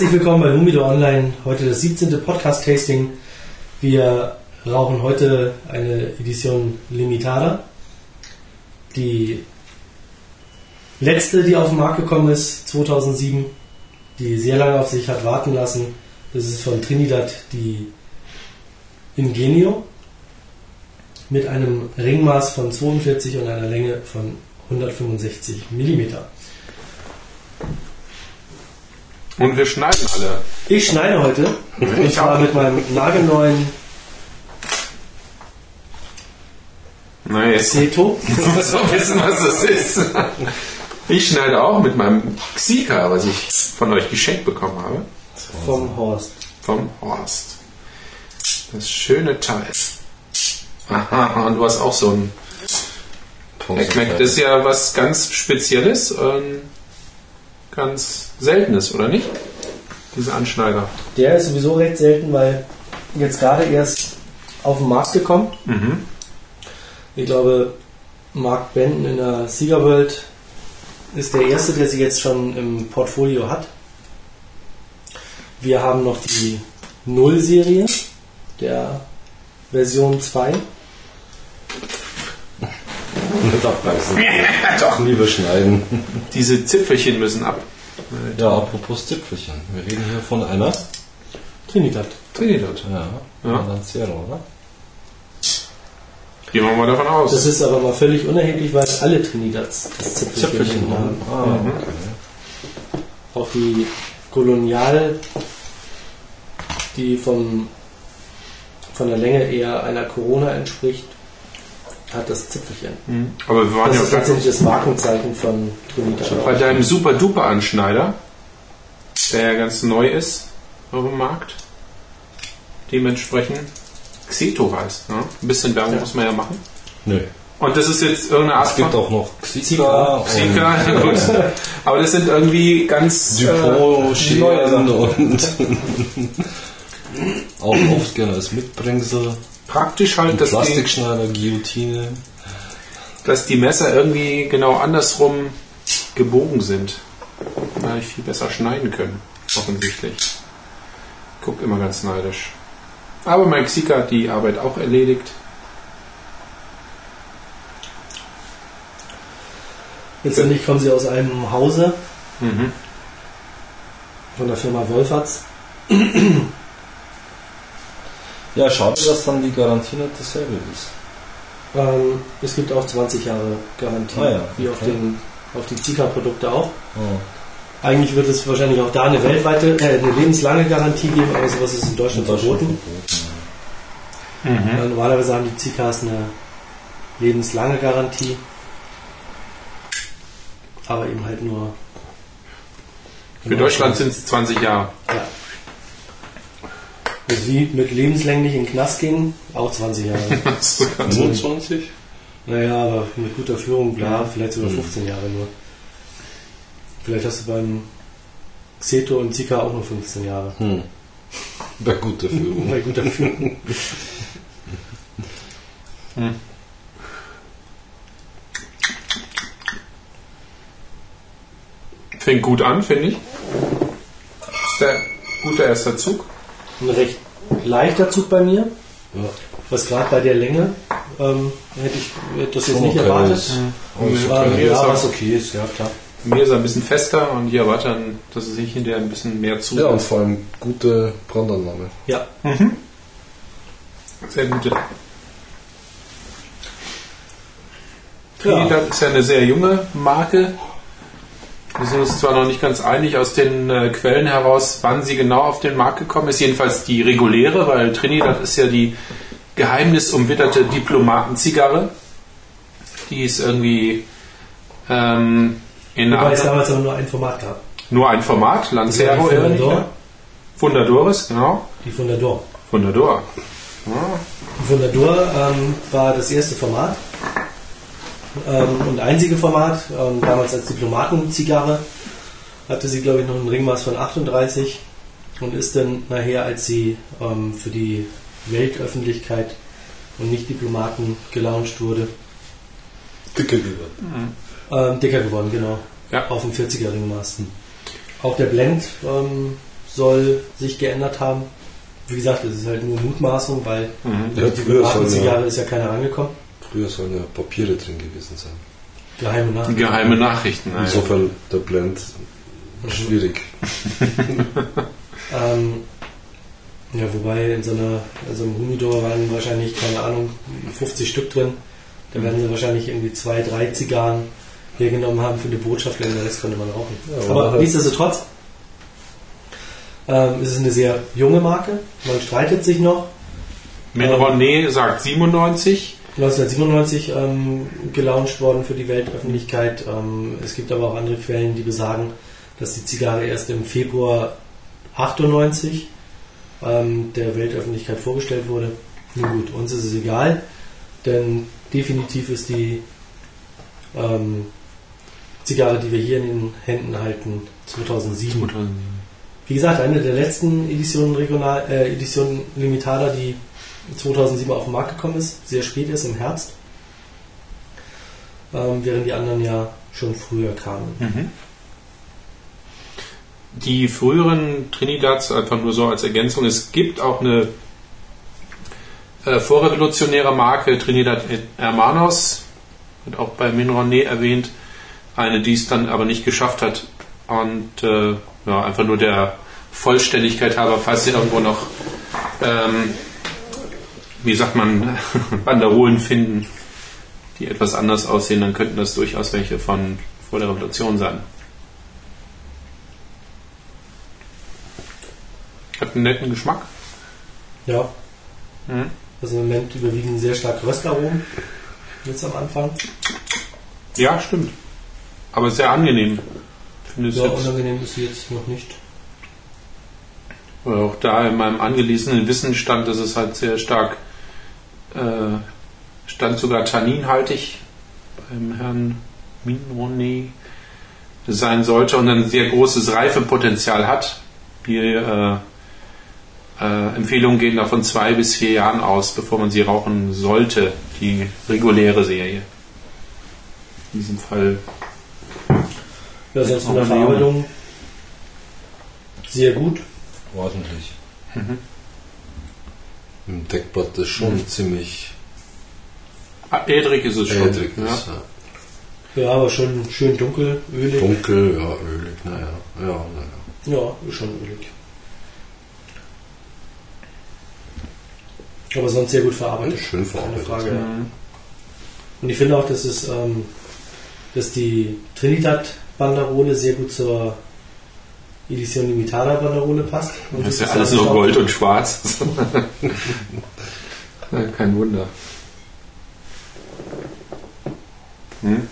Herzlich willkommen bei Humido Online. Heute das 17. Podcast-Tasting. Wir rauchen heute eine Edition Limitada. Die letzte, die auf den Markt gekommen ist, 2007, die sehr lange auf sich hat warten lassen. Das ist von Trinidad die Ingenio mit einem Ringmaß von 42 und einer Länge von 165 Millimeter. Und wir schneiden alle. Ich schneide heute. Und Ich zwar auch. mit meinem nagelneuen Na, jetzt Seto. muss man wissen, was das ist. Ich schneide auch mit meinem Xika, was ich von euch geschenkt bekommen habe. vom Horst. Vom Horst. Das schöne Teil. Aha, und du hast auch so ein. Das ist ja was ganz Spezielles und ganz Seltenes, oder nicht? Diese Anschneider. Der ist sowieso recht selten, weil jetzt gerade erst auf den Markt gekommen. Mhm. Ich glaube, Mark Benton in der Sieger World ist der erste, der sie jetzt schon im Portfolio hat. Wir haben noch die Null-Serie der Version 2. Abbeißen. Doch. Lieber schneiden. Diese Zipfelchen müssen ab. Ja, apropos Zipfelchen. Wir reden hier von einer. Trinidad. Trinidad. Ja. Ja. Oder? Gehen wir mal davon aus. Das ist aber mal völlig unerheblich, weil alle Trinidads das Zipfelchen, Zipfelchen haben. haben. Ah, Ja. okay. Auch die Kolonial, die vom, von der Länge eher einer Corona entspricht, hat das Zipfelchen. Mhm. Aber wir waren Das ja ist tatsächlich das Markenzeichen von Trinidad. bei deinem super duper Anschneider, der ja ganz neu ist auf dem Markt. Dementsprechend Xeto heißt. Ne? Ein bisschen Werbung Ja. muss man ja machen. Nö. Und das ist jetzt irgendeine Art Es gibt auch noch Xika Xika, ja, gut. Aber das sind irgendwie ganz Dupont, äh, neue Sachen. und auch oft gerne als Mitbringsel. Praktisch halt, dass die, Plastikschneider, Guillotine. dass die Messer irgendwie genau andersrum gebogen sind. Da ich viel besser schneiden können, offensichtlich. Guckt immer ganz neidisch. Aber mein Xika hat die Arbeit auch erledigt. Letztendlich kommen sie aus einem Hause Mhm. von der Firma Wolferts. Ja, schade, dass dann die Garantie nicht dasselbe ist. Ähm, es gibt auch 20 Jahre Garantie, Ah ja, wie auf, okay. den, auf die Zika-Produkte auch. Oh. Eigentlich wird es wahrscheinlich auch da eine weltweite, äh, eine lebenslange Garantie geben, aber sowas ist in Deutschland verboten. verboten. Äh, normalerweise haben die Zikas eine lebenslange Garantie. Aber eben halt nur. Für Deutschland sind es 20 Jahre. Ja. Also wie mit lebenslänglich in den Knast gehen, auch 20 Jahre. ja. 25? naja, aber mit guter Führung, klar, vielleicht sogar Mhm. 15 Jahre nur. Vielleicht hast du beim Xeto und Zika auch nur 15 Jahre. Hm. Bei guter Führung. Bei guter Führung. Fängt gut an, finde ich. Ist der guter erster Zug. Ein recht leichter Zug bei mir. Ja. Was gerade bei der Länge ähm, hätte ich hätte das jetzt Schon nicht okay erwartet. ist. Mhm. Es war, Mir ja, ist auch- was okay ist, ja klar. Mir ist er ein bisschen fester und hier erwarte dann, dass es sich hinterher ein bisschen mehr zu. Ja, und vor allem gute Brandannahme. Ja, Sehr gute. Trinidad ist ja eine sehr junge Marke. Wir sind uns zwar noch nicht ganz einig aus den äh, Quellen heraus, wann sie genau auf den Markt gekommen ist. Jedenfalls die reguläre, weil Trinidad ist ja die geheimnisumwitterte Diplomatenzigarre. Die ist irgendwie ähm, in wobei es damals aber nur ein Format gab. nur ein Format, Lancero die irgendwie. Fundador. ne? Fundadores, genau. Die Fundador. Fundador. Die Fundador ähm, war das erste Format ähm, und einzige Format. Ähm, damals als Diplomatenzigarre hatte sie, glaube ich, noch ein Ringmaß von 38 und ist dann nachher, als sie ähm, für die Weltöffentlichkeit und nicht Diplomaten gelauncht wurde, Dicke geworden. ähm, dicker geworden, genau. Ja. Auf dem 40er Ringmaß. Auch der Blend ähm, soll sich geändert haben. Wie gesagt, es ist halt nur Mutmaßung, weil Mhm. Die früher sollen Zigarre ja, ist ja keiner angekommen. Früher sollen ja Papiere drin gewesen sein. Geheime Nachricht. Geheime Nachrichten. also. Insofern der Blend schwierig. Ähm, ja, wobei in so, einer, also im Humidor waren wahrscheinlich, keine Ahnung, 50 Stück drin. Da werden sie wahrscheinlich irgendwie zwei, drei Zigarren hergenommen haben für die Botschaft, und den Rest konnte man rauchen. Ja, Aber halt- nichtsdestotrotz ähm, ist es eine sehr junge Marke. Man streitet sich noch. Menronet sagt 97. 1997 ähm, gelauncht worden für die Weltöffentlichkeit. Ähm, es gibt aber auch andere Quellen, die besagen, dass die Zigarre erst im Februar 98 ähm, der Weltöffentlichkeit vorgestellt wurde. Nun gut, uns ist es egal, denn definitiv ist die ähm, Zigarre, die wir hier in den Händen halten, 2007. Wie gesagt, eine der letzten Editionen Regional, äh, Edition Limitada, die 2007 auf den Markt gekommen ist, sehr spät ist, im Herbst. Ähm, während die anderen ja schon früher kamen. Mhm. Die früheren Trinidads, einfach nur so als Ergänzung, es gibt auch eine äh, vorrevolutionäre Marke, Trinidad Hermanos, wird auch bei Minronet erwähnt, eine, die es dann aber nicht geschafft hat. Und äh, ja, einfach nur der Vollständigkeit halber, falls Sie irgendwo noch, ähm, wie sagt man, Banderolen finden, die etwas anders aussehen, dann könnten das durchaus welche von vor der Revolution sein. Hat einen netten Geschmack. Ja, Mhm. also im Moment überwiegen sehr stark Röstaromen. Jetzt am Anfang. Ja, stimmt. Aber sehr angenehm. Ich finde es Ja, unangenehm ist sie jetzt noch nicht. weil auch da in meinem angelesenen Wissen stand, dass es halt sehr stark äh, stand sogar tanninhaltig beim Herrn Minronet sein sollte und ein sehr großes Reifepotenzial hat. Die äh, äh, Empfehlungen gehen da von zwei bis vier Jahren aus, bevor man sie rauchen sollte, die reguläre Serie. In diesem Fall Ja, selbst von der. Verarbeitung sehr gut. Ordentlich. Im Deckblatt ist schon ziemlich Ah, ädrig ist es schon. ädrig. ja. Ist, ja. Ja, aber schon schön dunkel, ölig. Dunkel, ja, ölig, naja. Ja, naja. Ja, ist schon ölig. Aber sonst sehr gut verarbeitet. Schön Keine verarbeitet. Frage. Ja. Mhm. Und ich finde auch, dass, es, ähm, dass die Trinidad-Banderole sehr gut zur Edition Limitada-Banderole passt. Und Das ist ja alles nur. Gold und Schwarz. Ja, Kein Wunder. Hm?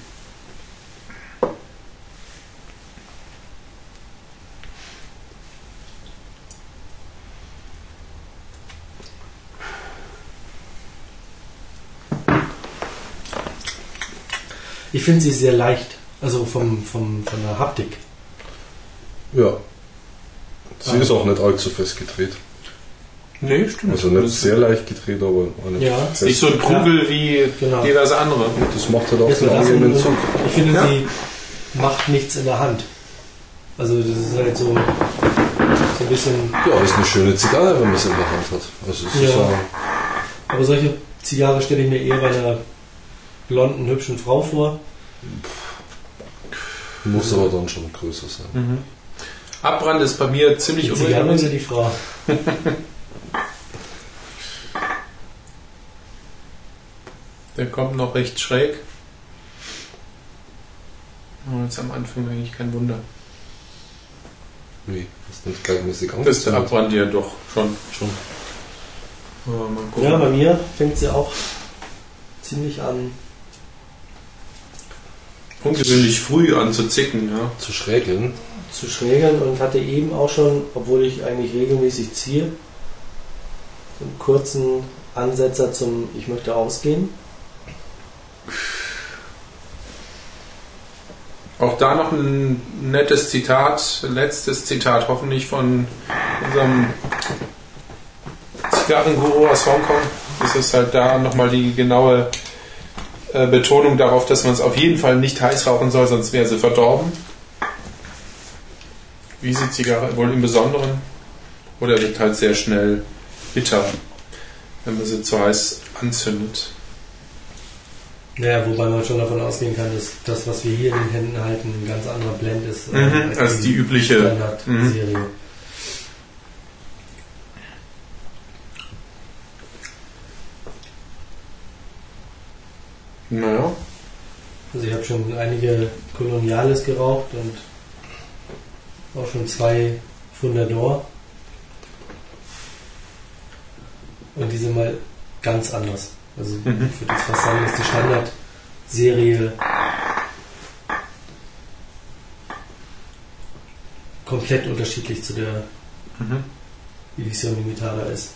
Ich finde sie sehr leicht. Also vom, vom, von der Haptik. Ja. Sie Ah. ist auch nicht allzu fest gedreht. Nee, stimmt. Also nicht sehr leicht gedreht, aber auch nicht Ja. fest. Nicht so ein Kugel wie Genau. diverse andere. Das macht halt auch wird das angenehmen so- Zug. Ich finde, Ja. sie macht nichts in der Hand. Also das ist halt so, so ein bisschen. Ja, ist eine schöne Zigarre, wenn man es in der Hand hat. Also es ist Ja. ja, Aber solche Zigarre stelle ich mir eher bei einer blonden, hübschen Frau vor. muss aber dann schon größer sein. Mhm. Abbrand ist bei mir ziemlich Zigarre oder unregelmäßig. die Frau? Der kommt noch recht schräg. Aber jetzt am Anfang eigentlich kein Wunder. Wie? Ist nicht gleichmäßig Das ist der angezündet? Abbrand ja doch schon. Schon. Aber mal gucken. Ja, bei mir fängt sie auch ziemlich an. Ungewöhnlich früh an zu zicken, ja. Zu schrägeln. Zu schrägeln und hatte eben auch schon, obwohl ich eigentlich regelmäßig ziehe, einen kurzen Ansetzer zum Ich möchte ausgehen. Auch da noch ein nettes Zitat, letztes Zitat hoffentlich von unserem Zigarrenguru aus Hongkong. Das ist halt da nochmal die genaue äh, Betonung darauf, dass man es auf jeden Fall nicht heiß rauchen soll, sonst wäre sie verdorben. Wiese-Zigarre, wohl im Besonderen. Oder wird halt sehr schnell bitter, wenn man sie zu heiß anzündet. Naja, wobei man schon davon ausgehen kann, dass das, was wir hier in den Händen halten, ein ganz anderer Blend ist. äh, Mhm, als die übliche. Standard-Serie. Naja. Also ich habe schon einige Koloniales geraucht und auch schon zwei Fundador. Und die sind mal ganz anders. Also Mhm. ich würde jetzt fast sagen, dass die Standard-Serie komplett unterschiedlich zu der Mhm. Edition Limitada ist.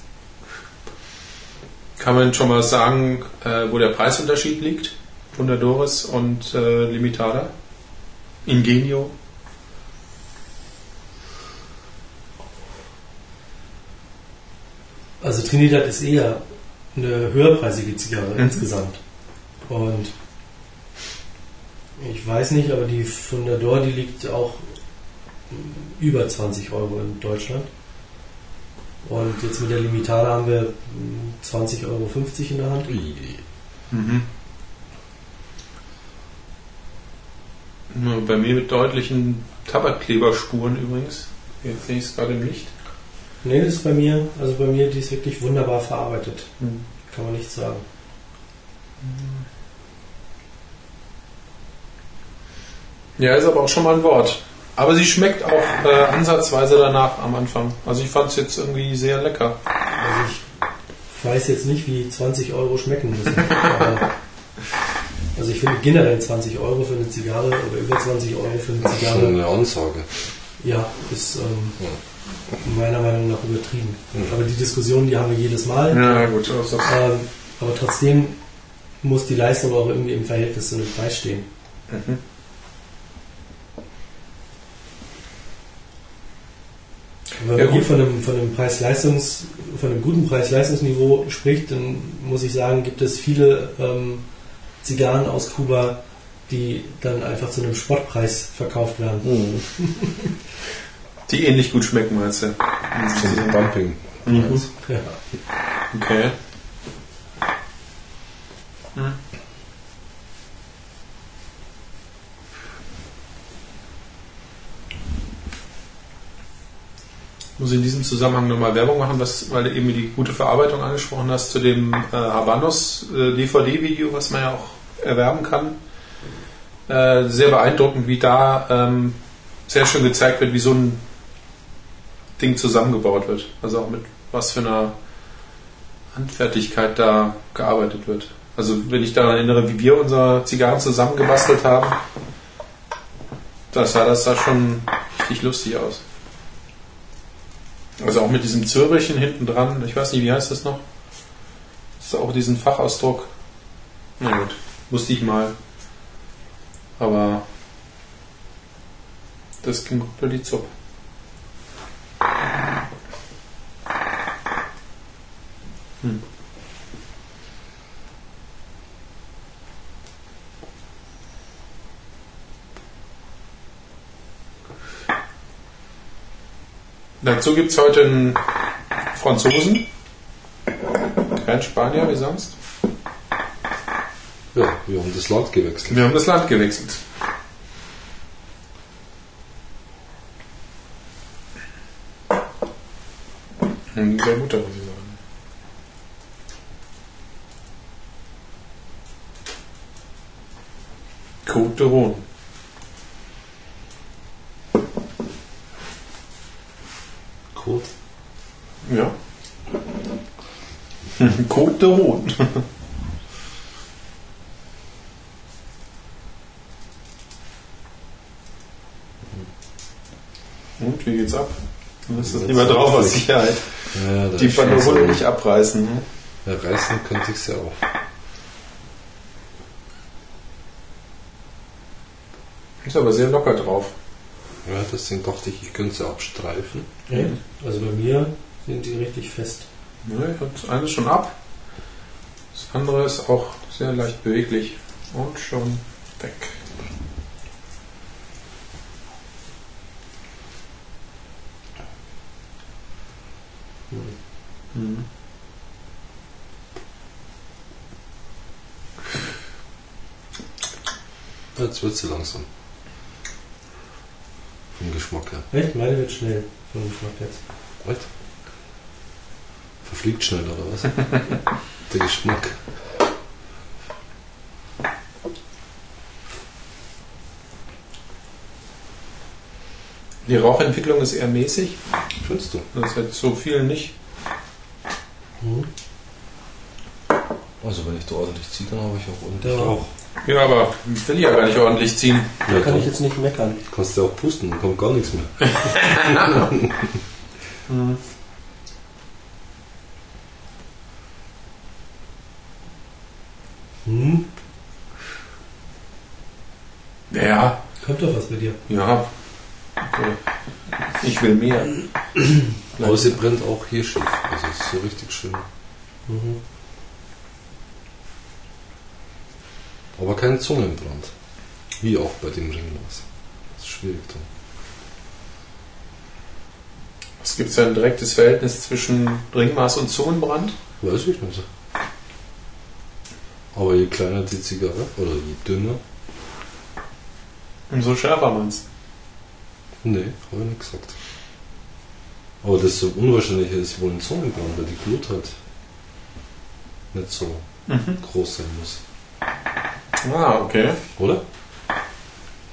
Kann man schon mal sagen, äh, wo der Preisunterschied liegt? Fundadoris und äh, Limitada? Ingenio? Also Trinidad ist eher eine höherpreisige Zigarre Mhm. insgesamt. Und ich weiß nicht, aber die Fundador, die liegt auch über 20 Euro in Deutschland. Und jetzt mit der Limitada haben wir mm, 20,50 Euro in der Hand. Mhm. Nur Bei mir mit deutlichen Tabakkleberspuren übrigens. Jetzt sehe ich es gerade im Licht. Nee, das ist bei mir, also bei mir, die ist wirklich wunderbar verarbeitet. Mhm. Kann man nicht sagen. Ja, ist aber auch schon mal ein Wort. Aber sie schmeckt auch äh, ansatzweise danach am Anfang. Also ich fand es jetzt irgendwie sehr lecker. Also ich weiß jetzt nicht, wie 20 Euro schmecken müssen. also ich finde generell 20 Euro für eine Zigarre oder über 20 Euro für eine Das ist schon Zigarre, eine Ansage. ja, ist ähm, Ja. Meiner Meinung nach übertrieben. Mhm. Aber die Diskussion, die haben wir jedes Mal. Ja, gut. Also, Ähm, aber trotzdem muss die Leistung auch irgendwie im Verhältnis zu dem Preis stehen. mhm. Wenn Ja, man hier gut. von einem, von einem Preis-Leistungs, von einem guten Preis-Leistungsniveau spricht, dann muss ich sagen, gibt es viele ähm, Zigarren aus Kuba, die dann einfach zu einem Spottpreis verkauft werden. Die ähnlich gut schmecken, meinst du? Zum Dumping. Mhm. Ja. Okay. Muss in diesem Zusammenhang nochmal Werbung machen, was, weil du eben die gute Verarbeitung angesprochen hast, zu dem äh, Habanos äh, DVD-Video, was man ja auch erwerben kann. Äh, sehr beeindruckend, wie da ähm, sehr schön gezeigt wird, wie so ein Ding zusammengebaut wird. Also auch mit was für einer Handfertigkeit da gearbeitet wird. Also wenn ich daran erinnere, wie wir unsere Zigarren zusammengebastelt haben, das sah das sah schon richtig lustig aus. Also auch mit diesem Zürbrchen hinten dran, ich weiß nicht, wie heißt das noch? Das ist auch diesen Fachausdruck. Na gut, wusste ich mal. Aber das ging gut die Zupp. Hm. Dazu gibt es heute einen Franzosen, kein Spanier wie sonst. Ja, wir haben das Land gewechselt. Wir haben das Land gewechselt. Ein sehr guter, muss de Rhône. Code. Ja. Côte de Rhône. Und wie geht's ab? Du lässt das nicht mehr drauf aus. Sicherheit. Ja, Die Banderole nicht abreißen. Ne? Ja, reißen könnte ich ja auch. Ist aber sehr locker drauf. Ja, deswegen dachte ich, ich könnte sie abstreifen. Ja, also bei mir sind die richtig fest. Ja, ich habe das eine schon ab. Das andere ist auch sehr leicht beweglich. Und schon weg. Hm. Hm. Jetzt wird sie langsam. Vom Geschmack her. Echt? Meine wird schnell vom Geschmack jetzt. Right? Verfliegt schnell oder was? Der Geschmack. Die Rauchentwicklung ist eher mäßig. Findest du? Das ist jetzt so viel nicht. Mhm. Also wenn ich da ordentlich ziehe, dann habe ich auch ordentlich Ja. Rauch. Ja, aber will ich ja gar nicht ordentlich ziehen. Ja, Kann ich jetzt nicht meckern. kannst du auch pusten, dann kommt gar nichts mehr. Hm? Ja, Kommt doch was bei dir. ja. Okay. Ich will mehr. Aber sie brennt auch hier schief. Also es ist so richtig schön. Mhm. Aber kein Zungenbrand. Wie auch bei dem Ringmaß. Das ist schwierig dann. Es gibt ein direktes Verhältnis zwischen Ringmaß und Zungenbrand. Weiß ich nicht. Aber je kleiner die Zigarre oder je dünner, Umso schärfer man's. nee, habe ich nicht gesagt. Aber das so Unwahrscheinliche ist wohl ein Zungenbrand, weil die Glut halt nicht so Mhm. groß sein muss. Ah, okay. Oder?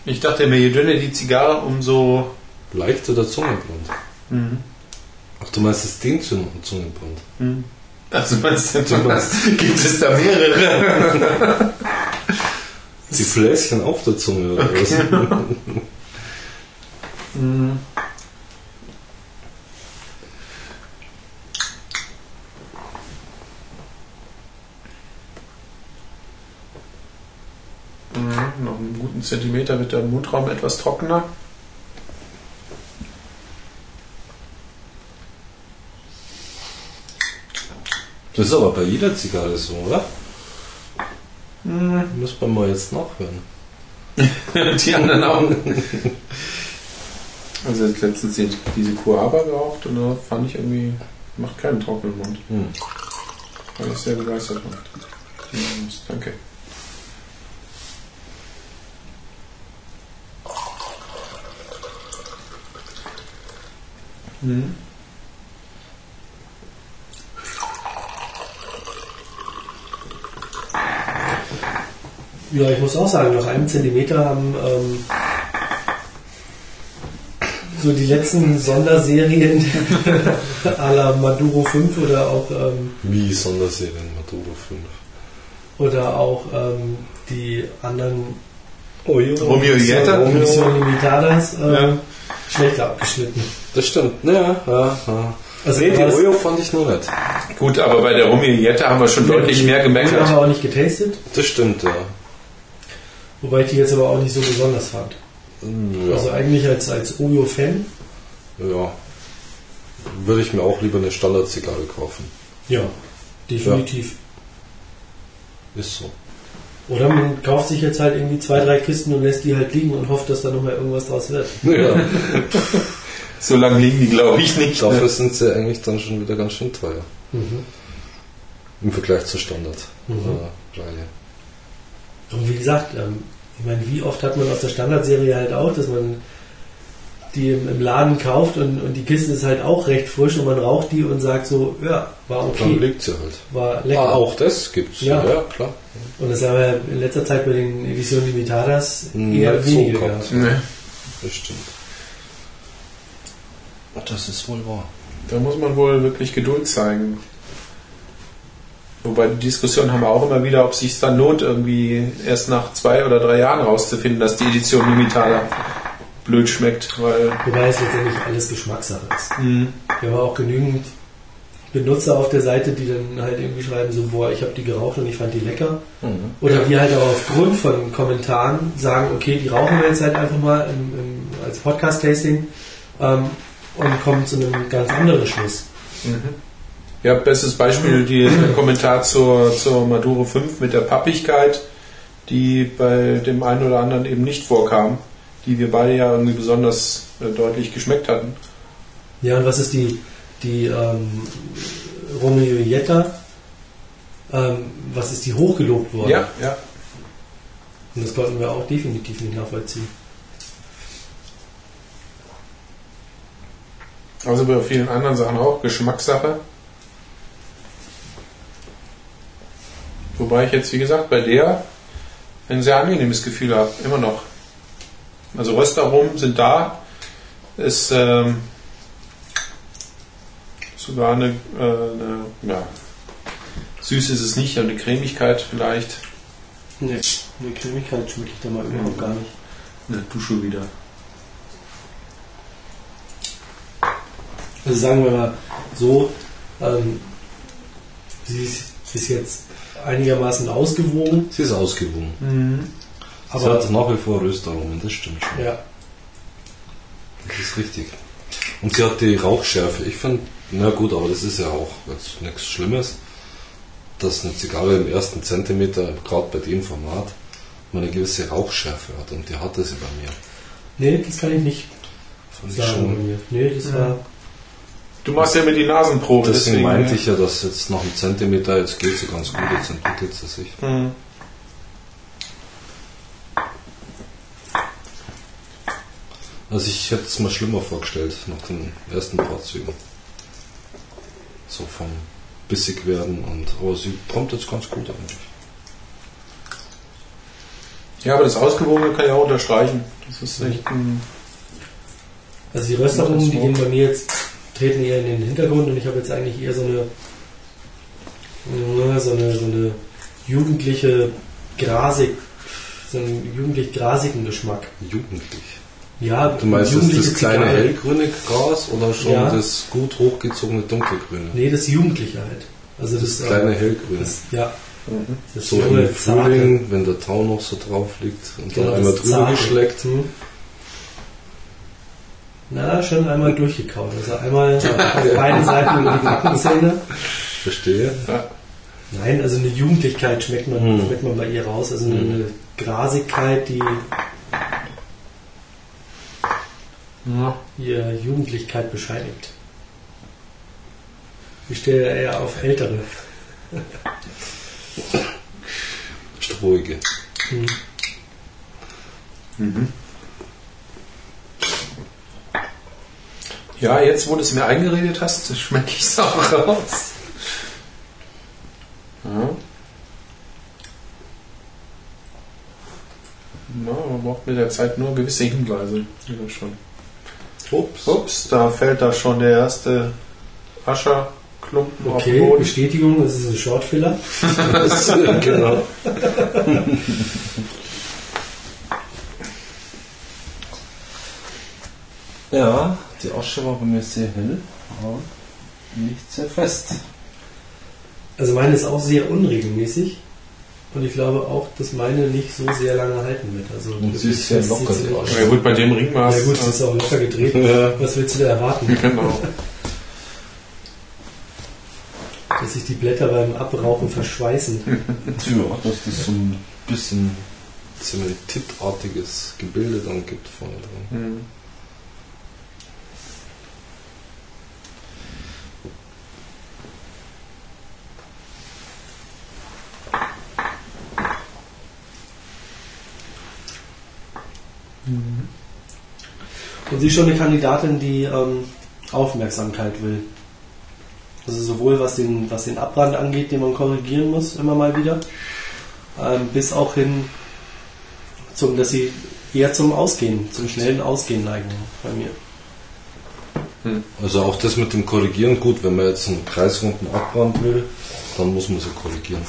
Ich dachte mir, je dünner die Zigarre, umso. Leichter der Zungenbrand. Mhm. Ach, du meinst das Ding zum Zungenbrand? Mhm. Also meinst du, gibt es da mehrere? Die Fläschchen auf der Zunge oder was? Mhm. Mhm, noch einen Zentimeter wird der Mundraum etwas trockener. Das ist aber bei jeder Zigarre so, oder? Mhm. Muss man mal jetzt nachhören. Die anderen auch. Also letztens die- diese Kuaba geraucht und da fand ich irgendwie, macht keinen trockenen Mund. Hm. War ich sehr begeistert von. Mhm, Danke. Mhm. Ja, ich muss auch sagen, nach einem Zentimeter haben ähm, so die letzten Sonderserien à la Maduro 5 oder auch, ähm, Wie Sonderserien Maduro 5. oder auch ähm, die anderen Oh. Romeo Jetta? Mission Limitadas ähm, Ja. Schlechter abgeschnitten. Das stimmt. Ja, ja, ja. Also nee, die Oyo fand ich noch nicht. Gut, aber bei der Romeo-Jette haben wir schon deutlich mehr Die gemeckert. haben wir auch nicht getastet, Das stimmt, ja. wobei ich die jetzt aber auch nicht so besonders fand. Ja, Also eigentlich als, als Oyo-Fan, ja. Würde ich mir auch lieber eine Standard-Zigarre kaufen. ja, definitiv. Ist so. Oder man kauft sich jetzt halt irgendwie zwei, drei Kisten und lässt die halt liegen und hofft, dass da nochmal irgendwas draus wird. Ja. So lange liegen die, glaube ich, nicht. Dafür Ne? sind sie eigentlich dann schon wieder ganz schön teuer. Mhm. Im Vergleich zur Standard. Mhm. äh. Und wie gesagt, ähm, ich meine, wie oft hat man aus der Standardserie halt auch, dass man die im, Laden kauft und, und die Kiste ist halt auch recht frisch und man raucht die und sagt so, ja, war Dann okay, liegt sie halt. war lecker. Ah, auch das gibt's. Ja. ja klar. Und das haben wir in letzter Zeit bei den Editionen Limitadas Hm, eher nicht so weniger gehabt. gehabt. Ne. Das stimmt. Das ist wohl wahr. Da muss man wohl wirklich Geduld zeigen. Wobei die Diskussion haben wir auch immer wieder, ob es sich dann lohnt, irgendwie erst nach zwei oder drei Jahren rauszufinden, dass die Edition Limitada blöd schmeckt, weil Wobei es letztendlich alles Geschmackssache ist. Mhm. Wir haben auch genügend Benutzer auf der Seite, die dann halt irgendwie schreiben so, boah, ich habe die geraucht und ich fand die lecker. Mhm. Oder die halt auch aufgrund von Kommentaren sagen, okay, die rauchen wir jetzt halt einfach mal im, im, als Podcast-Tasting ähm, und kommen zu einem ganz anderen Schluss. Mhm. Ja, bestes Beispiel die, der Kommentar zur, zur Maduro 5 mit der Pappigkeit, die bei dem einen oder anderen eben nicht vorkam, die wir beide ja irgendwie besonders äh, deutlich geschmeckt hatten. Ja, und was ist die, die ähm, Romeo Jetta? Ähm, was ist die hochgelobt worden? Ja, ja. Und das konnten wir auch definitiv nicht nachvollziehen. Also bei vielen anderen Sachen auch Geschmackssache. Wobei ich jetzt, wie gesagt, bei der ein sehr angenehmes Gefühl habe, immer noch. Also Röstaromen sind da. Ist ähm, sogar eine, äh, eine ja, süß ist es nicht, aber eine Cremigkeit vielleicht. Nee, eine Cremigkeit schmecke ich da mal überhaupt gar nicht. Eine Dusche wieder. Also sagen wir mal so, ähm, sie ist bis jetzt einigermaßen ausgewogen, Sie ist ausgewogen. Sie aber hat nach wie vor Röstaromen, das stimmt schon. ja, Das ist richtig. Und sie hat die Rauchschärfe. Ich finde, na gut, aber das ist ja auch jetzt nichts Schlimmes, dass eine Zigarre im ersten Zentimeter, gerade bei dem Format, mal eine gewisse Rauchschärfe hat. Und die hatte sie bei mir. nee, das kann ich nicht Fand ich sagen bei schon. mir. Nee, das war, Du machst ja mit die Nasenprobe, Deswegen deswegen. meinte ich ja, dass jetzt nach einem Zentimeter, jetzt geht sie ganz gut, jetzt entwickelt sie sich. Mhm. Also ich hätte es mir schlimmer vorgestellt nach den ersten paar Zügen. So vom bissig werden und aber sie kommt jetzt ganz gut eigentlich. Ja, aber das Ausgewogene kann ich auch unterstreichen. Das ist echt ein. also die Röstaromen, die gehen bei mir jetzt, treten eher in den Hintergrund und ich habe jetzt eigentlich eher so eine, so eine, so eine jugendliche Grasig, so einen jugendlich grasigen Geschmack. Jugendlich. Ja, Du meinst jugendliche das kleine Zigarre. hellgrüne Gras oder schon Ja. das gut hochgezogene dunkelgrüne? Nee, das Jugendliche halt. Also das, Das kleine äh, hellgrüne. das, ja. Das so im Frühling, wenn der Tau noch so drauf liegt und Genau, dann einmal das drüber Zarte. geschleckt. Hm. Na, schon einmal durchgekaut. Also einmal auf beiden Seiten über die Backenzähne. Verstehe. Nein, also eine Jugendlichkeit schmeckt man, Hm. schmeckt man bei ihr raus. Also eine, eine Grasigkeit, die ihre Jugendlichkeit bescheinigt. Ich stehe eher auf Ältere. Strohige. Hm. Ja, jetzt, wo du es mir eingeredet hast, schmecke ich es auch raus. Ja. Na, man braucht mit der Zeit nur gewisse Hinweise. Ja, schon. Ups. Ups, da fällt da schon der erste Ascherklumpen auf den Okay, Boden. Bestätigung, es ist ein Shortfiller. genau. Ja, die Asche war bei mir sehr hell, aber nicht sehr fest. Also meine ist auch sehr unregelmäßig. Und ich glaube auch, dass meine nicht so sehr lange halten wird. Also Und sie ist sehr locker, sie Asche. Ja gut, bei dem Ringmaß. Ja gut, sie ist auch locker gedreht. Was willst du da erwarten? Genau. Dass sich die Blätter beim Abrauchen verschweißen. Ja, dass das so ein bisschen Zementitartiges Gebilde dann gibt vorne dran. Hm. Und sie ist schon eine Kandidatin, die ähm, Aufmerksamkeit will. Also sowohl was den, was den Abbrand angeht, den man korrigieren muss, immer mal wieder, ähm, bis auch hin zum, dass sie eher zum Ausgehen, zum schnellen Ausgehen neigen bei mir. Also auch das mit dem Korrigieren, gut, wenn man jetzt einen kreisrunden Abbrand will, dann muss man sie korrigieren.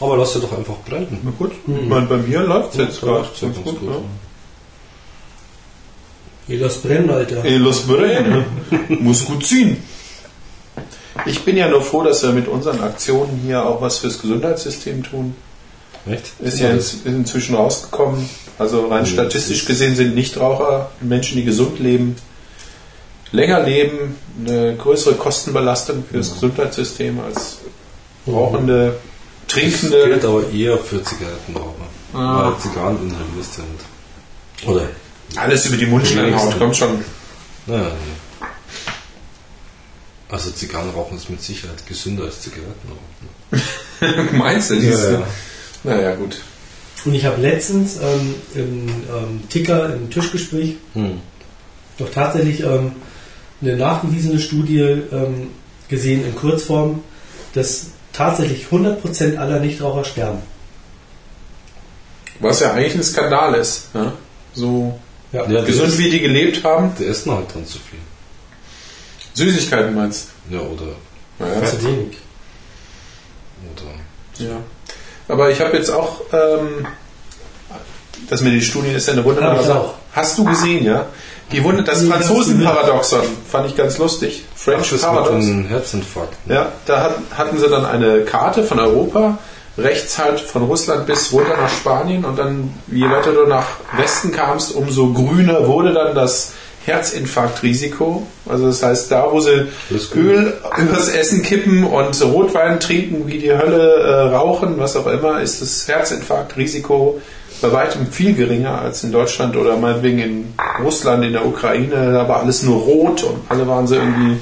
Aber lass sie doch einfach brennen. Na gut, ich meine, bei mir läuft es jetzt gerade ja ganz gut. ne? Ihr lasst brennen, Alter. Ey, los brennen. Muss gut ziehen. Ich bin ja nur froh, dass wir mit unseren Aktionen hier auch was fürs Gesundheitssystem tun. Echt? Ist ja ist inzwischen rausgekommen. Also rein Mhm. statistisch gesehen sind Nichtraucher Menschen, die gesund leben, länger leben, eine größere Kostenbelastung fürs Gesundheitssystem als rauchende, Das trinkende. gilt aber eher für Zigarettenraucher. Ah. Weil Zigarren inhalierst ja nicht. Oder? Alles über die Mundschleimhaut, kommt schon. Naja. Also Zigarrenrauchen ist mit Sicherheit gesünder als Zigarettenrauchen. Meinst du? Ja, ja. Naja, gut. Und ich habe letztens ähm, im ähm, Ticker, im Tischgespräch, Hm. doch tatsächlich ähm, eine nachgewiesene Studie ähm, gesehen in Kurzform, dass tatsächlich 100% aller Nichtraucher sterben. Was ja eigentlich ein Skandal ist. Ne? So Ja. Ja, gesund essen, wie die gelebt haben. die essen halt dann zu viel. Süßigkeiten meinst Ja, oder. du? Ja. Zu wenig. oder ja. Aber ich habe jetzt auch, ähm, das mit den Studien ist ja eine wunderbare Sache. auch. Hast du gesehen, ja? Die Wunde, das Nee, Franzosen-Paradoxon fand ich ganz lustig. French Ach, das Paradox. mit den Herzinfarkten. Ja, da hat, hatten sie dann eine Karte von Europa, rechts halt von Russland bis runter nach Spanien und dann, je weiter du nach Westen kamst, umso grüner wurde dann das Herzinfarktrisiko. Also das heißt, da wo sie gut. Öl übers Essen kippen und Rotwein trinken wie die Hölle, äh, rauchen, was auch immer, ist das Herzinfarktrisiko bei weitem viel geringer als in Deutschland oder meinetwegen in Russland, in der Ukraine. Da war alles nur rot und alle waren so irgendwie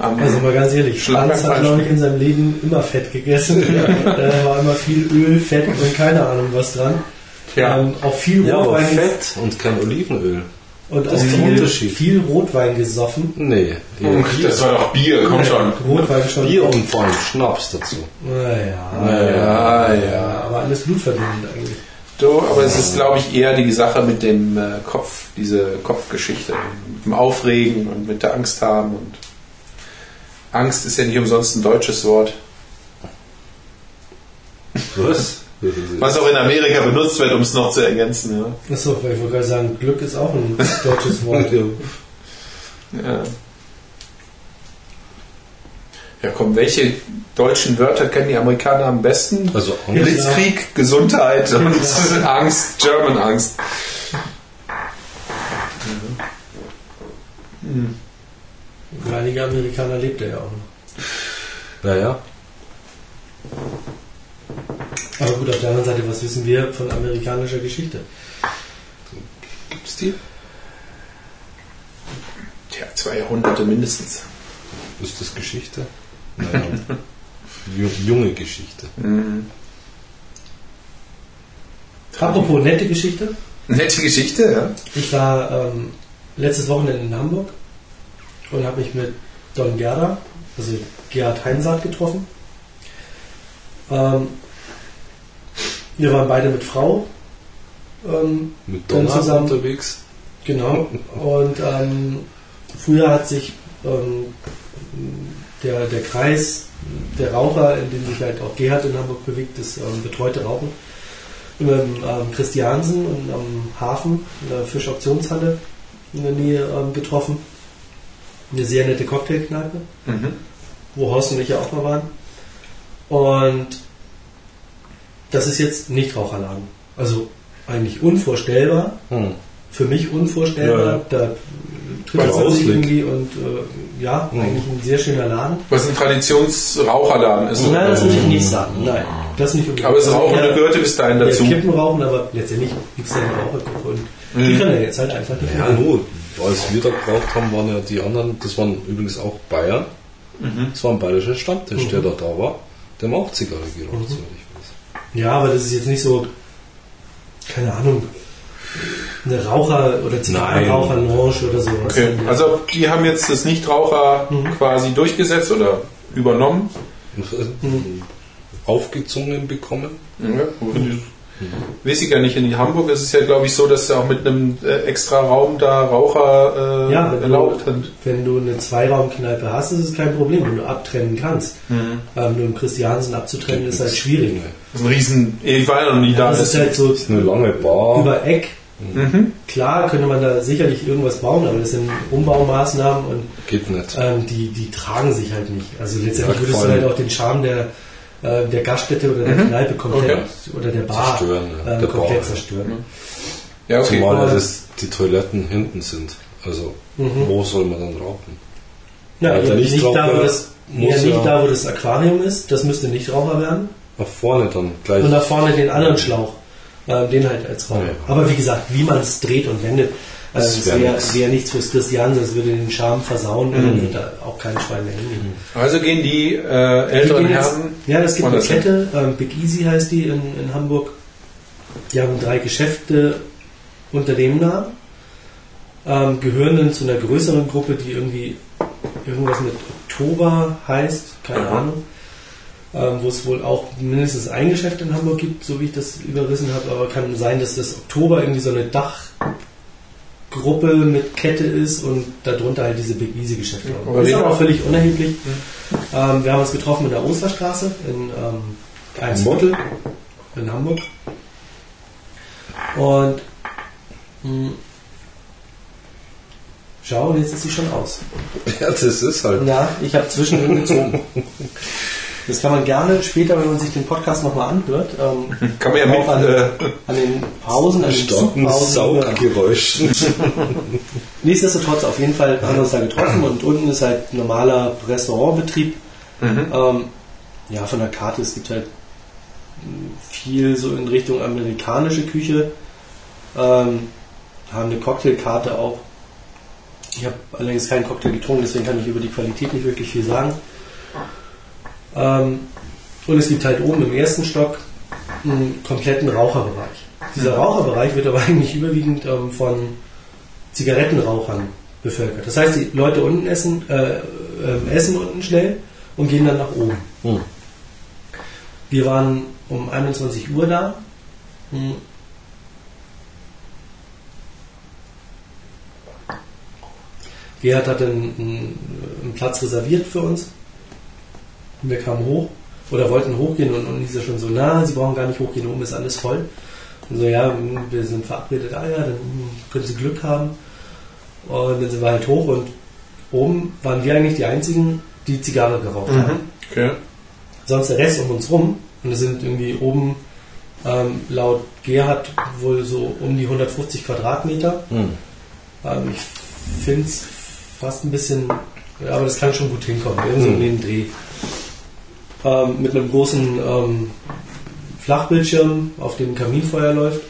Also mal ganz ehrlich. Franz hat, glaube ich, in seinem Leben immer Fett gegessen. da war immer viel Öl, Fett und keine Ahnung was dran. Ja. Ähm, auch viel Ja, aber Rotwein Fett und kein Olivenöl. und auch ist der viel, Unterschied. viel Rotwein gesoffen. Nee. Das war doch Bier, komm schon. Rotwein schon. Bier und vor allem Schnaps dazu. Naja, Ja, ja, aber alles blutverdünnend eigentlich. Du, aber es ist, glaube ich, eher die Sache mit dem äh, Kopf, diese Kopfgeschichte, mit dem Aufregen und mit der Angst haben. Und Angst ist ja nicht umsonst ein deutsches Wort, Was? was auch in Amerika benutzt wird, um es noch zu ergänzen. Ja. Achso, weil ich wollte gerade sagen, Glück ist auch ein deutsches Wort. Ja. ja, komm, welche deutschen Wörter kennen die Amerikaner am besten? Also Angst. Blitzkrieg, Gesundheit und Angst, German Angst. Einige Amerikaner lebt er ja auch noch. Naja. Aber gut, auf der anderen Seite, was wissen wir von amerikanischer Geschichte? Gibt's die? Tja, zwei Jahrhunderte mindestens. Ist das Geschichte? Naja. Ju- Junge Geschichte. Apropos nette Geschichte. Nette Geschichte, ja. Ich war ähm, letztes Wochenende in Hamburg und habe mich mit Don Gerda, also Gerhard Heinsaat, getroffen. Ähm, wir waren beide mit Frau. Ähm, Mit Dann Donner zusammen. unterwegs. genau. Und ähm, früher hat sich ähm, der, der Kreis der Raucher, in dem sich halt auch Gerhard in Hamburg bewegt, das ähm, betreute Rauchen, im ähm, Christiansen und am Hafen, in der Fischauktionshalle in der Nähe ähm, getroffen. Eine sehr nette Cocktailkneipe, Mhm. wo Horst und ich ja auch mal waren. Und das ist jetzt Nichtraucherladen. Also eigentlich unvorstellbar, Hm. für mich unvorstellbar. Ja, ja. Da trifft man sich irgendwie und äh, ja, Mhm. eigentlich ein sehr schöner Laden. Was ein Traditionsraucherladen ist. Nein, das will ich nicht sagen. Nein, das nicht unbedingt. Aber Also Rauchen eher- gehörte bis dahin dazu. Kippen rauchen, aber letztendlich gibt es ja Rauchergruppe und die können ja jetzt halt einfach nicht Ja. Als wir da geraucht haben, waren ja die anderen, das waren übrigens auch Bayern. Das war ein bayerischer Stammtisch, der da da war. Der haben auch Zigarre geraucht, soweit ich weiß. Ja, aber das ist jetzt nicht so, keine Ahnung, eine Raucher- oder Zigarrenraucher-Lounge oder so. Okay, also die haben jetzt das Nichtraucher quasi durchgesetzt oder übernommen. Aufgezwungen bekommen. Ja, weiß ich ja nicht, in Hamburg ist es ja glaube ich so, dass sie auch mit einem äh, extra Raum da Raucher äh, Ja, erlaubt sind. wenn du eine Zweiraumkneipe hast, ist es kein Problem, wenn du abtrennen kannst. Mhm. Ähm, nur im Christiansen abzutrennen ist halt schwierig. Das ist ein Riesen, ich war ja noch nie da. Das ist halt so Das ist eine lange Bar. über Eck. Mhm. Klar könnte man da sicherlich irgendwas bauen, aber das sind Umbaumaßnahmen und Geht nicht. ähm, die, die tragen sich halt nicht. Also letztendlich Ja, würdest du halt auch den Charme der, äh, der Gaststätte oder der Kneipe komplett Okay. oder der Bar Zerstören, ja. äh, Der komplett Bar, ja. zerstören. Ja, okay. Zumal ja das, die Toiletten hinten sind. Also, Mhm. wo soll man dann rauchen? Ja, Ja, der eher nicht, Nichtraucher da, wo das, eher nicht ja- da, wo das Aquarium ist, das müsste nicht Raucher werden. Nach vorne dann gleich. Und nach vorne den anderen Schlauch, äh, den halt als Raucher. Ja. Aber wie gesagt, wie man es dreht und wendet, Das das wär wäre nix. wär nichts fürs Christiansen, das würde den Charme versauen und Mhm. dann wird da auch kein Schwein mehr hingehen. Also gehen die äh, Die älteren gehen jetzt- Herren. Ja, das gibt eine. Kette, ähm, Big Easy heißt die in, in Hamburg. Die haben drei Geschäfte unter dem Namen, ähm, gehören dann zu einer größeren Gruppe, die irgendwie irgendwas mit Oktober heißt, keine Aha. Ahnung. Ähm, wo es wohl auch mindestens ein Geschäft in Hamburg gibt, so wie ich das überrissen habe, aber kann sein, dass das Oktober irgendwie so eine Dachgruppe mit Kette ist und darunter halt diese Big Easy Geschäfte. Aber ist wie- aber auch völlig unerheblich. Ähm, wir haben uns getroffen in der Osterstraße in ähm, Eimsbüttel in Hamburg. Und mh, schau, jetzt ist sie schon aus. Ja, das ist halt. Ja, ich habe zwischendrin gezogen. Das kann man gerne später, wenn man sich den Podcast nochmal anhört, ähm, Kann man ja auch an, äh, an den Pausen, an den Zugpausen. Sauggeräuschen. Nichtsdestotrotz, auf jeden Fall haben wir uns da getroffen und unten ist halt normaler Restaurantbetrieb. Ähm, ja, von der Karte, es gibt halt viel so in Richtung amerikanische Küche. Ähm, haben eine Cocktailkarte auch. Ich habe allerdings keinen Cocktail getrunken, deswegen kann ich über die Qualität nicht wirklich viel sagen. Ähm, und es gibt halt oben im ersten Stock einen kompletten Raucherbereich. Dieser Raucherbereich wird aber eigentlich überwiegend ähm, von Zigarettenrauchern bevölkert. Das heißt, die Leute unten essen, äh, ähm, essen unten schnell und gehen dann nach oben. Hm. Wir waren um 21 Uhr da. Hm. Gerhard hatte einen, einen Platz reserviert für uns. Und wir kamen hoch oder wollten hochgehen und, und hieß er schon so, na, Sie brauchen gar nicht hochgehen, oben ist alles voll. Und so, ja, wir sind verabredet, ah ja, dann können Sie Glück haben. Und dann sind wir halt hoch und oben waren wir eigentlich die einzigen, die Zigarre geraucht haben. Mhm. Okay. Sonst der Rest um uns rum. Und es sind irgendwie oben ähm, laut Gerhard wohl so um die 150 Quadratmeter. Hm. Ähm, ich finde es fast ein bisschen, ja, aber das kann schon gut hinkommen, irgendwie so Mhm. in den Dreh. Ähm, mit einem großen ähm, Flachbildschirm, auf dem Kaminfeuer läuft.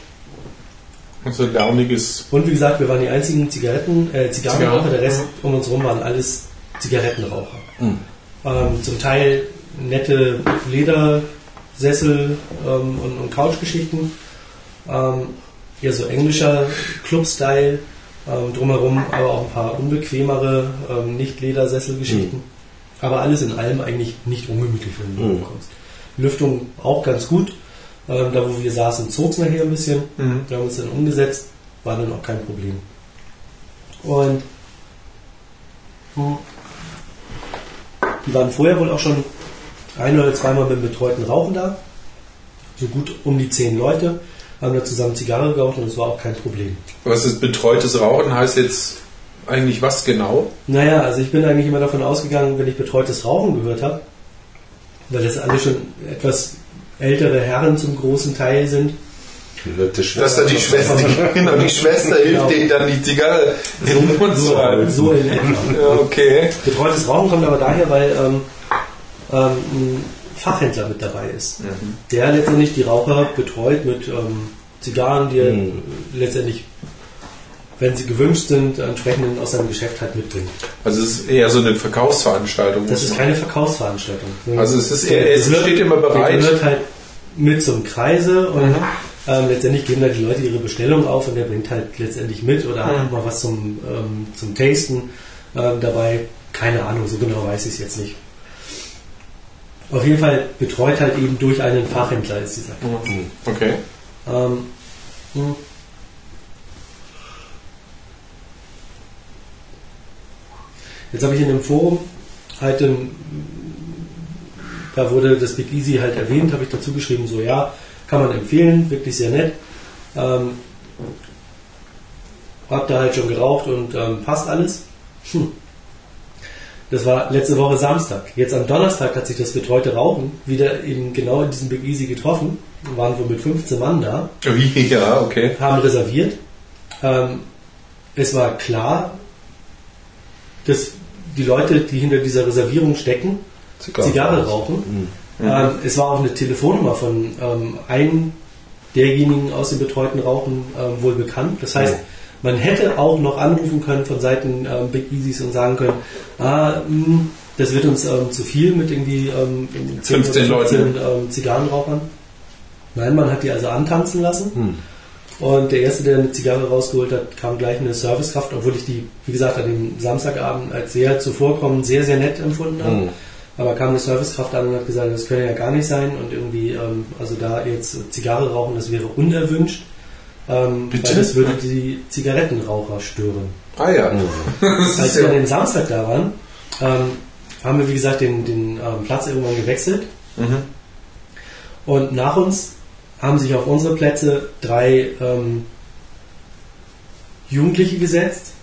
Also launiges. Und wie gesagt, wir waren die einzigen Zigaretten, äh, Zigarrenraucher, Zigarren, der Rest ja. um uns rum waren alles Zigarettenraucher. Hm. Ähm, zum Teil nette Ledersessel ähm, und, und Couchgeschichten. Ähm, eher so englischer Club-Style. Ähm, drumherum aber auch ein paar unbequemere ähm, Nicht-Ledersesselgeschichten. Aber alles in allem eigentlich nicht ungemütlich, wenn du Mhm. kommst. Lüftung auch ganz gut. Ähm, da wo wir saßen, zog es nachher ein bisschen. Mhm. Wir haben uns dann umgesetzt, war dann auch kein Problem. Und hm, die waren vorher wohl auch schon ein oder zweimal mit betreuten Rauchen da. So gut um die zehn Leute haben da zusammen Zigarre geraucht und es war auch kein Problem. Was ist betreutes Rauchen? Heißt jetzt eigentlich was genau? Naja, also ich bin eigentlich immer davon ausgegangen, wenn ich betreutes Rauchen gehört habe, weil das alle schon etwas ältere Herren zum großen Teil sind, Dass da die Schwester, genau, die Schwester Genau. hilft denen dann die Zigarre in den Mund zu so, halten. so in etwa. Okay. Betreutes Rauchen kommt aber daher, weil ähm, ähm, ein Fachhändler mit dabei ist, der letztendlich die Raucher betreut mit ähm, Zigarren, die er Mhm. letztendlich, wenn sie gewünscht sind, entsprechend aus seinem Geschäft halt mitbringt. Also es ist eher so eine Verkaufsveranstaltung. Das ist keine Verkaufsveranstaltung. Also es ist eher, es wird- steht immer bereit. gehört halt mit zum Kreise und Mhm. ähm, letztendlich geben da die Leute ihre Bestellung auf und der bringt halt letztendlich mit oder hat Mhm. mal was zum, ähm, zum Tasten ähm, dabei. Keine Ahnung, so genau weiß ich es jetzt nicht. Auf jeden Fall betreut halt eben durch einen Fachhändler ist dieser. Mhm. Okay. Ähm, Jetzt habe ich in dem Forum halt, ähm, da wurde das Big Easy halt erwähnt, habe ich dazu geschrieben, so ja, kann man empfehlen, wirklich sehr nett. Ähm, hab da halt schon geraucht und ähm, passt alles. Hm. Das war letzte Woche Samstag. Jetzt am Donnerstag hat sich das betreute Rauchen wieder eben genau in diesem Big Easy getroffen. Wir waren wohl mit 15 Mann da? Ja, okay. haben reserviert. Ähm, es war klar, dass die Leute, die hinter dieser Reservierung stecken, Zigarre rauchen. Ähm, es war auch eine Telefonnummer von ähm, einem derjenigen aus dem betreuten Rauchen ähm, wohl bekannt. Das heißt, man hätte auch noch anrufen können von Seiten ähm, Big Easys und sagen können, ah, mh, das wird uns ähm, zu viel mit irgendwie ähm, 10 15 oder 15 Leuten. ähm, Zigarrenrauchern. Nein, man hat die also antanzen lassen. Hm. Und der Erste, der eine Zigarre rausgeholt hat, kam gleich eine Servicekraft, obwohl ich die, wie gesagt, an dem Samstagabend als sehr zuvorkommend, sehr, sehr nett empfunden habe. Hm. Aber kam eine Servicekraft an und hat gesagt, das könne ja gar nicht sein und irgendwie, ähm, also da jetzt Zigarre rauchen, das wäre unerwünscht, ähm, weil das würde die Zigarettenraucher stören. Ah ja. Das Als wir an den Samstag da waren, ähm, haben wir wie gesagt den, den ähm, Platz irgendwann gewechselt mhm. und nach uns haben sich auf unsere Plätze drei ähm, Jugendliche gesetzt,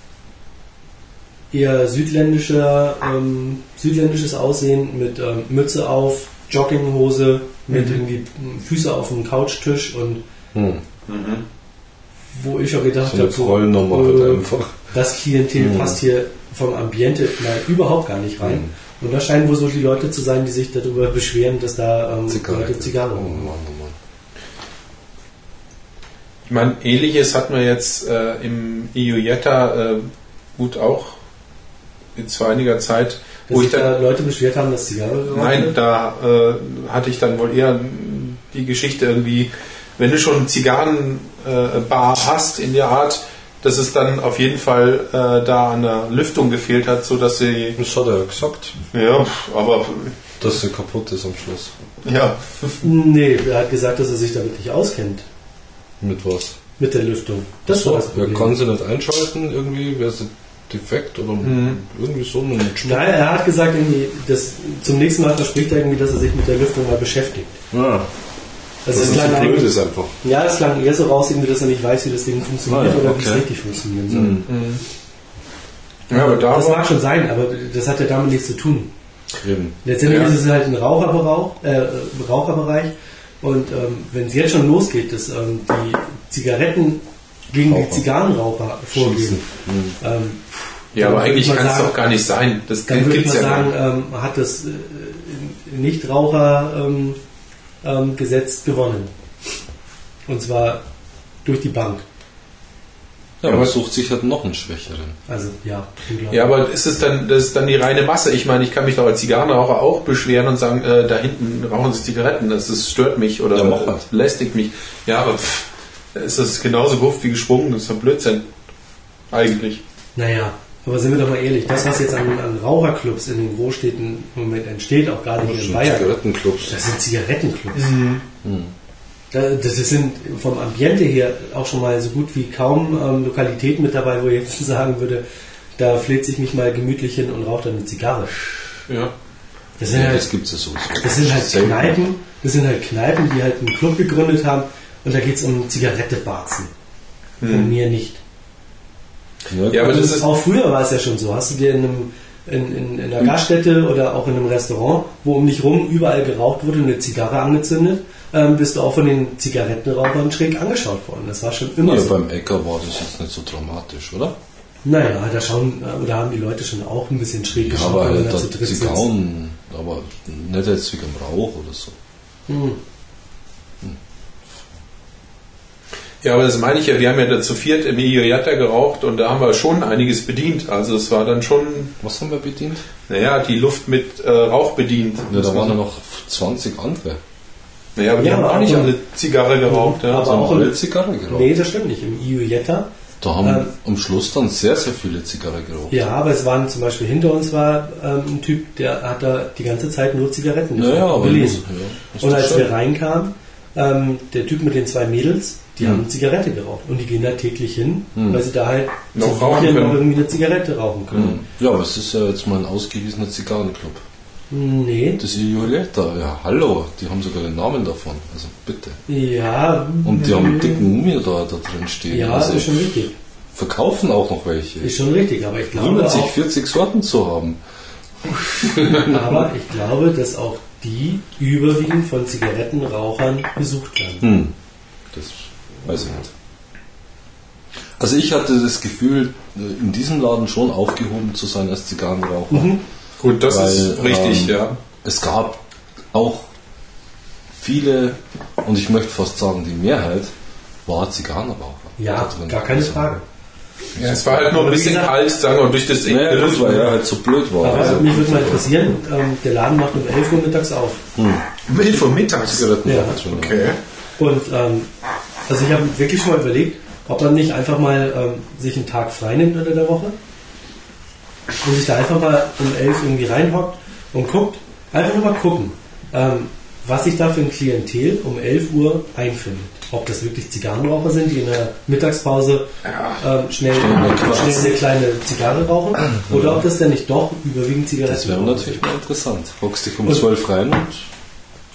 eher südländischer, ähm, südländisches Aussehen mit ähm, Mütze auf, Jogginghose, mit irgendwie Füße auf dem Couchtisch und Hm. Mhm. wo ich auch gedacht So habe, so, halt äh, das Klientel Mhm. passt hier vom Ambiente mal überhaupt gar nicht rein. Und da scheinen wohl so die Leute zu sein, die sich darüber beschweren, dass da ähm, Leute Zigarre Oh rauchen. Mann, oh Mann. Ich meine, ähnliches hatten wir jetzt äh, im EU Jetta äh, gut auch jetzt vor einiger Zeit, Dass wo sich ich dann da Leute beschwert haben, dass Zigarre Nein, da äh, hatte ich dann wohl eher die Geschichte irgendwie, wenn du schon Zigarrenbar äh, hast in der Art, dass es dann auf jeden Fall äh, da an der Lüftung gefehlt hat, so dass sie Das hat er ja gesagt, ja, aber dass sie kaputt ist am Schluss. ja, Nee, er hat gesagt, dass er sich damit nicht auskennt. Mit was? Mit der Lüftung. Das war das Problem. kann sie nicht einschalten irgendwie? Wäre sie defekt oder Mhm. irgendwie so ein Schmuck? Nein, er hat gesagt, irgendwie, dass zum nächsten Mal verspricht er irgendwie, dass er sich mit der Lüftung mal beschäftigt. Ja, Also das es ist klang so blöd ist einfach. ja, es klang eher so raus, irgendwie, dass er nicht weiß, wie das Ding funktioniert Ah, ja, oder wie es okay. richtig funktionieren soll. Mhm. ja, aber da das mag schon sein, aber das hat ja damit nichts zu tun. Eben. Letztendlich Ja. ist es halt ein Raucherberauch, äh, Raucherbereich und ähm, wenn es jetzt schon losgeht, dass ähm, die Zigaretten gegen die Raucher. Zigarrenraucher vorgehen. Mhm. ja, aber eigentlich kann es doch gar nicht sein. Das dann würde mal ja sagen, ähm, hat das äh, Nichtraucher ähm, gewonnen. Und zwar durch die Bank. Ja, Aber- man sucht sich halt noch einen Schwächeren. Also ja, unglaublich. Ja, aber ist es dann, das ist dann die reine Masse? Ich meine, ich kann mich doch als Zigarrenraucher auch beschweren und sagen, äh, da hinten rauchen sie Zigaretten, das, das stört mich oder Ja, lästigt mich. Ja, aber pff, ist das genauso guft wie geschwungen, das ist doch Blödsinn. Eigentlich. Naja, aber sind wir doch mal ehrlich, das, was jetzt an, an Raucherclubs in den Großstädten im Moment entsteht, auch gerade hier in Bayern, Zigarettenclubs. das sind Zigarettenclubs. Mhm. Da, das sind vom Ambiente her auch schon mal so gut wie kaum ähm, Lokalitäten mit dabei, wo ich jetzt sagen würde, da fläht sich mich mal gemütlich hin und raucht dann eine Zigarre. Ja. Das sind Ja, halt das gibt es ja sowieso. Das sind halt Selten. Kneipen, das sind halt Kneipen, die halt einen Club gegründet haben und da geht es um Zigarettebarzen. Von mir nicht. Ja, aber Und das ist, auch früher war es ja schon so. Hast du dir in, einem, in, in, in einer Gaststätte oder auch in einem Restaurant, wo um dich rum überall geraucht wurde, eine Zigarre angezündet, ähm, bist du auch von den Zigarettenrauchern schräg angeschaut worden. Das war schon immer Ja, so. beim Äcker war das jetzt nicht so dramatisch, oder? Naja, da schauen, äh, da haben die Leute schon auch ein bisschen schräg Ja, geschaut, aber wenn man halt da zu dritt sitzt. Zigarren, aber nicht jetzt wegen dem Rauch oder so. Hm. ja, aber das meine ich ja, wir haben ja da zu viert im Ioyata geraucht und da haben wir schon einiges bedient. Also es war dann schon, Was haben wir bedient? naja, die Luft mit äh, Rauch bedient. Ja, da waren ja noch 20 andere. Naja, aber die Ja, haben auch nicht alle Zigarre geraucht. Ja. Aber Da haben auch alle Zigarre geraucht. Nee, das stimmt nicht. Im Iujetta Da haben Ähm, am Schluss dann sehr, sehr viele Zigarre geraucht. Ja, aber es waren zum Beispiel hinter uns war ähm, ein Typ, der hat da die ganze Zeit nur Zigaretten Ja, geraucht ja, und aber gelesen. ja, Und als schön. wir reinkamen, ähm, der Typ mit den zwei Mädels, die Mhm. haben Zigarette geraucht. Und die gehen da täglich hin, Mhm. weil sie da halt Noch rauchen können. noch irgendwie eine Zigarette rauchen können. Mhm. Ja, aber es ist ja jetzt mal ein ausgewiesener Zigarrenclub. Nee. Das ist Violetta, ja, hallo, die haben sogar den Namen davon, also bitte. Ja. Und die haben einen dicken Mumie da, da drin stehen. Ja, also ist schon richtig. verkaufen auch noch welche. Ist schon richtig, aber ich glaube Wundert sich, auch, 40 Sorten zu haben. aber ich glaube, dass auch die überwiegend von Zigarettenrauchern besucht werden. Hm. Das weiß ich nicht. Also ich hatte das Gefühl, in diesem Laden schon aufgehoben zu sein als Zigarrenraucher. Mhm. Gut, das Weil, ist richtig, ähm, ja. Es gab auch viele, und ich möchte fast sagen, die Mehrheit war Zigarrenraucher. Ja, gar keine Frage. ja. Es war halt nur ein bisschen gesagt- kalt, sagen wir, und durch das Ja, das weil er halt so blöd war. Aber Also, mich würde mal interessieren, ähm, der Laden macht um 11 Uhr mittags auf. hm, Milch vor mittags. Zigaretten Ja. Okay. Und ähm, also ich habe wirklich schon mal überlegt, ob man nicht einfach mal ähm, sich einen Tag frei nimmt unter der Woche und sich da einfach mal um elf irgendwie reinhockt und guckt, einfach nur mal gucken, ähm, was sich da für ein Klientel um 11 Uhr einfindet. Ob das wirklich Zigarrenraucher sind, die in der Mittagspause ähm, schnell, schnell eine kleine Zigarre rauchen, oder ob das denn nicht doch überwiegend Zigaretten Das wäre natürlich mal interessant. Hockst dich um Und- 12 rein und.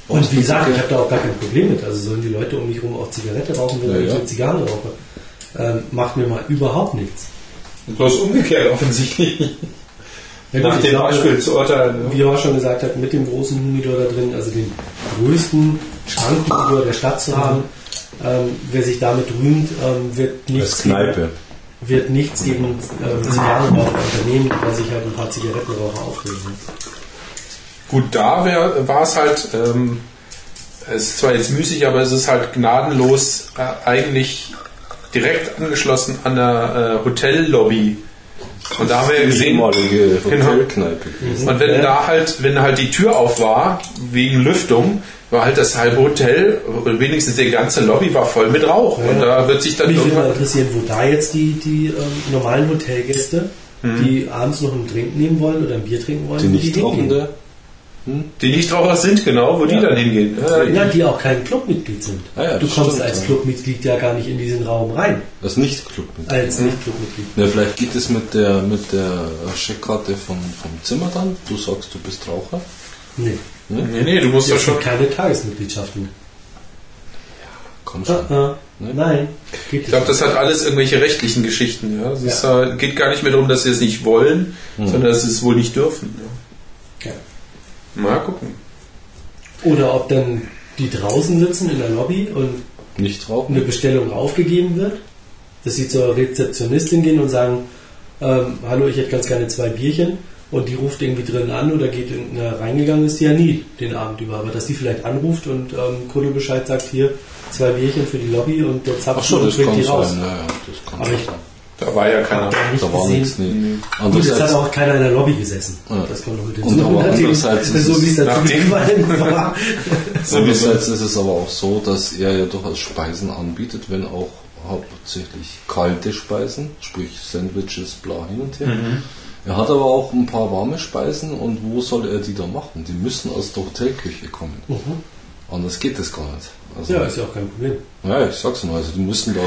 Und wie gesagt, ich habe da auch gar kein Problem mit. Also sollen die Leute um mich herum auch Zigarette rauchen, wenn Ja, ich ja. eine Zigarre rauche. Ähm, macht mir mal überhaupt nichts. Bloß umgekehrt offensichtlich. Ja, Nach ich dem glaube, Beispiel zu urteilen. Wie er auch schon gesagt hat, mit dem großen Humidor da drin, also den größten Schrankenhumidor der Stadt zu haben, ähm, wer sich damit rühmt, ähm, wird, nichts gegen, wird nichts gegen ähm, Zigarrenraucher unternehmen, weil sich halt ein paar Zigarettenraucher aufregen. Gut, da war es halt, ähm, es ist zwar jetzt müßig, aber es ist halt gnadenlos äh, eigentlich direkt angeschlossen an der äh, Hotellobby. Und da haben wir ja gesehen, Genau. Und wenn da halt, wenn halt die Tür auf war, wegen Lüftung, war halt das halbe Hotel, oder wenigstens die ganze Lobby war voll mit Rauch. Und da wird sich dann Mich würde mal interessieren, wo da jetzt die, die ähm, normalen Hotelgäste, die abends noch einen Drink nehmen wollen oder ein Bier trinken wollen, Die wo nicht hingehen. Rauchende. die Nichtraucher sind, genau, wo die Ja. dann hingehen. Äh, Ja, die auch kein Clubmitglied sind. Ah ja, du kommst stimmt, als ja. Clubmitglied ja gar nicht in diesen Raum rein, Das Nicht-Clubmitglied. als Nicht-Clubmitglied. Ja, vielleicht geht es mit der, mit der Scheckkarte vom, vom Zimmer dann. Du sagst, du bist Raucher. Nee. Nee, nee, du musst ja schon. keine Tagesmitgliedschaften. Komm Ah, schon. ah. Ne? Nein, Ich glaube, das hat alles irgendwelche rechtlichen Geschichten. Ja? Es ist, äh, geht gar nicht mehr darum, dass sie es nicht wollen, sondern dass sie es wohl nicht dürfen. Ja. Ja. Mal gucken. Oder ob dann die draußen sitzen in der Lobby und Nicht rauchen. eine Bestellung aufgegeben wird, dass sie zur Rezeptionistin gehen und sagen, ähm, hallo, ich hätte ganz gerne zwei Bierchen und die ruft irgendwie drin an oder geht in, na, reingegangen ist die ja nie den Abend über, aber dass die vielleicht anruft und ähm, Kuddel Bescheid sagt, hier zwei Bierchen für die Lobby und der zapft so, und bringt die raus. sein. Ja, Aber ich. Da war ja keiner. da war nichts. Nee. Gut, jetzt hat Andererseits, auch keiner in der Lobby gesessen. Ja. Das kommt noch mit Und aber andererseits ist so es- wie es dazu war. andererseits ist es aber auch so, dass er ja durchaus Speisen anbietet, wenn auch hauptsächlich kalte Speisen, sprich Sandwiches, bla hin und her. Mhm. Er hat aber auch ein paar warme Speisen und wo soll er die da machen? Die müssen aus der Hotelküche kommen. Anders geht das gar nicht. Also, Mhm. Ja, ist ja auch kein Problem. ja, ich sag's nur, also die müssen da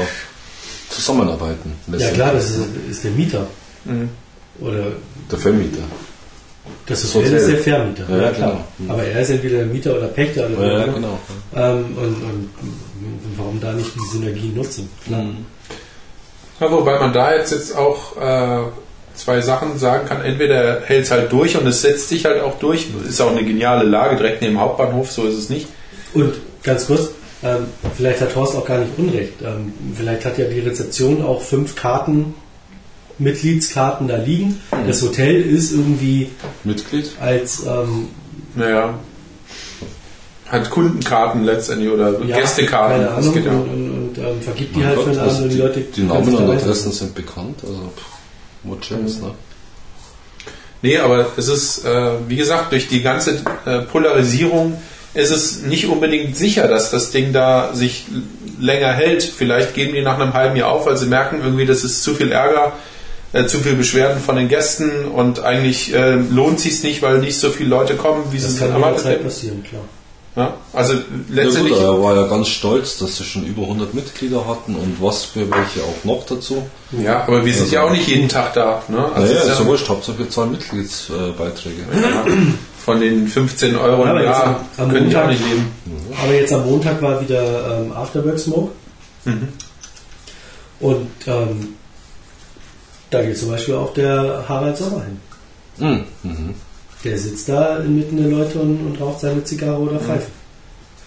zusammenarbeiten. Ja klar, das ist, ist der Mieter. Mhm. Oder der Vermieter. das Das Hotel ist der Vermieter. Ja, Ja, klar. klar. Aber er ist entweder Mieter oder Pächter oder Ja, auch immer. genau. ähm, und, und warum da nicht die Synergien nutzen? Klar. Ja, wobei man da jetzt, jetzt auch äh, zwei Sachen sagen kann. Entweder hält es halt durch und es setzt sich halt auch durch. Ist auch eine geniale Lage, direkt neben dem Hauptbahnhof, so ist es nicht. Und ganz kurz, ähm, vielleicht hat Horst auch gar nicht Unrecht. Ähm, vielleicht hat ja die Rezeption auch fünf Karten, Mitgliedskarten da liegen. Mhm. Das Hotel ist irgendwie Mitglied? als ähm, Naja. Hat Kundenkarten letztendlich oder ja, Gästekarten. keine Ahnung ja. und, und, und ähm, vergibt die Mein halt Gott, für also die, Leute. die Namen und Adressen sind bekannt, also what chance, ne? Nee, aber es ist, äh, wie gesagt, durch die ganze äh, Polarisierung ist es nicht unbedingt sicher, dass das Ding da sich länger hält. Vielleicht geben die nach einem halben Jahr auf, weil sie merken irgendwie, das ist zu viel Ärger, äh, zu viel Beschwerden von den Gästen und eigentlich äh, lohnt sich nicht, weil nicht so viele Leute kommen, wie sie Das es kann erwartet hätten. passieren, klar. Ja? Also Ja, letztendlich, gut, er war ja ganz stolz, dass sie schon über 100 Mitglieder hatten und was für welche auch noch dazu. ja, aber wir sind ja auch nicht jeden Tag da. Ne? Also naja, es ist ist ja ja, wurscht, Hauptsache wir zahlen Mitgliedsbeiträge. Von den 15 Euro im Jahr können die auch nicht leben. Aber jetzt am Montag war wieder ähm, Afterwork Smoke. Mhm. Und ähm, da geht zum Beispiel auch der Harald Sommer hin. Mhm. Mhm. Der sitzt da inmitten der Leute und, und raucht seine Zigarre oder Pfeife.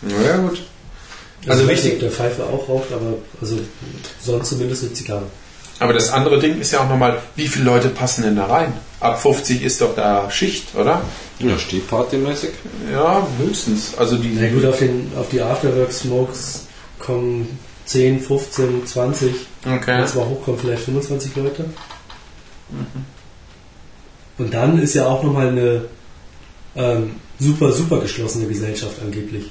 Ja, gut. Also, Also wichtig- der Pfeife auch raucht, aber also sonst zumindest eine Zigarre. Aber das andere Ding ist ja auch nochmal, wie viele Leute passen denn da rein? Ab 50 ist doch da Schicht, oder? Ja, Stehpartymäßig. Ja, höchstens. Also die. Na gut, auf, den, auf die Afterwork Smokes kommen 10, 15, 20, wenn Okay. es mal hochkommt, vielleicht 25 Leute. Und dann ist ja auch nochmal eine ähm, super, super geschlossene Gesellschaft angeblich.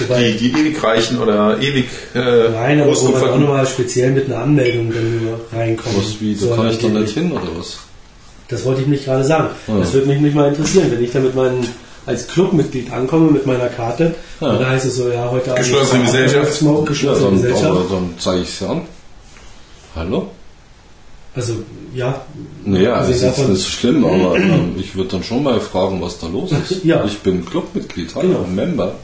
Wobei, Die, die ewig reichen oder ewig äh, Nein, aber wo man auch nochmal speziell mit einer Anmeldung dann nur reinkommt. Was wie, da So kann ich dann nicht hin oder was? Das wollte ich nicht gerade sagen. Ja. Das würde mich nicht mal interessieren, wenn ich da mit meinen als Clubmitglied ankomme mit meiner Karte Ja. und da heißt es so, ja, heute Abend Geschlossene Gesellschaft. Smoke, Ja, geschlossene dann, Gesellschaft. aber dann zeige ich sie an. Hallo? Also, ja. Naja, Also es ist nicht so schlimm, aber ähm, ich würde dann schon mal fragen, was da los ist. Ja. Ich bin Clubmitglied, hallo, Genau. Member.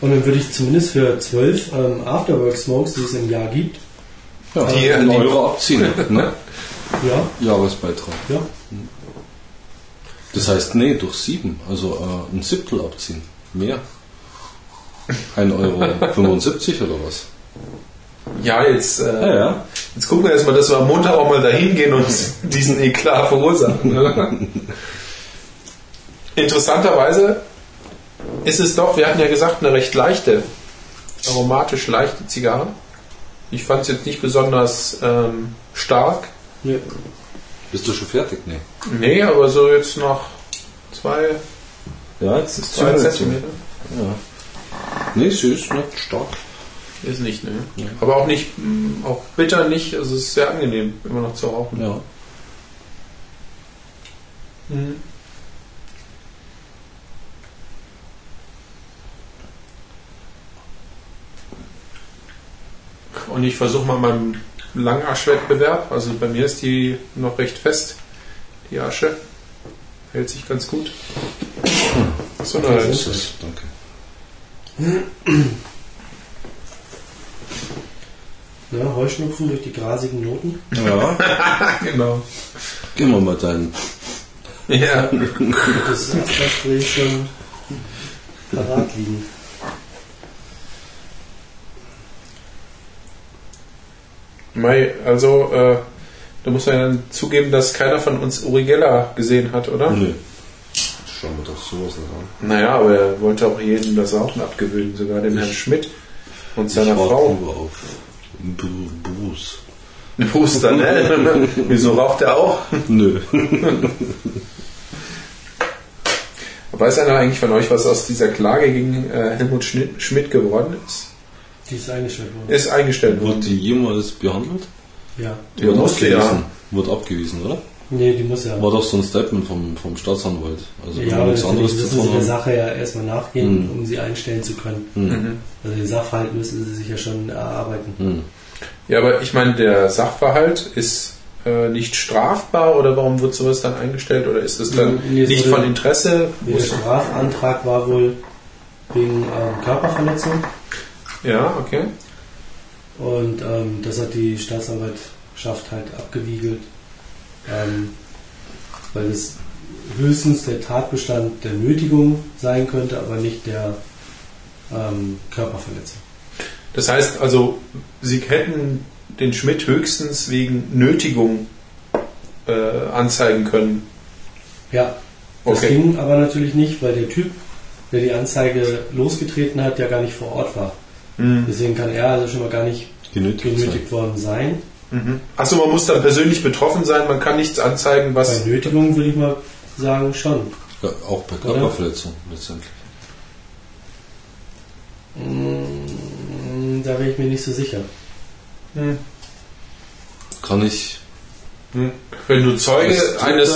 Und dann würde ich zumindest für zwölf ähm, Afterwork Smokes, die es im Jahr gibt, Ja, Die- einen die- Euro abziehen. Ne? ja, Jahresbeitrag. ja, Das heißt, nee, durch sieben, also äh, ein Siebtel abziehen. Mehr. 1,75 Euro oder was? Ja, jetzt, äh, Ja, ja. jetzt gucken wir erstmal, dass wir am Montag auch mal dahin gehen und diesen Eklat verursachen. ne? Interessanterweise ist es doch, wir hatten ja gesagt, eine recht leichte, aromatisch leichte Zigarre. Ich fand es jetzt nicht besonders ähm, stark. ja. Bist du schon fertig? Nee. Nee, aber so jetzt noch zwei, Ja, jetzt ist zwei Zentimeter. Ja. Nee, sie ist nicht stark. Ist nicht, ne? Aber auch nicht, mh, auch bitter nicht, also es ist sehr angenehm, immer noch zu rauchen. Ja. Mhm. Und ich versuche mal meinen Langaschwettbewerb, also bei mir ist die noch recht fest, die Asche. Hält sich ganz gut. So, na, Das ist es. Danke. ja, Heuschnupfen durch die grasigen Noten. Ja. genau. Gehen wir mal deinen. Ja. Das Abgasspray schon parat liegen. Mai, also, äh, da muss man ja dann zugeben, dass keiner von uns Uri Geller gesehen hat, oder? Nee. Schauen wir doch sowas nicht an. Naja, aber er wollte auch jedem das Rauchen abgewöhnen, sogar dem Herrn Schmidt und seiner ich Frau. nur auf Bu- Bruce. Puster, ne? Wieso raucht er auch? Nö. Weiß einer eigentlich von euch, was aus dieser Klage gegen äh, Helmut Schmidt geworden ist? Die ist eingestellt worden. Ist eingestellt Wurde worden. die jemals behandelt? Ja. Die musste ja. abgewiesen. Wurde abgewiesen, oder? Nee, die muss ja. War doch so ein Statement vom, vom Staatsanwalt. Also Ja, nichts natürlich anderes müssen sie der. Sache ja erstmal nachgehen, Mhm. um sie einstellen zu können. Mhm. Also den Sachverhalt müssen sie sich ja schon erarbeiten. Hm. Ja, aber ich meine, der Sachverhalt ist äh, nicht strafbar oder warum wird sowas dann eingestellt oder ist es dann Nee, es nicht wurde- von Interesse? Der Strafantrag war wohl wegen ähm, Körperverletzung Ja, okay. und ähm, das hat die Staatsanwaltschaft halt abgewiegelt, ähm, weil es höchstens der Tatbestand der Nötigung sein könnte, aber nicht der ähm, Körperverletzung. Das heißt also, Sie hätten den Schmidt höchstens wegen Nötigung äh, anzeigen können. Ja, das Okay. ging aber natürlich nicht, weil der Typ, der die Anzeige losgetreten hat, ja gar nicht vor Ort war. Mhm. Deswegen kann er also schon mal gar nicht Genötigt. genötigt worden sein. Mhm. Achso, man muss dann persönlich betroffen sein, man kann nichts anzeigen, Bei was. Nötigung würde ich mal sagen schon. Ja, auch bei Körperverletzung letztendlich. Mm, Da wäre ich mir nicht so sicher. Hm. Kann ich Hm. Wenn du Zeuge eines.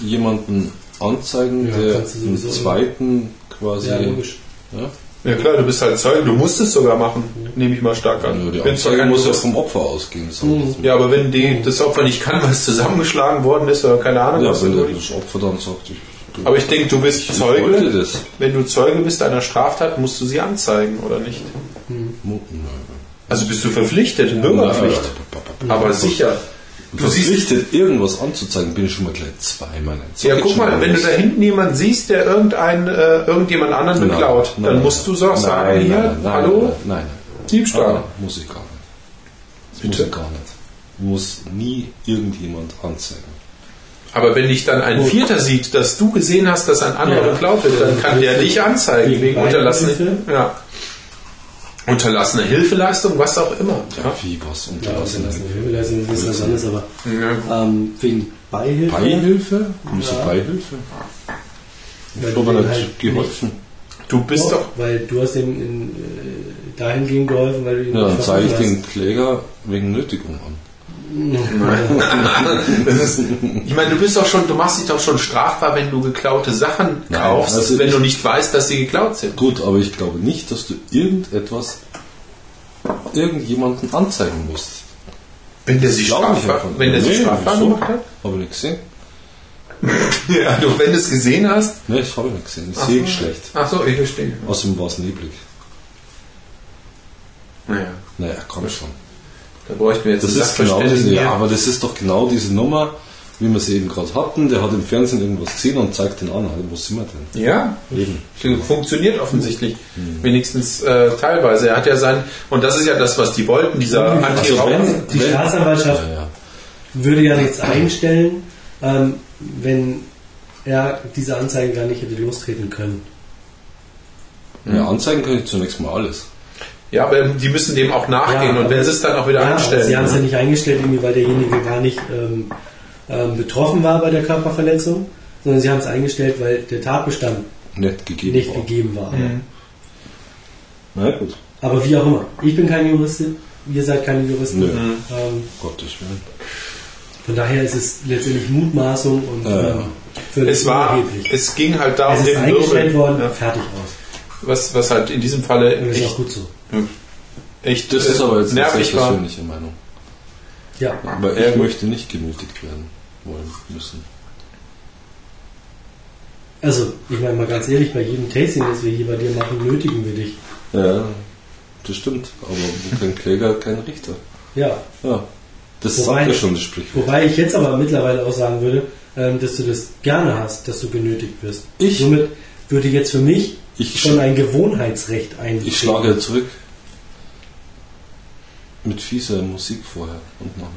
Jemanden anzeigen, Ja, der kannst du im sowieso. zweiten quasi. Ja, logisch. ja? Ja klar, du bist halt Zeuge, du musst es sogar machen, nehme ich mal stark an. Ja, Wenn kein muss ja Bewusst- vom Opfer ausgehen. mal. ja, aber wenn die, das Opfer nicht kann, weil es zusammengeschlagen worden ist oder keine Ahnung Ja, was. wenn das Opfer dann sagt, ich, Aber ich denke, du bist Zeuge. das. Wenn du Zeuge bist einer Straftat, musst du sie anzeigen, oder nicht? Mu- Also bist du verpflichtet, Bürgerpflicht. Aber sicher. Du siehst, Verpflichtet, irgendwas anzuzeigen, bin ich schon mal gleich zweimal. ja, guck mal, wenn du da hinten jemanden siehst, der irgendein, äh, irgendjemand anderen Nein, beklaut, nein, dann nein. musst du so Nein, sagen, hier, nein, nein, hallo, Nein, nein, nein. Diebstahl. Nein, muss ich gar nicht. Das Bitte? muss ich gar nicht. Muss nie irgendjemand anzeigen. Aber wenn dich dann ein Vierter sieht, dass du gesehen hast, dass ein anderer Ja. beklaut wird, dann kann der dich anzeigen Wegen Beihilfe? ja. Unterlassene Hilfeleistung, was auch immer. Ja, wie was Ja, unterlassen. unterlassene Hilfeleistung ist was anderes, aber Ja. ähm, wegen Beihilfe. Beihilfe? Wieso Ja. Beihilfe? Weil Ich du habe halt geholfen. Du bist doch. Weil du hast ihm in, äh, dahingehend geholfen, weil du ihn Ja, dann zeige ich den Kläger wegen Nötigung an. Ist, ich meine, du bist doch schon, du machst dich doch schon strafbar, wenn du geklaute Sachen Nein, kaufst, also wenn du nicht weißt, dass sie geklaut sind. Gut, aber ich glaube nicht, dass du irgendetwas irgendjemanden anzeigen musst. Wenn der sich strafbar, wenn der sich strafbar gemacht hat? Habe ich nicht gesehen? Ja, du, wenn du es gesehen hast. Ne, das habe ich nicht gesehen. Ich Ach sehe so. ich schlecht. Ach so, ich verstehe. Außerdem war es neblig. Naja, Naja, komm schon. Da bräuchten wir jetzt Das ist genau diese, ja, aber das ist doch genau diese Nummer, wie wir sie eben gerade hatten. Der hat im Fernsehen irgendwas gesehen und zeigt den an. Also, wo sind wir denn? Ja, Eben. funktioniert offensichtlich. Wenigstens äh, teilweise. Er hat ja sein, und das ist ja das, was die wollten, dieser Also Anti-Rauch. wenn die wenn- Staatsanwaltschaft Ja, ja. würde ja nichts einstellen, ähm, wenn er diese Anzeigen gar nicht hätte lostreten können. ja, anzeigen kann ich zunächst mal alles. Ja, aber die müssen dem auch nachgehen Ja, und wenn sie es dann auch wieder Ja, einstellen. sie haben es ja ne? nicht eingestellt, irgendwie, weil derjenige gar nicht ähm, ähm, betroffen war bei der Körperverletzung, sondern sie haben es eingestellt, weil der Tatbestand Nicht gegeben. nicht war. gegeben war. Mhm. Na gut, Aber wie auch immer. Ich bin keine Juristin, ihr seid keine Juristen. Nö. Ähm, Gottes Willen. von daher ist es letztendlich Mutmaßung und Ja, ja. ähm, völlig Es war, unerheblich. es ging halt da Es ist den eingestellt Wirbel. worden, Ja. fertig aus. Was, was halt in diesem Falle Und das ist auch gut so. Echt Das ist aber jetzt eine persönliche Meinung. Ja. Aber gut. möchte nicht genötigt werden wollen müssen. Also, ich meine mal ganz ehrlich, bei jedem Tasting, das wir hier bei dir machen, nötigen wir dich. Ja, das stimmt. Aber kein Kläger, kein Richter. Ja. Ja, das Wobei- sagt ja schon das Sprichwort. Wobei ich jetzt aber mittlerweile auch sagen würde, ähm, dass du das gerne hast, dass du genötigt wirst. Ich? Somit würde jetzt für mich Ich, schon ein Gewohnheitsrecht eintreten. ich schlage zurück mit fieser Musik vorher und nachher.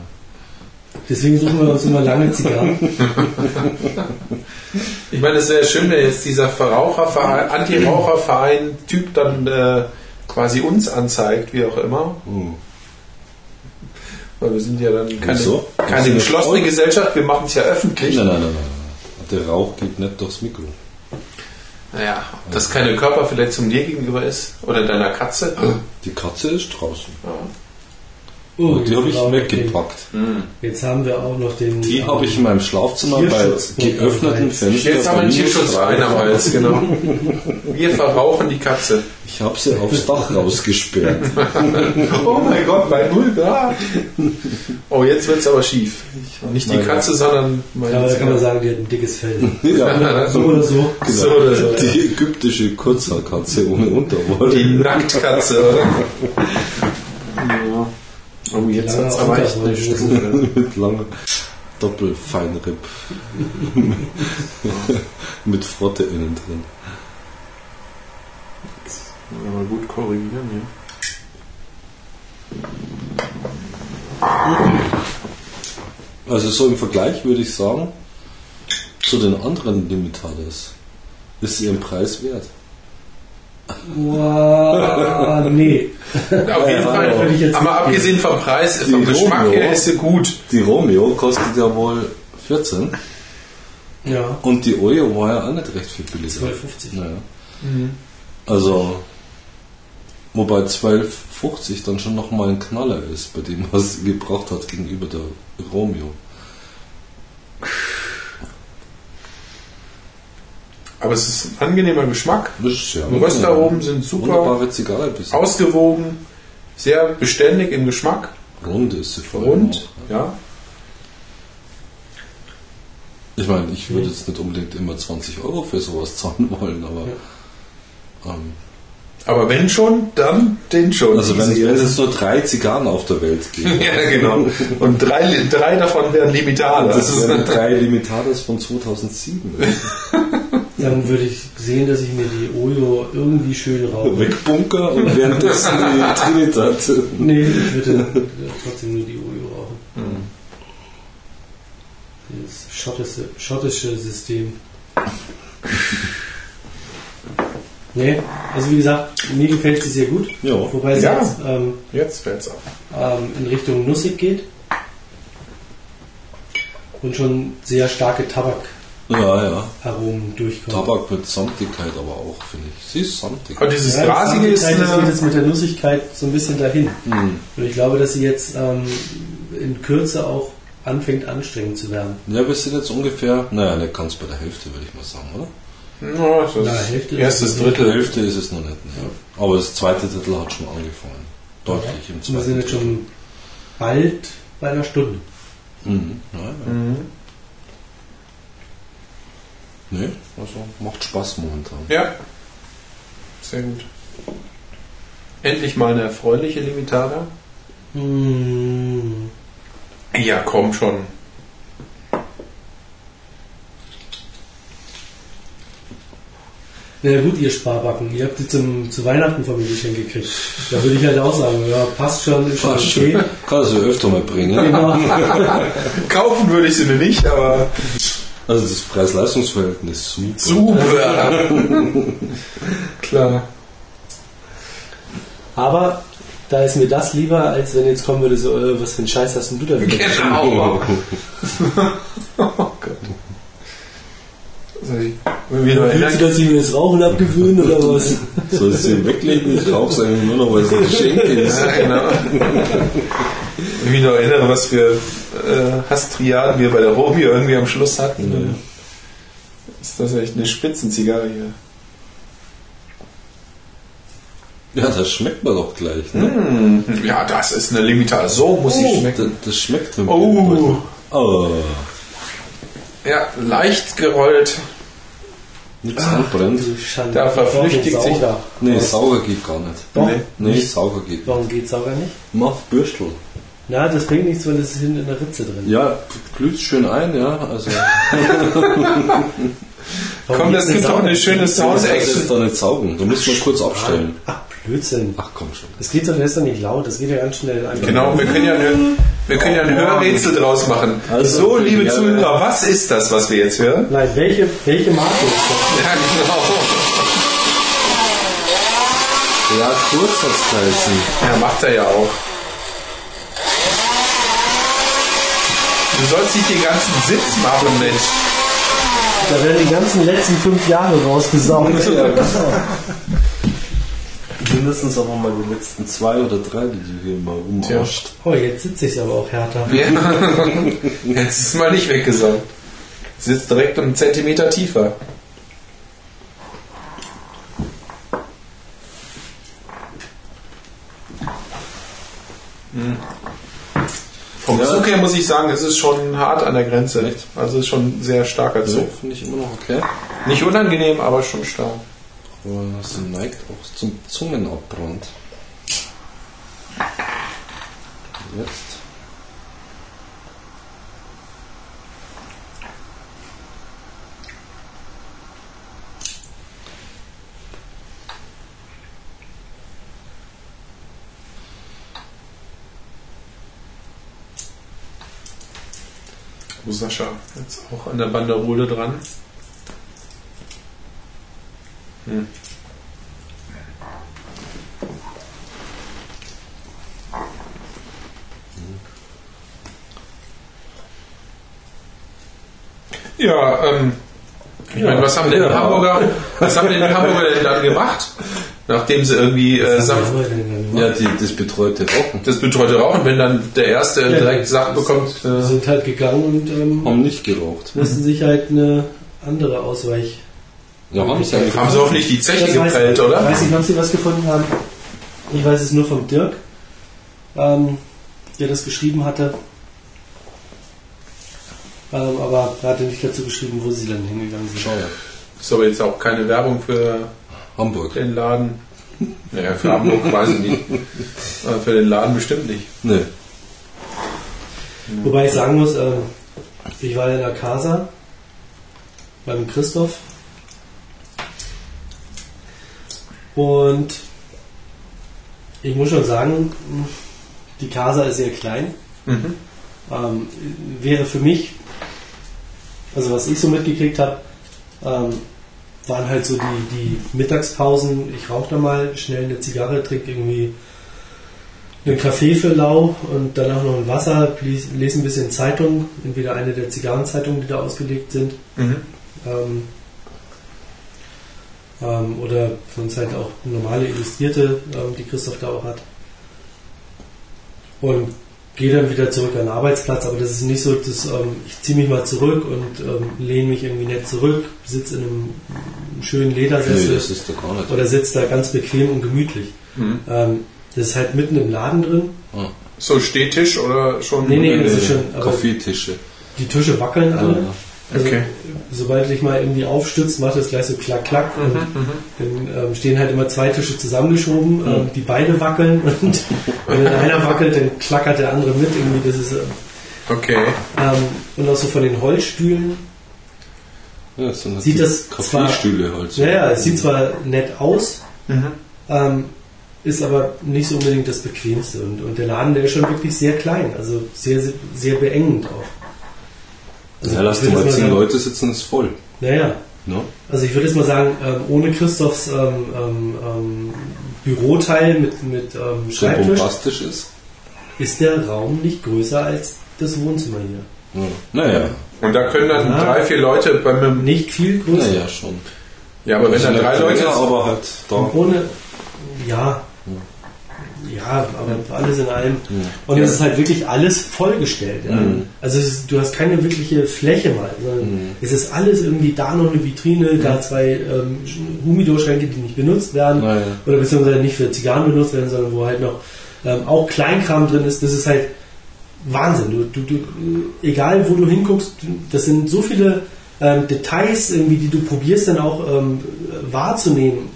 Deswegen suchen wir uns immer lange Zigarren. Ich meine, es wäre schön, wenn jetzt dieser Verraucherverein, Anti-Raucherverein-Typ dann äh, quasi uns anzeigt, wie auch immer. Hm. Weil wir sind ja dann keine, Wieso? keine geschlossene? Gesellschaft, wir machen es ja öffentlich. Nein, nein, nein, nein. Der Rauch geht nicht durchs Mikro. Naja, ob das keine Körperverletzung dir gegenüber ist oder deiner Katze. Die Katze ist draußen. Oh, die habe ich weggepackt. Hm. Jetzt haben wir auch noch den. Die habe ich in meinem Schlafzimmer bei Tierschutz- geöffneten Fenstern. Jetzt haben wir einen Tierschutzverein drei. am Hals, genau. Wir verrauchen die Katze. Ich habe sie aufs Dach rausgesperrt. Oh mein Gott, bei 0 Grad. Oh, jetzt wird es aber schief. Nicht die Katze, sondern meine Aber da kann man sagen, die hat ein dickes Fell. ja, So oder so. So oder so. Die ägyptische Kurzhaarkatze ohne Unterwolle. Die Nacktkatze, oder? Oh, jetzt hat es aber echt eine. Stunde. mit langer Doppelfeinripp. mit Frotte innen drin. Aber gut korrigieren, ja. Also so im Vergleich würde ich sagen, zu den anderen Limitadas ist sie ihren Preis wert. Wow, nee. Auf jeden Fall. würde ich jetzt aber abgesehen vom Preis, Die vom Geschmack Romeo. her ist sie gut. Die Romeo kostet ja wohl 14 Ja. und die Oyo war ja auch nicht recht viel billiger. 12,50. Naja. Also, wobei 12,50 dann schon nochmal ein Knaller ist, bei dem was sie gebraucht hat gegenüber der Romeo. Aber es ist ein angenehmer Geschmack. Das ja Die Röstaromen sind super, ausgewogen, sehr beständig im Geschmack, rund ist sie vor allem rund. auch. Ja. Ich meine, ich würde jetzt nicht unbedingt immer 20 Euro für sowas zahlen wollen, aber ähm, Aber wenn schon, dann den schon. also wenn, wenn es nur drei Zigarren auf der Welt gibt, ja, genau. Und drei, drei davon wären Limitaler. das sind drei Limitadas von 2007. Dann würde ich sehen, dass ich mir die Oyo irgendwie schön rauche. Wegbunker und währenddessen die Trinidad. Nee, ich würde trotzdem nur die Oyo rauchen. Das schottische, schottische System. Nee, also wie gesagt, mir gefällt sie sehr gut. Ja. Wobei sie Ja. jetzt ähm, Jetzt fällt's auf. ähm, in Richtung nussig geht. Und schon sehr starke Tabak Ja, ja. Aromen durchkommen. Tabak mit Samtigkeit aber auch, finde ich. Sie ist samtig. Und dieses Ja, Grasige ist Samtigkeit geht eine, jetzt mit der Nussigkeit so ein bisschen dahin. Hm. Und ich glaube, dass sie jetzt ähm, in Kürze auch anfängt anstrengend zu werden. Ja, wir sind jetzt ungefähr, naja, nicht ganz bei der Hälfte, würde ich mal sagen, oder? Ja, das Na, ist Hälfte ist erstes es Die Drittel. Hälfte ist es noch nicht. Ne? Aber das zweite Drittel hat schon angefangen. Deutlich im Wir zweiten sind jetzt schon bald bei einer Stunde. Mhm. Ja, ja. Mhm. Nee, also macht Spaß momentan. Ja, sehr gut. Endlich mal eine erfreuliche Limitada. Hm. Ja, komm schon. Na ja, gut, ihr Sparbacken, ihr habt die zum, zu Weihnachten von mir geschenkt gekriegt. Da würde ich halt auch sagen, ja, passt schon, ist schon Passt okay. Kannst du öfter mal bringen. Genau. Kaufen würde ich sie mir nicht, aber Also das Preis-Leistungs-Verhältnis super. super. Klar. Aber da ist mir das lieber, als wenn jetzt kommen würde, so, äh, was für ein Scheiß hast denn du da wieder? Genau. oh Gott. Ich wieder Willst du, dass ich mir das Rauchen abgewöhne oder was? Soll ich sie weglegen? Ich rauche es eigentlich nur noch, weil es ein Geschenk ist. Ja, genau. Ich mich noch erinnere, was für äh, Hastriaden wir bei der Robi irgendwie am Schluss hatten. Ja. Ist das echt eine Spitzenzigarre hier? Ja, das schmeckt man doch gleich. Ne? Mm, ja, das ist eine Limitada. So muss sie schmecken. Das, das schmeckt wenn Oh. oh. Ja, leicht gerollt. Nichts anbrennt. Da verflüchtigt Doch, sich- Sauger. Nee, sauger geht gar nicht. Doch. Nee. Nee, sauger geht nicht. Warum geht Sauger nicht? Mach Bürstel. Na, das bringt nichts, weil es ist hinten in der Ritze drin. Ja, glüht schön ein, ja. Also, Komm, das gibt auch eine schöne du kannst jetzt Sound-Action. da nicht saugen. Du musst mal kurz abstellen. Ach, Blödsinn. Ach komm schon. Das geht doch, das ist doch nicht laut, das geht ja ganz schnell. Einfach Genau, wir können ja, eine, wir können ja ein Hörrätsel draus machen. Also, so, liebe ja, Zuhörer, was ist das, was wir jetzt hören? Nein, welche, welche Marke ist Ja, genau. Ja, Kurzsatzgleichen. Ja, macht er ja auch. Du sollst nicht den ganzen Sitz machen, Mensch. das? Da werden die ganzen letzten fünf Jahre rausgesaugt. Mindestens auch mal die letzten zwei oder drei, die du hier mal rumrascht. Oh, jetzt sitze ich aber auch härter. Ja. Jetzt ist mal nicht weggesaugt. Sitzt direkt einen Zentimeter tiefer. Hm. Vom Ja. Zug her muss ich sagen, es ist schon hart an der Grenze. Echt? Also es ist schon ein sehr starker So, Zug. finde ich immer noch okay. Nicht unangenehm, aber schon stark. Sie neigt auch zum Zungenabbrand. Jetzt. Sascha, jetzt auch an der Banderole dran. Hm. Ja, ähm, ich meine, was haben denn die Ja. Hamburger, was haben denn die Hamburger denn dann gemacht? Nachdem sie irgendwie äh, sanft Ja, die, das betreute Rauchen. das betreute Rauchen, wenn dann der Erste Ja, direkt Sachen bekommt. Äh, sind halt gegangen und ähm, Haben nicht geraucht. mussten sich halt eine andere Ausweich. Ja, haben sie eigentlich. haben sie hoffentlich die Zeche geprellt, oder? Ich weiß nicht, ob Sie was gefunden haben. Ich weiß es nur vom Dirk, ähm, der das geschrieben hatte. Ähm, aber er hatte nicht dazu geschrieben, wo sie dann hingegangen sind. Schau, Ist aber jetzt auch keine Werbung für Hamburg. den Laden. Naja, für Hamburg weiß ich nicht. Aber für den Laden bestimmt nicht. Nee. Wobei ich sagen muss, ähm, ich war in der Casa beim Christoph und ich muss schon sagen, die Casa ist sehr klein. Mhm. Ähm, wäre für mich, also was ich so mitgekriegt habe, ähm, waren halt so die, die Mittagspausen. Ich rauche da mal schnell eine Zigarre, trinke irgendwie einen Kaffee für lau und danach noch ein Wasser, lese ein bisschen Zeitung, entweder eine der Zigarrenzeitungen, die da ausgelegt sind, Mhm. Ähm, ähm, oder sonst halt auch normale Illustrierte, ähm, die Christoph da auch hat. Und gehe dann wieder zurück an den Arbeitsplatz, aber das ist nicht so, dass ähm, ich ziehe mich mal zurück und ähm, lehne mich irgendwie nett zurück, sitze in einem schönen Ledersessel Nee, das ist doch gar nicht. oder sitze da ganz bequem und gemütlich. Mhm. Ähm, das ist halt mitten im Laden drin. Ah, So Stehtisch oder schon? Nee, nee, nee, nee, schon, aber Kaffeetische. die Tische wackeln alle. Ja. Also, Okay. sobald ich mal irgendwie aufstützt, macht es gleich so klack, klack. Mhm, Und dann ähm, stehen halt immer zwei Tische zusammengeschoben, ähm, die beide wackeln. Und wenn dann einer wackelt, dann klackert der andere mit. Irgendwie, das ist, ähm, Okay. ähm, und auch so von den Holzstühlen. Ja, das sind Sieht das zwar- Kaffeestühle so. Ja, ja, es sieht zwar nett aus, Mhm. ähm, ist aber nicht so unbedingt das Bequemste. Und, und der Laden, der ist schon wirklich sehr klein, also sehr, sehr, sehr beengend auch. Also ja, lass ich dir würde mal zehn Leute sitzen, ist voll. Naja, Ne? also ich würde jetzt mal sagen, ähm, ohne Christophs ähm, ähm, ähm, Büroteil mit, mit ähm, Der Schreibtisch bombastisch ist. ist der Raum nicht größer als das Wohnzimmer hier. Ja. Naja, Und da können dann Ja. drei, vier Leute beim. Nicht viel größer. naja, schon. Ja, aber wenn dann drei Leute. aber halt da. Ohne, ja, ja, aber alles in allem. Und Ja. es ist halt wirklich alles vollgestellt. Ja. Mhm. Also ist, du hast keine wirkliche Fläche mal, sondern Mhm. es ist alles irgendwie da noch eine Vitrine, da zwei ähm, Humidor-Schränke, die nicht benutzt werden Naja. oder beziehungsweise nicht für Zigarren benutzt werden, sondern wo halt noch ähm, auch Kleinkram drin ist. Das ist halt Wahnsinn. Du, du, du, egal wo du hinguckst, das sind so viele ähm, Details irgendwie, die du probierst dann auch ähm, wahrzunehmen.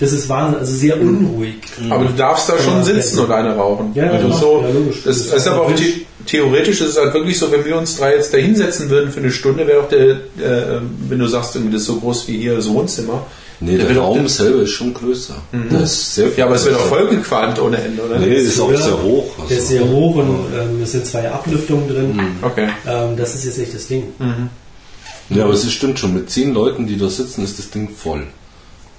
Das ist Wahnsinn, also sehr unruhig. Aber du darfst da schon sitzen und eine rauchen. Ja, also genau. so, Ja, logisch. Das, das ist aber auch the theoretisch ist es halt wirklich so, wenn wir uns drei jetzt da hinsetzen würden für eine Stunde, wäre auch der, äh, wenn du sagst, irgendwie das ist so groß wie hier das Wohnzimmer. Nee, Der der, Raum selber ist schon größer. Der ist sehr Ja, aber es wird auch größer. vollgequalmt ohne Ende, oder? Nee, ist auch sehr hoch. Also. Der ist sehr hoch und ähm, es sind zwei Ablüftungen drin. Okay. Ähm, das ist jetzt echt das Ding. Ja, aber es stimmt schon. Mit zehn Leuten, die da sitzen, ist das Ding voll.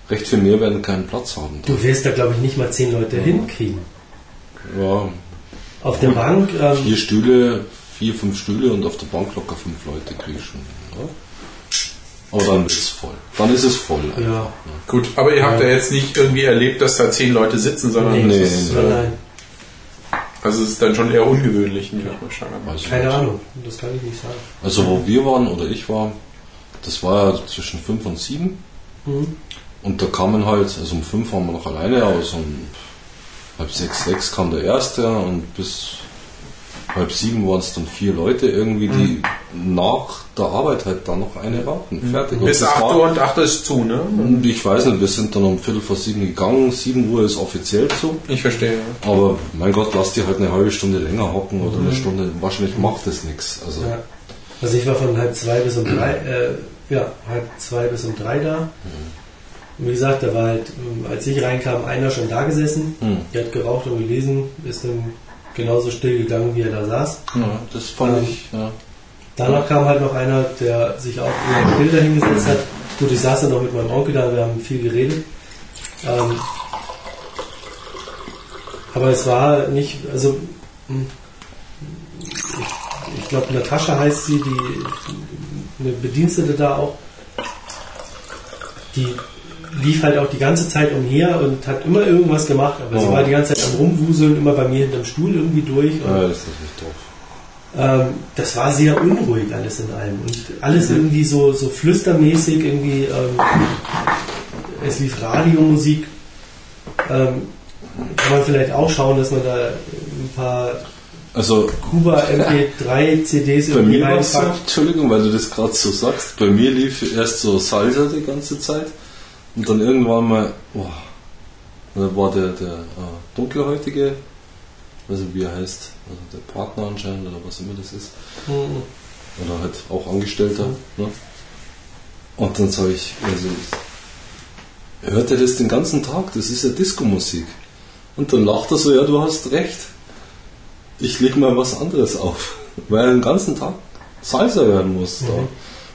Recht viel mehr werden keinen Platz haben. Du wirst da, glaube ich, nicht mal zehn Leute hinkriegen. Ja, Auf der Bank, ähm, vier Stühle, vier, fünf Stühle und auf der Bank locker fünf Leute krieg ich schon. Ja. Aber dann ist es voll. Dann ist es voll. ja, Gut, aber ihr habt Ja. ja jetzt nicht irgendwie erlebt, dass da zehn Leute sitzen, sondern nee, nee, das ist, nein, nein, also es ist dann schon eher ungewöhnlich. nicht? Also, keine Ahnung, das kann ich nicht sagen. Also wo wir waren oder ich war, das war ja zwischen fünf und sieben. Mhm. Und da kamen halt, also um fünf waren wir noch alleine, so um halb sechs, sechs kam der erste und bis halb sieben waren es dann vier Leute irgendwie, die nach der Arbeit halt dann noch eine rauchen. Fertig. Und Bis das 8 war- Uhr und 8 Uhr ist zu, ne? Und Ich weiß nicht, wir sind dann um Viertel vor sieben gegangen, sieben Uhr ist offiziell zu. Ich verstehe. ja. Aber mein Gott, lass die halt eine halbe Stunde länger hocken oder eine Stunde, wahrscheinlich macht das nichts. Also Ja. Also ich war von halb zwei bis um drei, äh, ja, halb zwei bis um drei da. Und wie gesagt, da war halt, als ich reinkam, einer schon da gesessen, Hm. der hat geraucht und gelesen, ist dann genauso still gegangen, wie er da saß. ja, das fand Ähm, ich, ja. Danach kam halt noch einer, der sich auch eher still dahingesetzt hat. Gut, ich saß dann noch mit meinem Onkel da, wir haben viel geredet. Ähm, aber es war nicht, also hm, ich, ich glaube Natascha heißt sie, die eine Bedienstete da auch, die lief halt auch die ganze Zeit umher und hat immer irgendwas gemacht, aber sie Oh. war die ganze Zeit am Rumwuseln, immer bei mir hinterm Stuhl irgendwie durch. Ja, das ist nicht doof. ähm, das war sehr unruhig alles in allem und alles irgendwie so, so flüstermäßig, irgendwie ähm, es lief Radiomusik. Ähm, kann man vielleicht auch schauen, dass man da ein paar Also Kuba MP3 CDs bei irgendwie mir reinpackt. Entschuldigung, weil du das gerade so sagst, bei mir lief erst so Salsa die ganze Zeit und dann irgendwann mal, oh, da war der, der äh, dunkelhäutige, also wie er heißt, also der Partner anscheinend oder was immer das ist, Mhm. oder halt auch Angestellter. Ne? Und dann sage ich, also ich hört er das den ganzen Tag, das ist ja Disco-Musik. Und dann lacht er so, ja, du hast recht. Ich leg mal was anderes auf, weil er den ganzen Tag Salsa hören muss. Da.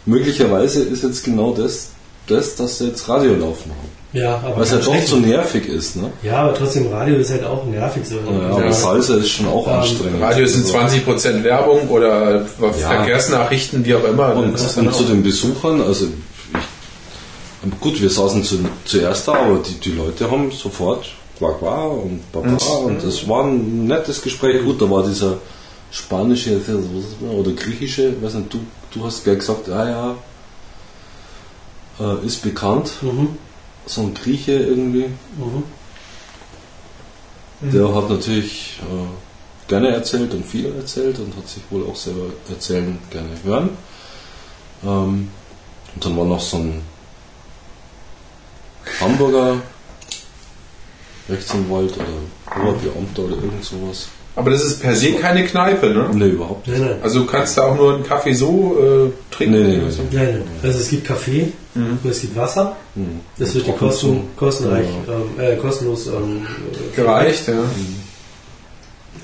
Möglicherweise ist jetzt genau das, das, dass sie jetzt Radio laufen haben. Ja, aber Weil es ja ganz doch so nervig ist, ne? Ja, aber trotzdem, Radio ist halt auch nervig so. Ja, aber Salsa ist schon auch Ähm, anstrengend. Radio sind Also- 20% Werbung oder Ja. Verkehrsnachrichten, wie auch immer. Und, Das und zu den Besuchern, also ich, aber gut, wir saßen zu, zuerst da, aber die, die Leute haben sofort quack quack und baba Mhm. und es war ein nettes Gespräch. Gut, da war dieser spanische oder griechische, weiß nicht, du, du hast gleich gesagt, ah ja, äh, ist bekannt, Mhm. so ein Grieche irgendwie, Mhm. der hat natürlich äh, gerne erzählt und viel erzählt und hat sich wohl auch selber erzählen gerne hören. Ähm, und dann war noch so ein Hamburger Rechtsanwalt oder Oberbeamter oder irgend sowas. Aber das ist per se keine Kneipe, ne? Ne, überhaupt nicht. Nein, nein. Also du kannst da auch nur einen Kaffee so äh, trinken. Nee, nee, nee. so. Nein, nein. Also es gibt Kaffee Mhm. und es gibt Wasser. Hm. Das wird dir kosten, kostenreich, Ja. ähm, äh, kostenlos ähm, äh, Gereicht, ja.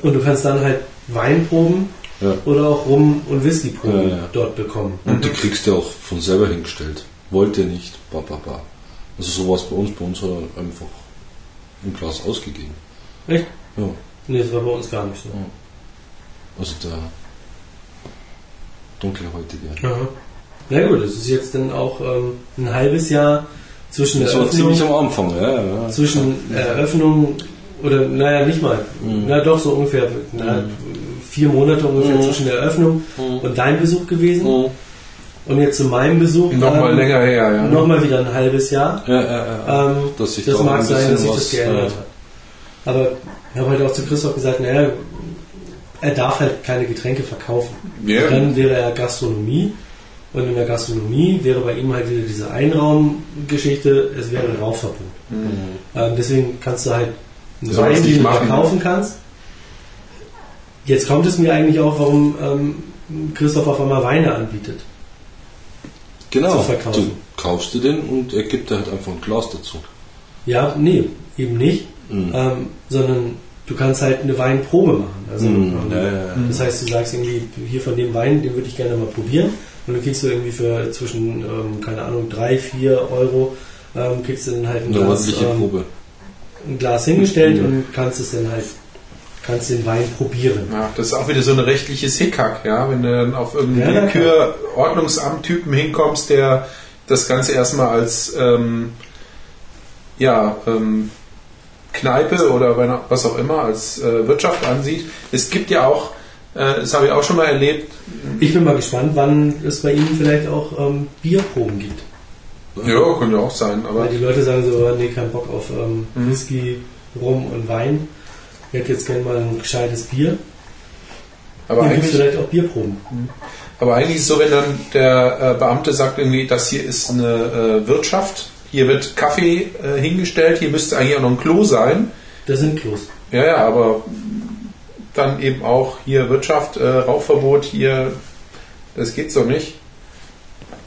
Und du kannst dann halt Wein proben Ja. oder auch Rum- und Whisky-Proben Ja, ja. dort bekommen. Und die kriegst du auch von selber hingestellt. Wollt ihr nicht, ba, ba, ba. Also sowas bei uns, bei uns hat er einfach ein Glas ausgegeben. Echt? Ja. Nee, das war bei uns gar nicht so. Also der dunkelhäutige. Aha. Na gut, das ist jetzt dann auch ähm, ein halbes Jahr zwischen Das der war ziemlich Eröffnung, am Anfang, ja, ja. zwischen Eröffnung oder naja nicht mal, Mhm. na doch so ungefähr na, vier Monate ungefähr Mhm. zwischen der Eröffnung Mhm. und dein Besuch gewesen Mhm. und jetzt zu meinem Besuch Nochmal ähm, länger her, ja. nochmal wieder ein halbes Jahr. Ja, ja, ja. Ähm, das da mag ein sein, dass sich das geändert hat. Aber ich habe halt auch zu Christoph gesagt, naja, er darf halt keine Getränke verkaufen. Ja. Dann wäre er Gastronomie und in der Gastronomie wäre bei ihm halt wieder diese Einraumgeschichte, es wäre ein Rauchverbot. Ähm, deswegen kannst du halt einen Wein, den nicht du machen. verkaufen kannst. Jetzt kommt es mir eigentlich auch, warum ähm, Christoph auf einmal Weine anbietet. Genau, du kaufst dir den und er gibt dir halt einfach ein Glas dazu. Ja, nee, eben nicht, Mhm. ähm, sondern du kannst halt eine Weinprobe machen. Also, Mhm. ähm, Ja, ja, ja. Das heißt, du sagst irgendwie, hier von dem Wein, den würde ich gerne mal probieren. Und dann kriegst du irgendwie für zwischen, ähm, keine Ahnung, drei, vier Euro, ähm, kriegst du dann halt ein Glas, ähm, Probe. ein Glas hingestellt Mhm. und kannst es dann halt, kannst den Wein probieren. Ja, das ist auch wieder so ein rechtliches Hickhack, ja, wenn du dann auf irgendeinen Ja. Willkür-Ordnungsamt-Typen hinkommst, der das Ganze erstmal als ähm, ja, ähm, Kneipe oder was auch immer als äh, Wirtschaft ansieht. Es gibt ja auch, äh, das habe ich auch schon mal erlebt, Ich bin mal gespannt, wann es bei Ihnen vielleicht auch ähm, Bierproben gibt. ja, könnte auch sein, aber Weil die Leute sagen so, nee, kein Bock auf ähm, Mhm. Whisky, Rum und Wein. Ich hätte jetzt gerne mal ein gescheites Bier. aber gibt eigentlich vielleicht auch Bierproben. Aber eigentlich ist es so, wenn dann der äh, Beamte sagt irgendwie, das hier ist eine äh, Wirtschaft, hier wird Kaffee äh, hingestellt, hier müsste eigentlich auch noch ein Klo sein. Das sind Klos. Ja, ja, aber dann eben auch hier Wirtschaft, äh, Rauchverbot, hier, das geht so nicht.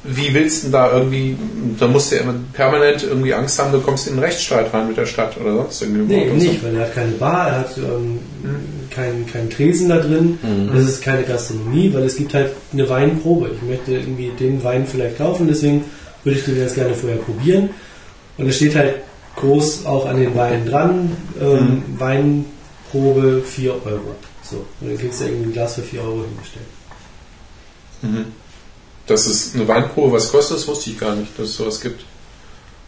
Wie willst du denn da irgendwie, da musst du ja immer permanent irgendwie Angst haben, du kommst in einen Rechtsstreit rein mit der Stadt oder sonst irgendwie. Nee, eben so. nicht, weil er hat keine Bar, er hat ähm, keinen kein Tresen da drin. Mhm. Es ist keine Gastronomie, weil es gibt halt eine Weinprobe. Ich möchte irgendwie den Wein vielleicht kaufen, deswegen würde ich den jetzt gerne vorher probieren. Und es steht halt groß auch an den Weinen dran, ähm, Weinprobe 4 Euro. So, und dann kriegst du irgendwie ein Glas für 4 Euro hingestellt. Mhm. Dass es eine Weinprobe was kostet, das wusste ich gar nicht, dass es sowas gibt.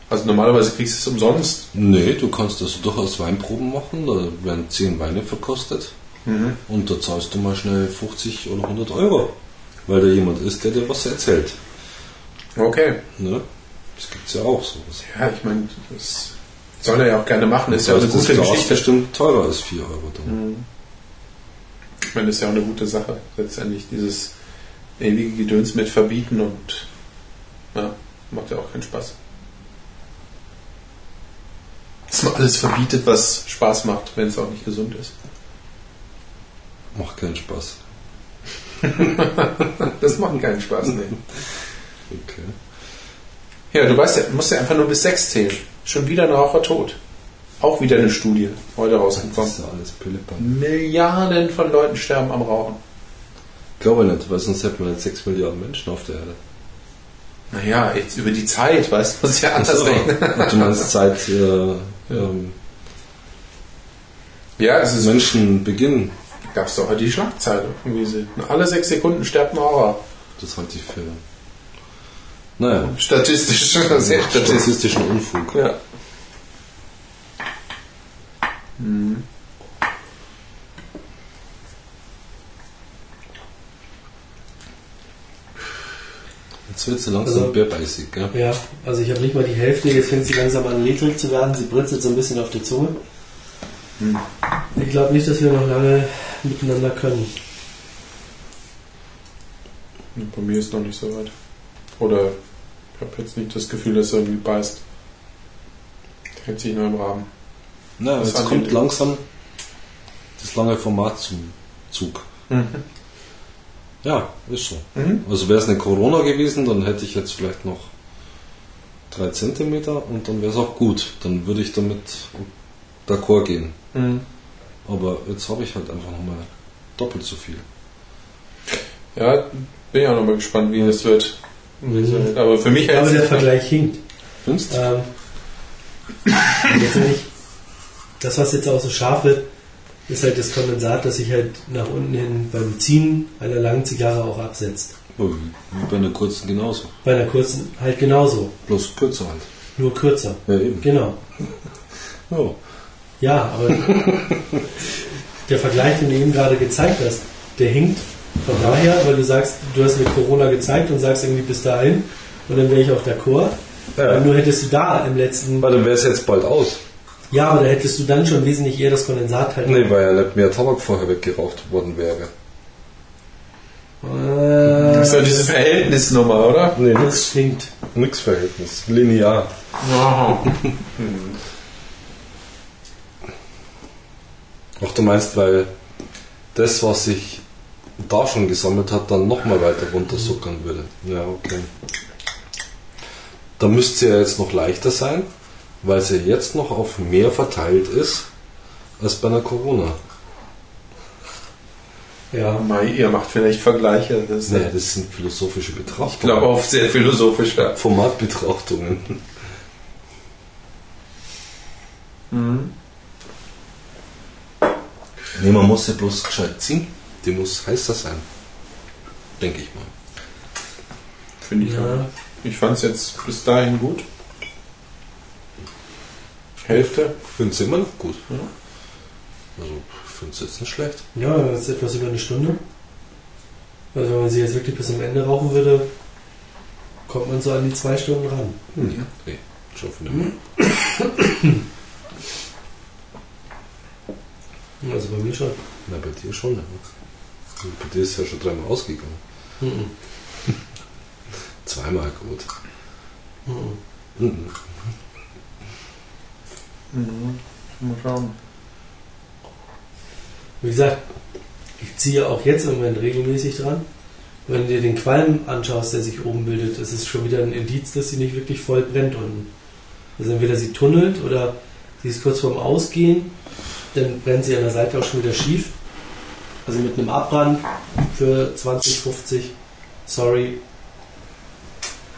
Also normalerweise kriegst du es umsonst. Nee, du kannst also durchaus Weinproben machen, da werden 10 Weine verkostet Mhm. und da zahlst du mal schnell 50 oder 100 Euro, weil da jemand ist, der dir was erzählt. Okay. Ne? Das gibt's ja auch sowas. Ja, ich meine, das soll er ja auch gerne machen. Das ist ja auch eine das gute Geschichte. bestimmt teurer als 4 Euro dann. Ich meine, das ist ja auch eine gute Sache. Letztendlich dieses ewige Gedöns mit verbieten und ja, macht ja auch keinen Spaß. Dass man alles verbietet, was Spaß macht, wenn es auch nicht gesund ist. Macht keinen Spaß. Das macht keinen Spaß, nee. Okay. Ja, du weißt ja, musst ja einfach nur bis sechs zählen. Schon wieder ein Raucher tot. Auch wieder eine Studie, heute Das rausgekommen. ist ja alles Pillepamm. Milliarden von Leuten sterben am Rauchen. Glaube nicht, weil sonst hätten wir nicht 6 Milliarden Menschen auf der Erde. Naja, jetzt über die Zeit, weißt du, muss ich ja anders Achso. rechnen. Du meinst seit äh, ähm, Ja, es ist Menschenbeginn. gab es doch heute die Schlagzeile. Irgendwie sie- Alle sechs Sekunden stirbt ein Horror. Das halte ich für. Naja, Statistisch, sehr statistisch. statistischen Unfug. Ja. Jetzt wird sie langsam Also- bärbeißig, gell? Ja, also ich habe nicht mal die Hälfte, jetzt fängt sie langsam an ledrig zu werden, sie britzelt so ein bisschen auf der Zunge. Ich glaube nicht, dass wir noch lange miteinander können. Bei mir ist noch nicht so weit. Oder ich habe jetzt nicht das Gefühl, dass er irgendwie beißt. Hält sich nur im Rahmen. Na, Das jetzt kommt langsam das lange Format zum Zug. Ja, ist so. Mhm. Also wäre es eine Corona gewesen, dann hätte ich jetzt vielleicht noch drei Zentimeter und dann wäre es auch gut. Dann würde ich damit d'accord gehen. Mhm. Aber jetzt habe ich halt einfach nochmal doppelt so viel. Ja, bin ja auch nochmal gespannt, wie das wird. Mhm. Aber für mich hält der Vergleich hinkt. Findest? Ähm, letztendlich, das, was jetzt auch so scharf wird, ist halt das Kondensat, das sich halt nach unten hin beim Ziehen einer langen Zigarre auch absetzt. Wie wie bei einer kurzen genauso. Bei einer kurzen halt genauso, Bloß kürzer halt. nur kürzer. Ja, eben. Genau. Ja. Ja, aber der Vergleich, den du eben gerade gezeigt hast, der hinkt von daher, weil du sagst, du hast mir Corona gezeigt und sagst irgendwie bis dahin und dann wäre ich auch d'accord. Ja. Nur hättest du da im letzten, Weil dann wäre es jetzt bald aus. ja, aber da hättest du dann schon wesentlich eher das Kondensat halt. Nee, weil ja nicht mehr Tabak vorher weggeraucht worden wäre. Äh, Das ist ja diese Verhältnisnummer, oder? Nee, das stinkt. Nix Verhältnis. Linear. Ach, du meinst, weil das, was sich da schon gesammelt hat, dann nochmal weiter runtersuckern würde. Ja, okay. Da müsste sie ja jetzt noch leichter sein, weil sie jetzt noch auf mehr verteilt ist als bei einer Corona. Ja. Mai, ihr macht vielleicht Vergleiche. Das Nee, das sind philosophische Betrachtungen. ich glaube auch sehr philosophisch. Ja. Formatbetrachtungen. Nee, man muss ja bloß gescheit ziehen. Die muss heißer sein. Denke ich mal. Finde ich Ja. auch. Ich fand es jetzt bis dahin gut. Hälfte. Finde es immer noch gut. Also, ich finde es jetzt nicht schlecht. Ja, das ist etwas über eine Stunde. Also wenn man sie jetzt wirklich bis zum Ende rauchen würde, kommt man so an die zwei Stunden ran. Hm. Nee, schaffen wir nicht. Also bei mir schon. Na, bei dir schon. Ja. Bei dir ist ja schon dreimal ausgegangen. Mhm. Zweimal gut. Mhm. Mhm. Mhm. Mal schauen. Wie gesagt, ich ziehe auch jetzt im Moment regelmäßig dran. Wenn du dir den Qualm anschaust, der sich oben bildet, das ist schon wieder ein Indiz, dass sie nicht wirklich voll brennt unten. Also entweder sie tunnelt oder sie ist kurz vorm Ausgehen, dann brennt sie an der Seite auch schon wieder schief. Also mit einem Abbrand für 20, 50, sorry,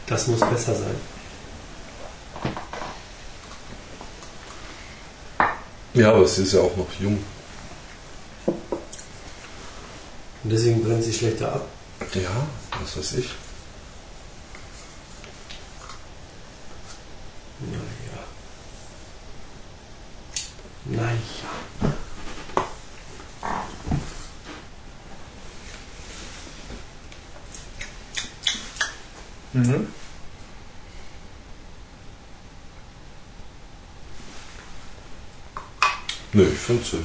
das muss besser sein. Ja, aber sie ist ja auch noch jung. Und deswegen brennt sie schlechter ab. Ja, was weiß ich. Naja. Naja. Mhm. Nö, ich finde sie.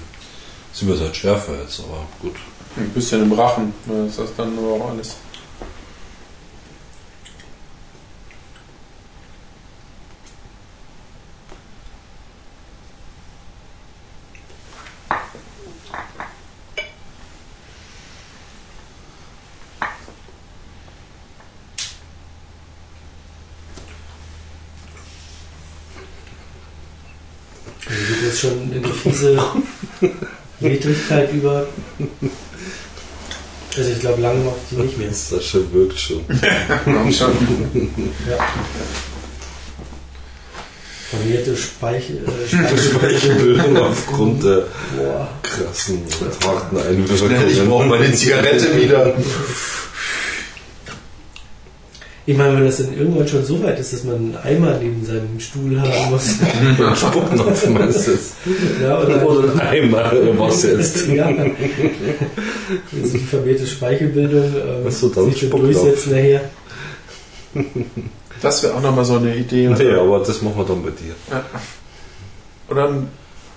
Sie wird halt schärfer jetzt, aber gut. Ein bisschen im Rachen. ne, Das ist dann aber auch alles. Jetzt schon in die fiese Ledrigkeit über. Also ich glaube, lange mache ich die nicht mehr. Sascha wirkt schon. Komm schon. Ja. Vermehrte Speichel, äh, Speichelbildung. Speichelbildung aufgrund der Boah. krassen harten Schnell, ich brauche Einwirkungen. meine Zigarette wieder. Ich meine, wenn das dann irgendwann schon so weit ist, dass man einen Eimer neben seinem Stuhl haben muss. Ein Spucknapf meinst du ja, oder, Oder ein Eimer, oder was jetzt? ja. Also die vermehrte Speichelbildung ähm, so, sich Spucktopf. durchsetzen nachher. Das wäre auch nochmal so eine Idee. Nee, aber das machen wir dann bei dir. Oder ein,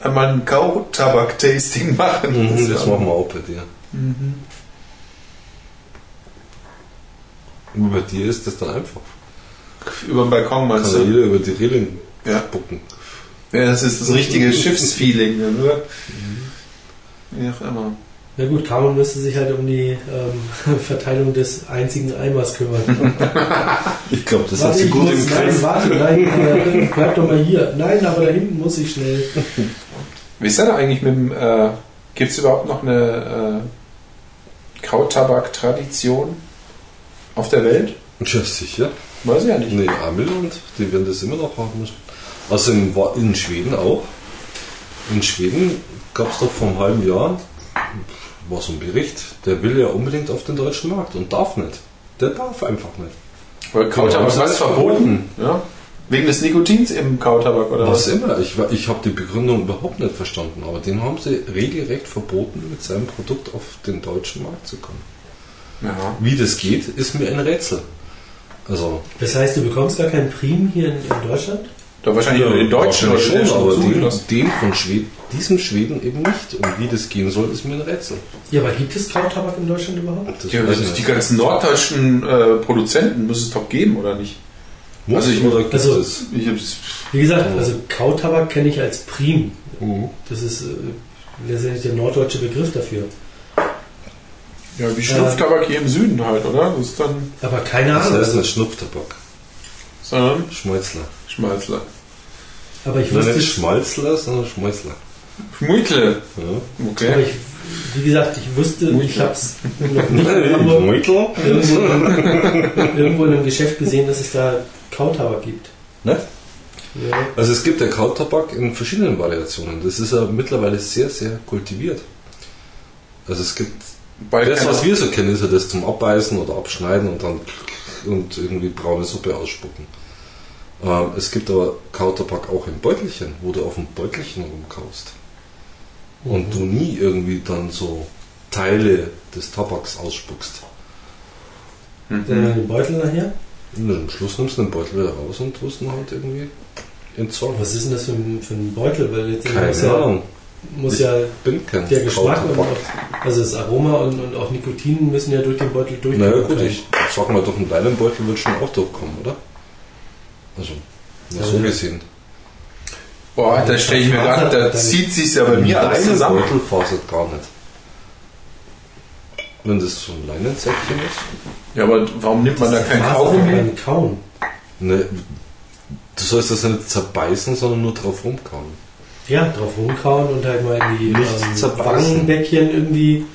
einmal ein Kautabak-Tasting machen. Das, wär das auch- machen wir auch bei dir. Und bei dir ist das dann einfach. Über den Balkon Kann meinst ja du? jeder über die Reling Ja. spucken. ja, das ist das richtige Schiffsfeeling, ne, oder? Wie auch immer. Na gut, Carmen müsste sich halt um die ähm, Verteilung des einzigen Eimers kümmern. Ich glaube, das sie ich gut muss, im nein, Griff. warte, nein, äh, bleib doch mal hier. Nein, aber da hinten muss ich schnell. Wie ist das eigentlich mit dem, äh, gibt es überhaupt noch eine äh, Kautabak-Tradition auf der Welt? Ja, sicher. Weiß ich ja nicht. Nee, Amiland, die werden das immer noch haben müssen. Also in, in Schweden auch. In Schweden gab es doch vor einem halben Jahr, war so ein Bericht, der will ja unbedingt auf den deutschen Markt und darf nicht. Der darf einfach nicht. Weil Kautabak ist das verboten. Ja? Wegen des Nikotins im Kautabak oder Was was? immer, ich, ich habe die Begründung überhaupt nicht verstanden, aber den haben sie regelrecht verboten, mit seinem Produkt auf den deutschen Markt zu kommen. Ja. Wie das geht, ist mir ein Rätsel. Also, Das heißt, du bekommst gar keinen Prim hier in, in Deutschland? Da wahrscheinlich nur den Deutschen oder schon, aber den, den von Schweden, diesem Schweden eben nicht. Und wie das gehen soll, ist mir ein Rätsel. Ja, aber gibt es Kautabak in Deutschland überhaupt? Das Ja, das ich ist die ganzen norddeutschen äh, Produzenten muss es doch geben, oder nicht? Muss also ich- oder gibt also- es? Ich hab's, Wie gesagt, also Kautabak kenne ich als Prim. Mhm. Das ist äh, letztendlich der norddeutsche Begriff dafür. Ja, wie Schnupftabak hier im Süden halt, oder? Das ist dann Aber keine Das Ahnung. heißt Also, nicht Schnupftabak. sondern Schmalzler. Schmalzler. aber ich wusste, nicht Schmalzler, sondern Schmalzler. Schmuikle. Ja. aber Okay. ich, wie gesagt, ich wusste, Ui. ich habe es noch nicht irgendwo, irgendwo in einem Geschäft gesehen, dass es da Kautabak gibt. Ne? Ja. Also es gibt ja Kautabak in verschiedenen Variationen. Das ist ja mittlerweile sehr, sehr kultiviert. Also es gibt Bei das, was wir so kennen, ist ja das zum Abbeißen oder Abschneiden und dann und irgendwie braune Suppe ausspucken. Ähm, es gibt aber Kautabak auch in Beutelchen, wo du auf dem Beutelchen rumkaust. Und du nie irgendwie dann so Teile des Tabaks ausspuckst. Dann den Beutel nachher. Und am Schluss nimmst du den Beutel wieder raus und tust ihn halt irgendwie entsorgen. Was ist denn das für ein, für ein Beutel? Weil letztendlich Keine muss ja, Ahnung. Muss Ich ja bin kein der Geschmack und auch, also das Aroma und, und auch Nikotin müssen ja durch den Beutel durchkommen. gut, ich sag mal, durch einen Leinenbeutel wird schon auch durchkommen, oder? Also, mal so gesehen. Boah, da stelle ich mir gerade, da zieht sich ja bei mir alles zusammen. Leinenbeutel fasert gar nicht. Wenn das so ein Leinensäckchen ist. Ja, aber warum nimmt man da kein Kaugummi? Kauen. Ne, du sollst das ja nicht zerbeißen, sondern nur drauf rumkauen. Ja, drauf rumkauen und halt mal in die ähm. Wangenbäckchen irgendwie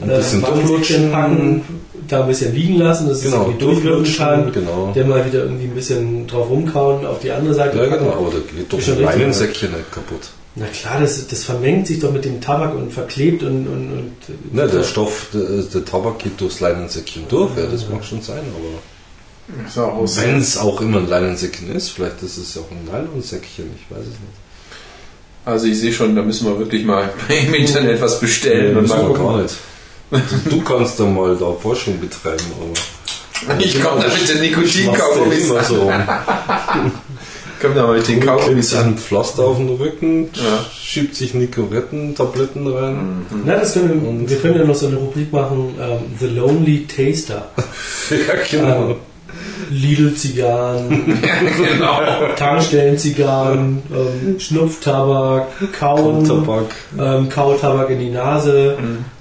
Ein bisschen Wangenbäckchen durchlutschen. packen, da ein bisschen liegen lassen, dass Genau, es irgendwie durchwirken durchlutschen, kann. genau. Der mal wieder irgendwie ein bisschen drauf rumkauen, auf die andere Seite Ja, packen. genau, aber da geht doch ein Leinensäckchen nicht kaputt. Na klar, das, das vermengt sich doch mit dem Tabak und verklebt und. und, und Ne, der Stoff, der, der Tabak geht durchs Leinensäckchen durch, ja, das mag schon sein, aber wenn es auch immer ein Leinensäckchen ist, vielleicht ist es ja auch ein Nylonsäckchen, ich weiß es nicht. Also ich sehe schon, da müssen wir wirklich mal im Internet was bestellen und müssen mal wir gar gucken. nicht. Du kannst da mal da Forschung betreiben, aber Ich komme da mit den Nikotin-Kaugummis an. so rum. Komm da mal mit den Kaugummis an. ein Pflaster auf den Rücken, Ja. schiebt sich Nikorettentabletten rein. Na, das können wir, wir können ja noch so eine Rubrik machen: ähm, The Lonely Taster. Ja, genau. Ähm, Lidl-Zigarren, genau. Tankstellen-Zigarren, ähm, Schnupftabak, Kauen, Tabak. ähm, Kautabak in die Nase.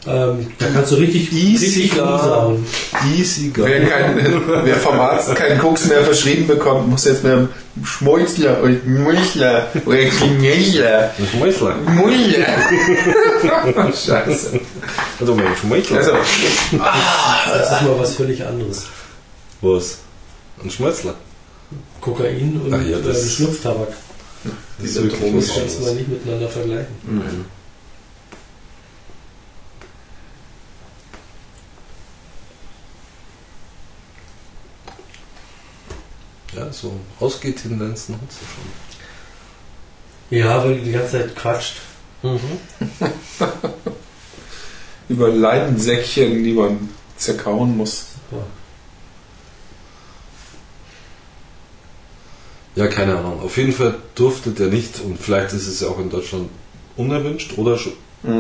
Ähm, da kannst du richtig. E-Cigar. Wer, kein, wer vom Arzt keinen Koks mehr verschrieben bekommt, muss jetzt mehr Schmolzler oder Mulchler oder Klingeler. Das Mäusler. Mulle. Scheiße. Also mein Schmeichel. Also, Das ist mal was völlig anderes. Was? Ein Schmelzler. Kokain und Ach ja, das- ähm, Schnupftabak. Das ist Diese wirklich Drogen Das kannst du mal nicht miteinander vergleichen. Mhm. Ja, so Ausgehtendenzen hat sie schon. Ja, weil die die ganze Zeit quatscht. über Leidensäckchen, die man zerkauen muss. Super. Ja, keine Ahnung. Auf jeden Fall durfte der nicht, und vielleicht ist es ja auch in Deutschland unerwünscht oder schon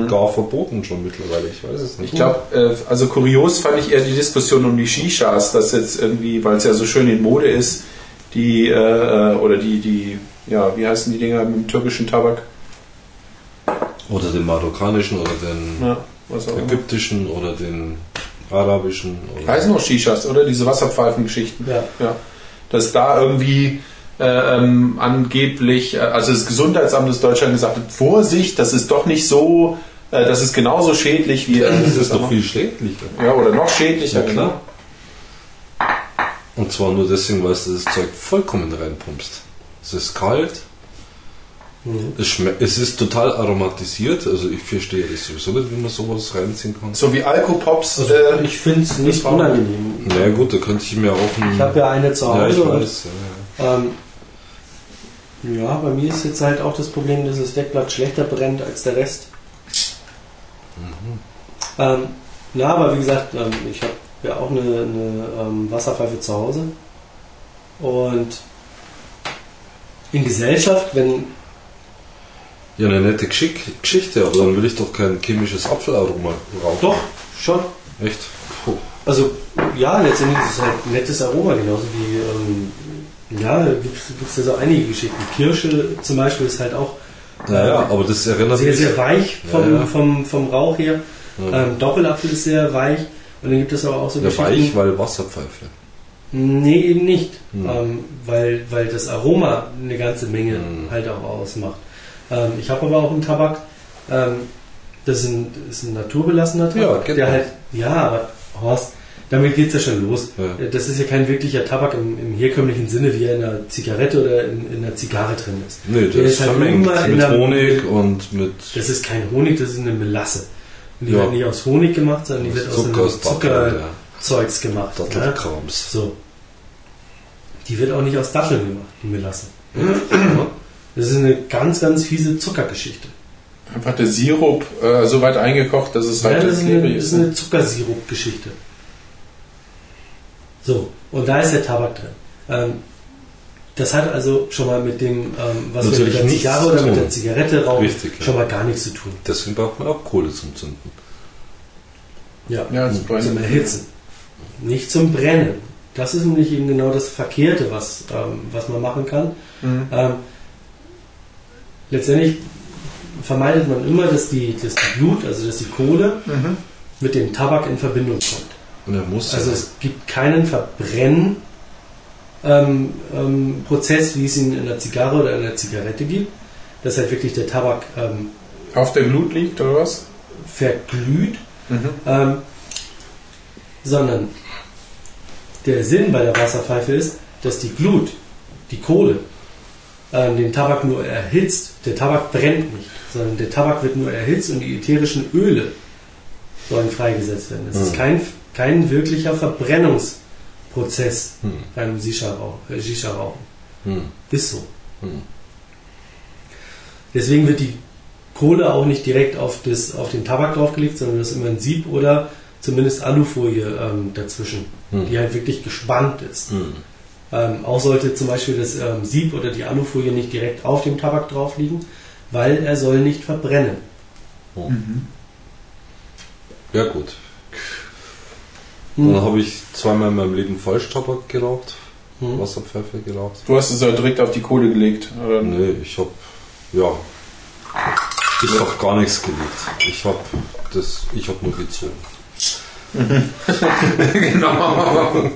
gar verboten schon mittlerweile. Ich weiß es nicht. Ich glaube, äh, also kurios fand ich eher die Diskussion um die Shishas, dass jetzt irgendwie, weil es ja so schön in Mode ist, die, äh, oder die, die, ja, wie heißen die Dinger mit dem türkischen Tabak? Oder den marokkanischen oder den Ja, was auch immer. ägyptischen oder den arabischen. Oder Heißen auch Shishas, oder? Diese Wasserpfeifengeschichten. Ja. Ja. Dass da irgendwie äh, ähm, angeblich, äh, also das Gesundheitsamt des Deutschland gesagt hat, Vorsicht, das ist doch nicht so, äh, das ist genauso schädlich wie... Äh, das ist doch viel schädlicher. Ja, oder noch schädlicher, Ja, klar. Und zwar nur deswegen, weil du das Zeug vollkommen reinpumpst. Es ist kalt, Mhm. es, schme- es ist total aromatisiert, also ich verstehe das sowieso nicht, wie man sowas reinziehen kann. So wie Alkopops. Also äh, ich finde es nicht unangenehm. Na ja, gut, da könnte ich mir auch ein... Ich habe ja eine zu ja, Hause ich und weiß. Ja, Ähm, ja, bei mir ist jetzt halt auch das Problem, dass das Deckblatt schlechter brennt als der Rest. Ähm, na, aber wie gesagt, ähm, ich habe ja auch eine, eine ähm, Wasserpfeife zu Hause. Und in Gesellschaft, wenn. ja. ja, eine nette Geschick Geschichte, aber dann will ich doch kein chemisches Apfelaroma rauchen. Doch, schon. Echt? Puh. Also, ja, letztendlich ist es halt ein nettes Aroma, genauso wie. Ähm, ja, gibt es ja so einige Geschichten. Kirsche zum Beispiel ist halt auch Ja, ja, aber das erinnert sehr, mich... sehr weich vom, Ja, ja. Vom, vom Rauch her. Ähm, Doppelapfel ist sehr weich. Und dann gibt es aber auch so Ja, Geschichten. weich, weil Wasserpfeife. Nee, eben nicht. Hm. Ähm, weil, weil das Aroma eine ganze Menge Hm. halt auch ausmacht. Ähm, ich habe aber auch einen Tabak, ähm, das ist ein, ist ein naturbelassener Tabak. Ja, genau. Der halt, ja, aber Horst, damit geht es ja schon los. Ja. Das ist ja kein wirklicher Tabak im, im herkömmlichen Sinne, wie er in einer Zigarette oder in, in einer Zigarre drin ist. Nee, Der der ist ist halt vermengt immer mit der- Honig und mit... Das ist kein Honig, das ist eine Melasse. Und die Ja. wird nicht aus Honig gemacht, sondern die wird aus Zucker, einem aus Datteln, ja. Zuckerzeugs gemacht. Ne? Dattelkrams. So. Die wird auch nicht aus Datteln gemacht, die Melasse. Das ist eine ganz, ganz fiese Zuckergeschichte. Einfach der Sirup äh, so weit eingekocht, dass es Ja, halt das ist eine, das ist. ist eine Zuckersirup-Geschichte. So, und da ist der Tabak drin. Ähm, das hat also schon mal mit dem, ähm, was wir mit Natürlich der Zigarre oder mit der Zigarette rauchen, Richtig, ja. schon mal gar nichts zu tun. Deswegen braucht man auch Kohle zum Zünden. Ja, Ja, zum Brennen. Erhitzen. Nicht zum Brennen. Das ist nämlich eben genau das Verkehrte, was, ähm, was man machen kann. Mhm. Ähm, letztendlich vermeidet man immer, dass die, dass die Blut, also dass die Kohle Mhm. mit dem Tabak in Verbindung kommt. Also es gibt keinen Verbrennen ähm, ähm, Prozess, wie es ihn in einer Zigarre oder in einer Zigarette gibt, dass halt wirklich der Tabak ähm, Auf der Glut liegt oder was? verglüht, Mhm. ähm, sondern der Sinn bei der Wasserpfeife ist, dass die Glut, die Kohle, ähm, den Tabak nur erhitzt. Der Tabak brennt nicht, sondern der Tabak wird nur erhitzt und die ätherischen Öle sollen freigesetzt werden. Es ist Mhm. kein, kein wirklicher Verbrennungsprozess Hm, beim Shisha-Rauchen. Äh, Shisha-Rauchen. hm, Ist so. hm. Deswegen wird die Kohle auch nicht direkt auf, das, auf den Tabak draufgelegt, sondern das ist immer ein Sieb oder zumindest Alufolie ähm, dazwischen, Hm. die halt wirklich gespannt ist. Hm. Ähm, auch sollte zum Beispiel das ähm, Sieb oder die Alufolie nicht direkt auf dem Tabak drauf liegen, weil er soll nicht verbrennen. Mhm. Ja gut. Hm. Dann habe ich zweimal in meinem Leben Falschtabak geraucht, Hm. Wasserpfeife geraucht. Du hast es ja direkt auf die Kohle gelegt. Oder? Nee, ich habe ja, ich habe gar nichts gelegt. Ich habe das, ich habe nur gezogen. genau.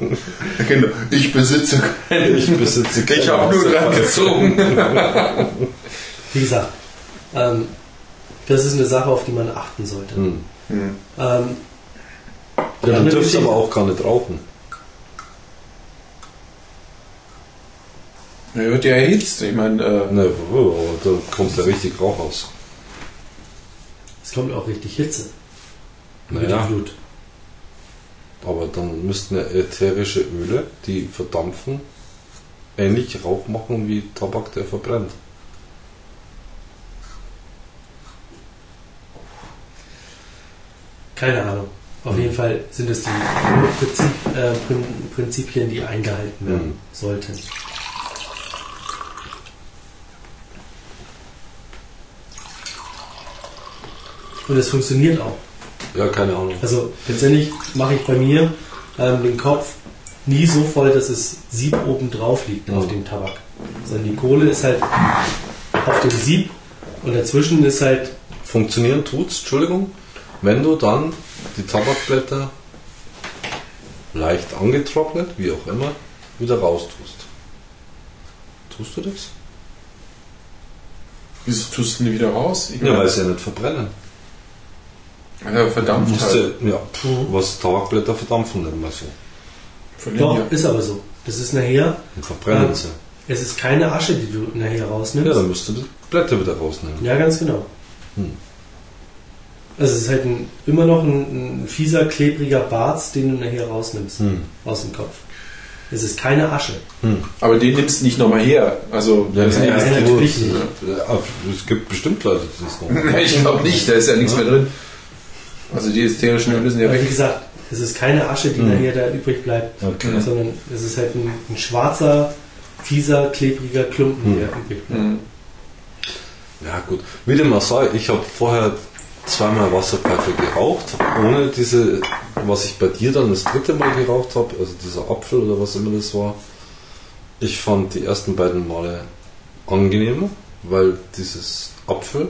genau. Ich besitze keinen. Ich besitze keine Ich habe nur dran gezogen. Wie gesagt, ähm, das ist eine Sache, auf die man achten sollte. Hm. Hm. Ähm, Ja, dann du Geschichte- aber auch gar nicht rauchen. Er wird ja erhitzt. Ich meine, äh, Ne, da kommt ja richtig Rauch aus. es kommt auch richtig Hitze Naja. Glut. Aber dann müssten ja ätherische Öle, die verdampfen, ähnlich Rauch machen wie Tabak, der verbrennt. Keine Ahnung. Auf jeden Fall sind es die Prinzip, äh, Prin- Prinzipien, die eingehalten werden Mhm. sollten. Und es funktioniert auch. Ja, keine Ahnung. Also letztendlich mache ich bei mir ähm, den Kopf nie so voll, dass es Sieb oben drauf liegt auf Mhm. dem Tabak. Sondern die Kohle ist halt auf dem Sieb und dazwischen ist halt Funktionieren tut's, Entschuldigung, wenn du dann die Tabakblätter leicht angetrocknet, wie auch immer, wieder raustust. Tust du das? wieso tust du die wieder raus? Ich Ja, weil sie ja nicht verbrennen. ja, verdampft Musst halt. du, ja, pff, was Tabakblätter verdampfen nicht mehr so. Verlieren Doch, ja. ist aber so. Das ist nachher, Und verbrennen Ja. sie. es ist keine Asche, die du nachher Ja, rausnimmst. dann müsst du die Blätter wieder rausnehmen. Ja, ganz genau. Hm. Also es ist halt ein, immer noch ein, ein fieser, klebriger Barz, den du nachher rausnimmst Hm. aus dem Kopf. Es ist keine Asche. Hm. Aber den nimmst du nicht nochmal her. Also, Ja, das ist nee, nicht- nein, gut. natürlich nicht. Ja, es gibt bestimmt Leute, die das noch ich glaube nicht, da ist ja nichts mehr drin. Also die ätherischen Öle sind ja Aber wie weg. gesagt, es ist keine Asche, die Hm. nachher da übrig bleibt, Okay. sondern es ist halt ein, ein schwarzer, fieser, klebriger Klumpen, Hm. der übrig bleibt. Hm. Ja gut, wie dem auch sei, ich habe vorher zweimal Wasserpfeife geraucht, ohne diese, was ich bei dir dann das dritte Mal geraucht habe, also dieser Apfel oder was immer das war. Ich fand die ersten beiden Male angenehmer, weil dieses Apfel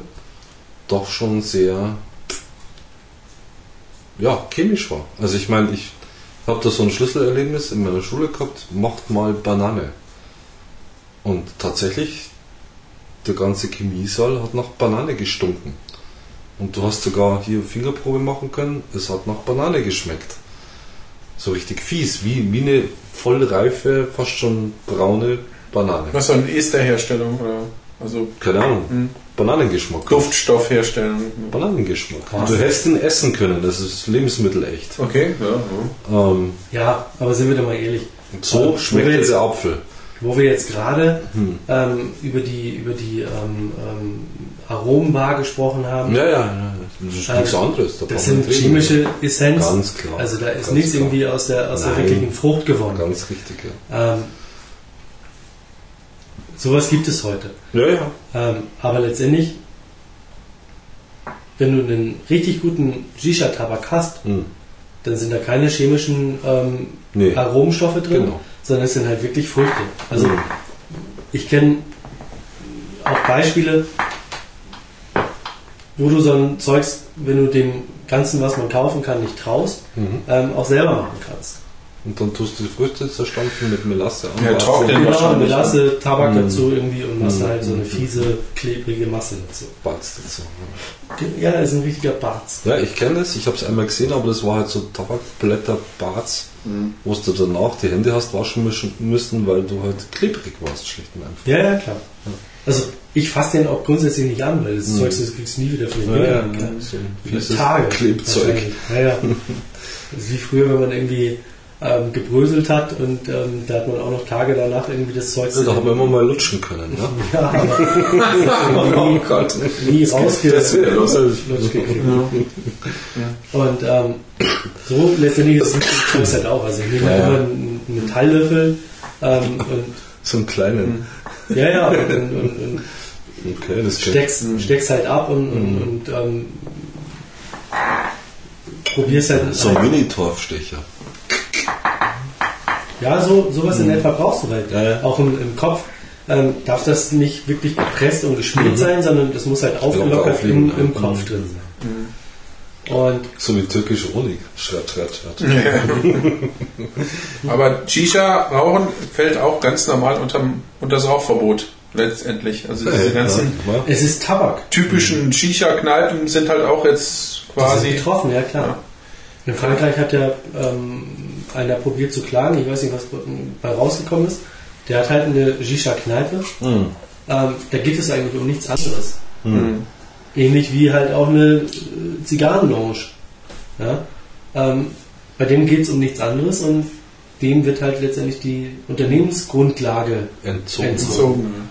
doch schon sehr ja, chemisch war. Also ich meine, ich habe da so ein Schlüsselerlebnis in meiner Schule gehabt, macht mal Banane. Und tatsächlich, der ganze Chemiesaal hat nach Banane gestunken. Und du hast sogar hier Fingerprobe machen können, es hat nach Banane geschmeckt. So richtig fies, wie, wie eine vollreife, fast schon braune Banane. Was so eine Esterherstellung oder also Keine Ahnung, hm, Bananengeschmack. Duftstoffherstellung. Bananengeschmack. Krass. Du hättest ihn essen können, das ist Lebensmittel echt. Okay, ja. ja. Ähm, Ja, aber sind wir doch mal ehrlich. so Wo schmeckt wir jetzt jetzt- der Apfel. Wo wir jetzt gerade Hm. ähm, über die, über die ähm, ähm, Aromenbar gesprochen haben, Ja, ja, ja, das ist nichts Ähm, anderes. Da das sind chemische Essenz. Ganz klar. Also da ist nichts klar. irgendwie aus der, aus der wirklichen Frucht gewonnen. Ganz richtig, ja. Ähm, sowas gibt es heute. Ja, ja. Ähm, aber letztendlich, wenn du einen richtig guten Shisha-Tabak hast, Hm. dann sind da keine chemischen ähm, Nee. Aromstoffe drin, Genau. sondern es sind halt wirklich Früchte. Also Hm. ich kenne auch Beispiele, wo du so ein Zeugs, wenn du dem Ganzen, was man kaufen kann, nicht traust, Mhm. ähm, auch selber machen kannst. Und dann tust du die Früchte zerstampfen mit Melasse an. Ja, trocknen. Genau, wahrscheinlich. Melasse, Tabak Mhm. dazu irgendwie und machst Mhm. halt so eine fiese, klebrige Masse dazu. Balz dazu. Ja, ist ein richtiger Barz. Ja, ich kenne das, ich habe es einmal gesehen, aber das war halt so Tabakblätter-Barz, Mhm. wo du danach die Hände hast waschen müssen- müssen, weil du halt klebrig warst, schlicht und einfach. Ja, ja, klar. Also ich fasse den auch grundsätzlich nicht an, weil das Mhm. Zeugs, das kriegst du nie wieder von den Ja, ja, Fingern. ja, Ja, so Tage. Klebzeug. wahrscheinlich. Ja, ja. Das ist wie früher, wenn man irgendwie ähm, gebröselt hat und ähm, da hat man auch noch Tage danach irgendwie das Zeug Ja, da haben wir immer mal lutschen können. Ne? ja, aber nie, Gott. nie rausge Das wäre los. Lutsch gekriegt. Und ähm, so letztendlich ist das Zeugs halt auch. Also ich nehme Ja, ja. immer einen einen Metalllöffel ähm, und So einen kleinen. Ja, ja, und, und, und, Okay, das steckst, steckst halt ab und, und, Mhm. und ähm, probierst halt. So ein Mini-Torfstecher. ja, so, sowas in etwa brauchst du halt. Ja, ja. Auch im, im Kopf ähm, darf das nicht wirklich gepresst und geschmiert Mhm. sein, sondern das muss halt aufgelockert im, im. Kopf Mhm. drin sein. Und So wie türkische Honig. Schrat, schrat, schrat. Aber Shisha rauchen fällt auch ganz normal unter, unter das Rauchverbot. letztendlich. Also diese ganzen ja. Es ist Tabak. typischen Shisha-Kneipen sind halt auch jetzt quasi. getroffen, ja klar. Ja. In Frankreich hat ja ähm, einer probiert zu klagen, ich weiß nicht, was bei rausgekommen ist. Der hat halt eine Shisha-Kneipe. Hm. Ähm, da geht es eigentlich um nichts anderes. Mhm. Ähnlich wie halt auch eine äh, Zigarrenlounge. Ja? Ähm, bei dem geht es um nichts anderes und dem wird halt letztendlich die Unternehmensgrundlage Entzogen. Entzogen.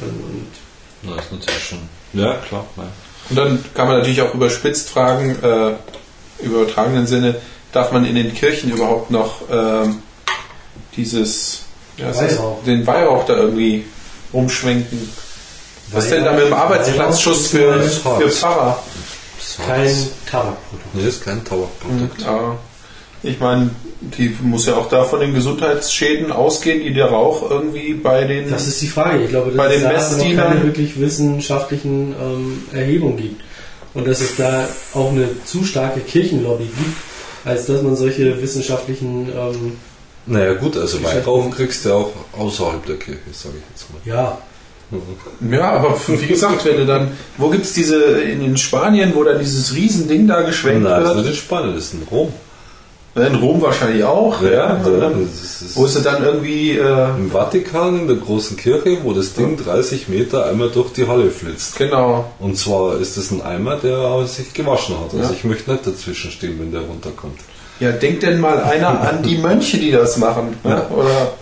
Ähm, und Na, ist natürlich schon. Ja, klar. Nein. Und dann kann man natürlich auch überspitzt fragen, äh, im übertragenen Sinne, darf man in den Kirchen überhaupt noch ähm, dieses ja, Weihrauch. den Weihrauch da irgendwie rumschwenken? Was ist denn da mit dem Arbeitsplatzschuss für, für Pfarrer? kein Tabakprodukt. Nee, ist kein Tabakprodukt. Ja. Ich meine, die muss ja auch da von den Gesundheitsschäden ausgehen, die der Rauch irgendwie bei den. Das ist die Frage. Ich glaube, dass Bei es den da noch Messdienern- keine wirklich wissenschaftlichen ähm, Erhebungen gibt. Und dass es da auch eine zu starke Kirchenlobby gibt, als dass man solche wissenschaftlichen, ähm, Naja, gut, also Geschäften. Weihrauch kriegst du ja auch außerhalb der Kirche, sage ich jetzt mal. ja, ja, aber wie gesagt, wenn du dann. Wo gibt's diese. In, in Spanien, wo dann dieses Riesending da geschwenkt Nein, das ist wird? nicht in Spanien, das ist in Rom. In Rom wahrscheinlich auch. Ja, ja, das ist, Wo ist dann irgendwie. Äh, Im Vatikan, in der großen Kirche, wo das Ding 30 Meter einmal durch die Halle flitzt. genau. Und zwar ist es ein Eimer, der sich gewaschen hat. Also Ja. ich möchte nicht dazwischen stehen, wenn der runterkommt. Ja, denkt denn mal einer an die Mönche, die das machen. Ne? Oder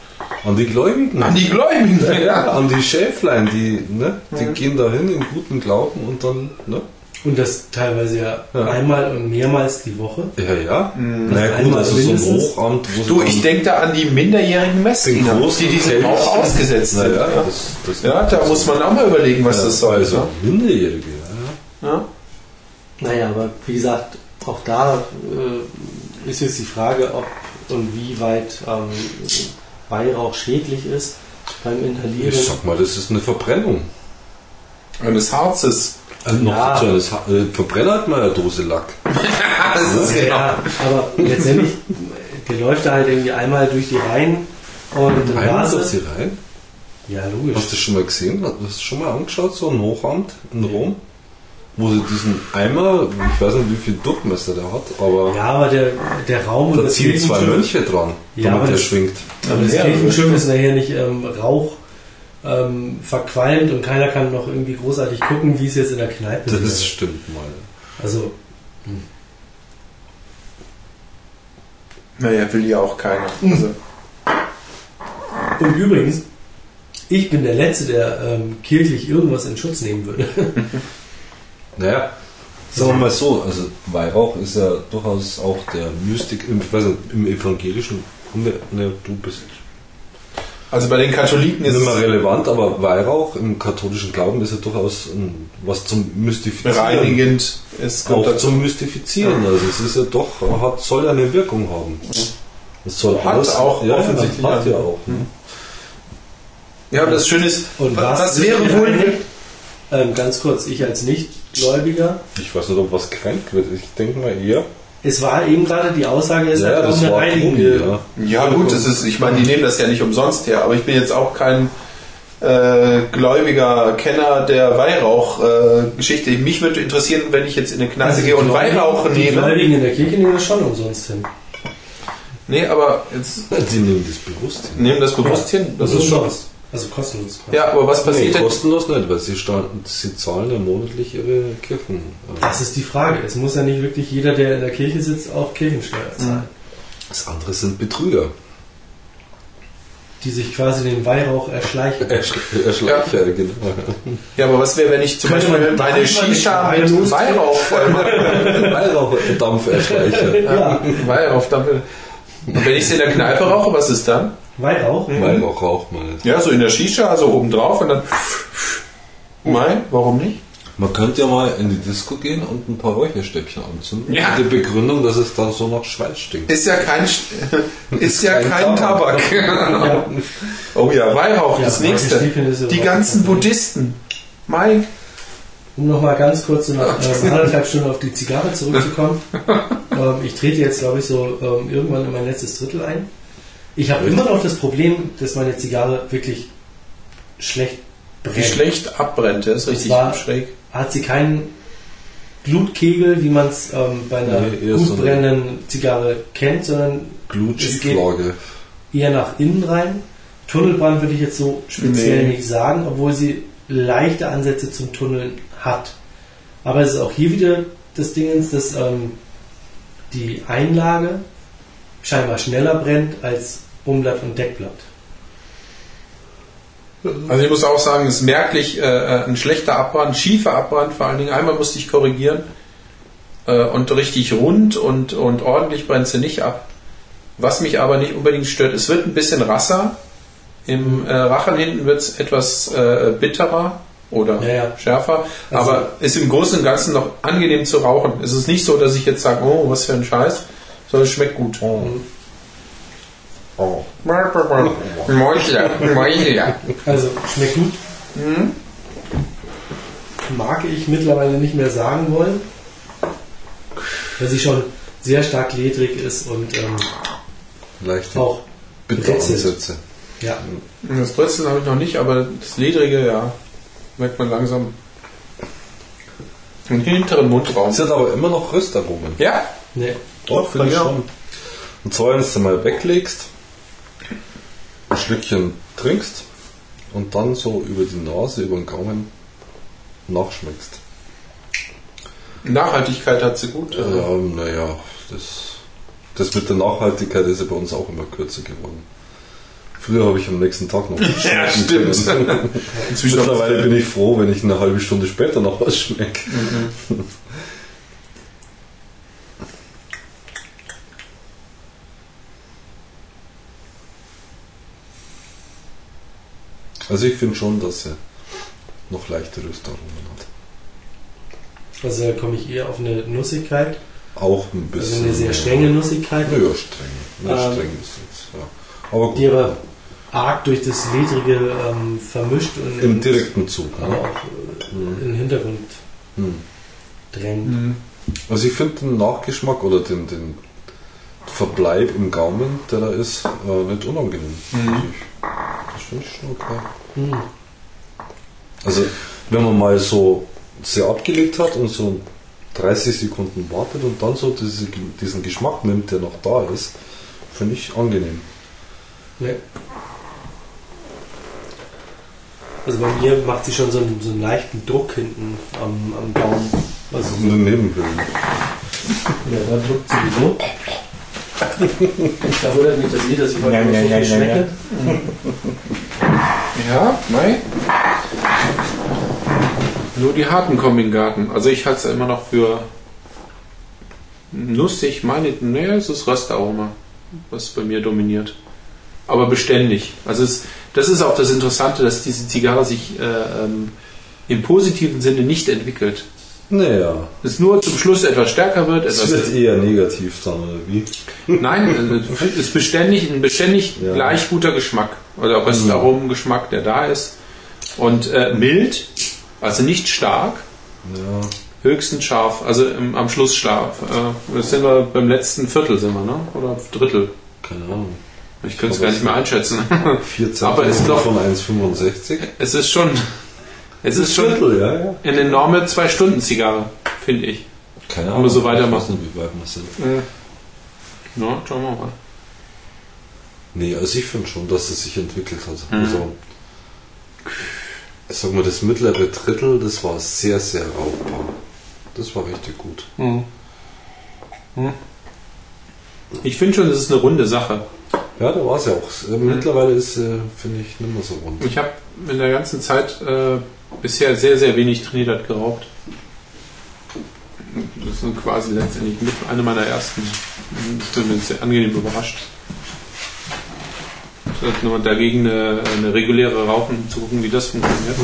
An die Gläubigen. an die Gläubigen. ja, an die Schäflein, die, ne, die gehen dahin in guten Glauben und dann, ne? und das teilweise ja, Ja. einmal und mehrmals die Woche. Ja, ja. Mhm. Na ja, gut, also so ein mindestens. Hochamt, wo Du, ich denke da an die minderjährigen Messdiener, die diesem Rauch ausgesetzt sind. Naja, Ja, das, das ja, da muss man auch mal überlegen, was ja, das soll. Also, ne? Minderjährige, ja. Ja? Naja, aber wie gesagt, auch da äh, ist jetzt die Frage, ob und wie weit ähm, Weihrauch schädlich ist beim Inhalieren. Ich sag mal, das ist eine Verbrennung. Eines Harzes. Also noch Ja. so eines Ha- äh, Verbrenner hat man ja Dose Lack. Das ist Ja, ja, aber letztendlich, der läuft da halt irgendwie einmal durch die Reihen und dann Einmal durch das. sie rein. Ja, logisch. Hast du schon mal gesehen? Hast du das schon mal angeschaut, so ein Hochamt in Rom? Wo sie diesen Eimer, ich weiß nicht, wie viel Durchmesser der hat, aber Ja, aber der, der Raum und da das ziehen zwei Mönche dran, Ja, damit der das- schwingt. Aber das Ja, Kirchenschiff ist nachher nicht ähm, Rauch ähm, verqualmt und keiner kann noch irgendwie großartig gucken, wie es jetzt in der Kneipe Das wäre. stimmt mal. Also, Naja, will ja auch keiner. Also, und übrigens, ich bin der Letzte, der ähm, kirchlich irgendwas in Schutz nehmen würde. Naja, sagen wir mal so, also Weihrauch ist ja durchaus auch der Mystik, im, ich weiß nicht, im evangelischen, haben wir- ne, du bist also bei den Katholiken ist nicht es relevant, aber Weihrauch im katholischen Glauben ist ja durchaus ein, was zum Mystifizieren. bereinigend. Es kommt Auch dazu. zum Mystifizieren. Also es ist ja doch, hat, soll ja eine Wirkung haben. Es soll Hat alles, auch ja, offensichtlich Hat ja auch. ne? Ja, aber das Schöne ist, Und was, was wäre ist wohl. Ähm, ganz kurz, ich als Nichtgläubiger, Ich weiß nicht, ob was kränkt wird. Ich denke mal eher. es war eben gerade die Aussage, es Ja, hat auch das eine. Tobi, ja. Ja, gut, das ist, ich meine, die nehmen das ja nicht umsonst her, aber ich bin jetzt auch kein äh, gläubiger Kenner der Weihrauch-Geschichte. Mich würde interessieren, wenn ich jetzt in eine Kneipe Also gehe und die Gläubigen- Weihrauch Die nehme. Gläubigen in der Kirche nehmen das schon umsonst hin. Nee, aber jetzt Sie nehmen das bewusst hin. nehmen das bewusst hin. Das ist schon. umsonst. Also kostenlos. quasi. Ja, aber was Nee, passiert denn? kostenlos nicht, weil sie, sta- sie zahlen ja monatlich ihre Kirchen. Das ist die Frage. Es muss ja nicht wirklich jeder, der in der Kirche sitzt, auch Kirchensteuer zahlen. Das andere sind Betrüger. Die sich quasi den Weihrauch erschleichen. Erschleicher, genau. Ja, aber was wäre, wenn ich zum Könnte Beispiel meine mal Shisha mit Weihrauch voll mache? Weihrauchdampferschleicher. Ja, Weihrauch, damit. Und wenn ich sie in der Kneipe rauche, was ist dann? Weihrauch. Weihrauch raucht man nicht. Ja, so in der Shisha, also oben drauf und dann. Nein, warum nicht? Man könnte ja mal in die Disco gehen und ein paar Räucherstäbchen anzünden. Ja. Mit der Begründung, dass es dann so nach Schweiß stinkt. Ist ja kein, ist ja kein kein Tabak. Ja. Oh ja, Weihrauch, Ja, das nächste. Ist Die ganzen Buddhisten. Mike, Um nochmal ganz kurz nach ähm, anderthalb Stunden auf die Zigarre zurückzukommen. ähm, ich trete jetzt, glaube ich, so ähm, irgendwann in mein letztes Drittel ein. Ich habe immer noch das Problem, dass meine Zigarre wirklich schlecht Die schlecht abbrennt, der ist richtig zwar- schräg. Hat sie keinen Glutkegel, wie man es ähm, bei einer Nee, gut so brennenden Zigarre kennt, sondern Glutschieflage. eher nach innen rein. Tunnelbrand würde ich jetzt so speziell Nee. nicht sagen, obwohl sie leichte Ansätze zum Tunneln hat. Aber es ist auch hier wieder das Dingens, dass ähm, die Einlage scheinbar schneller brennt als Umblatt und Deckblatt. Also ich muss auch sagen, es ist merklich äh, äh, ein schlechter Abbrand, schiefer Abbrand vor allen Dingen. Einmal musste ich korrigieren äh, und richtig rund und, und ordentlich brennt sie nicht ab. Was mich aber nicht unbedingt stört, es wird ein bisschen rasser. Im äh, Rachen hinten wird es etwas äh, bitterer oder Ja, ja. schärfer, Also- aber ist im Großen und Ganzen noch angenehm zu rauchen. Es ist nicht so, dass ich jetzt sage, oh, was für ein Scheiß, sondern es schmeckt gut. Oh. Mäuschler, Mäuschler. Also schmeckt gut. Mag ich mittlerweile nicht mehr sagen wollen, weil sie schon sehr stark ledrig ist und ähm, Leichte auch Bitteransätze. ja, Das Brezeln habe ich noch nicht, aber das Ledrige, ja, merkt man langsam. Im hinteren Mundraum. Sie hat aber immer noch Röstaromen. Ja, ne, Doch, finde ich ja. schon. Und zwar, wenn du es mal weglegst, ein Schlückchen trinkst und dann so über die Nase, über den Gaumen nachschmeckst. Nachhaltigkeit hat sie gut. Ja, naja, das, das mit der Nachhaltigkeit ist ja bei uns auch immer kürzer geworden. Früher habe ich am nächsten Tag noch was Ja, stimmt. Inzwischen Mittlerweile bin ich froh, wenn ich eine halbe Stunde später noch was schmecke. Also ich finde schon, dass er noch leichte Röstaromen hat. also da komme ich eher auf eine Nussigkeit, Auch ein also bisschen. eine sehr strenge Nussigkeit, Ja, streng. Nicht Ähm, streng ist jetzt, ja. Aber gut. die aber arg durch das Ledrige ähm, vermischt und Im direkten Zug. aber Ne? auch äh, in den Hintergrund Hm. drängt. Mhm. Also ich finde den Nachgeschmack oder den, den Verbleib im Gaumen, der da ist, äh, nicht unangenehm. Mhm. Also das finde ich schon okay. Hm. Also wenn man mal so sehr abgelegt hat und so 30 Sekunden wartet und dann so diese, diesen Geschmack nimmt, der noch da ist, finde ich angenehm. Ne. Also bei mir macht sie schon so einen, so einen leichten Druck hinten am, am Gaumen. Also in den Nebenhöhlen. Ja, da drückt sowieso. Da wundert mich das eh, dass ich heute Ja, so ja, viel ja, schmecke. Ja, mei. Nur die harten kommen in den Garten. Also ich halte es immer noch für nussig, meine, nee, es ist Röstaroma, was bei mir dominiert. Aber beständig. Also es, das ist auch das Interessante, dass diese Zigarre sich äh, ähm, im positiven Sinne nicht entwickelt. Naja, Es nur zum Schluss etwas stärker wird, es wird eher negativ dann, oder wie? Nein, äh, es ist beständig, ein beständig Ja. gleich guter Geschmack. Oder Röstaromengeschmack, der da ist. Und äh, mild, also nicht stark, Ja, höchstens scharf, also im, am Schluss scharf. Äh, das sind wir beim letzten Viertel sind wir, ne? Oder Drittel. keine Ahnung. Ich könnte es gar nicht mehr einschätzen. 4 Aber ist Zentimeter doch- von 1,65. es ist schon, es ist schon Viertel, ja, ja. eine enorme Zwei-Stunden-Zigarre, finde ich. Keine Ahnung. wir so Ich weiß weitermachen? nicht, wie weit wir sind. Ja, schauen wir mal. Nee, also ich finde schon, dass es sich entwickelt hat. Mhm. Also, ich sag mal, das mittlere Drittel, das war sehr, sehr rauchbar. Das war richtig gut. Hm. Hm. Ich finde schon, das ist eine runde Sache. Ja, da war es ja auch. Äh, Mittlerweile ist, äh, finde ich, nicht mehr so rund. Ich habe in der ganzen Zeit äh, bisher sehr, sehr wenig Trinidad geraucht. Das ist quasi letztendlich mit eine meiner ersten. Ich bin sehr angenehm überrascht. Nur dagegen eine, eine reguläre Rauchen, zu gucken, wie das funktioniert.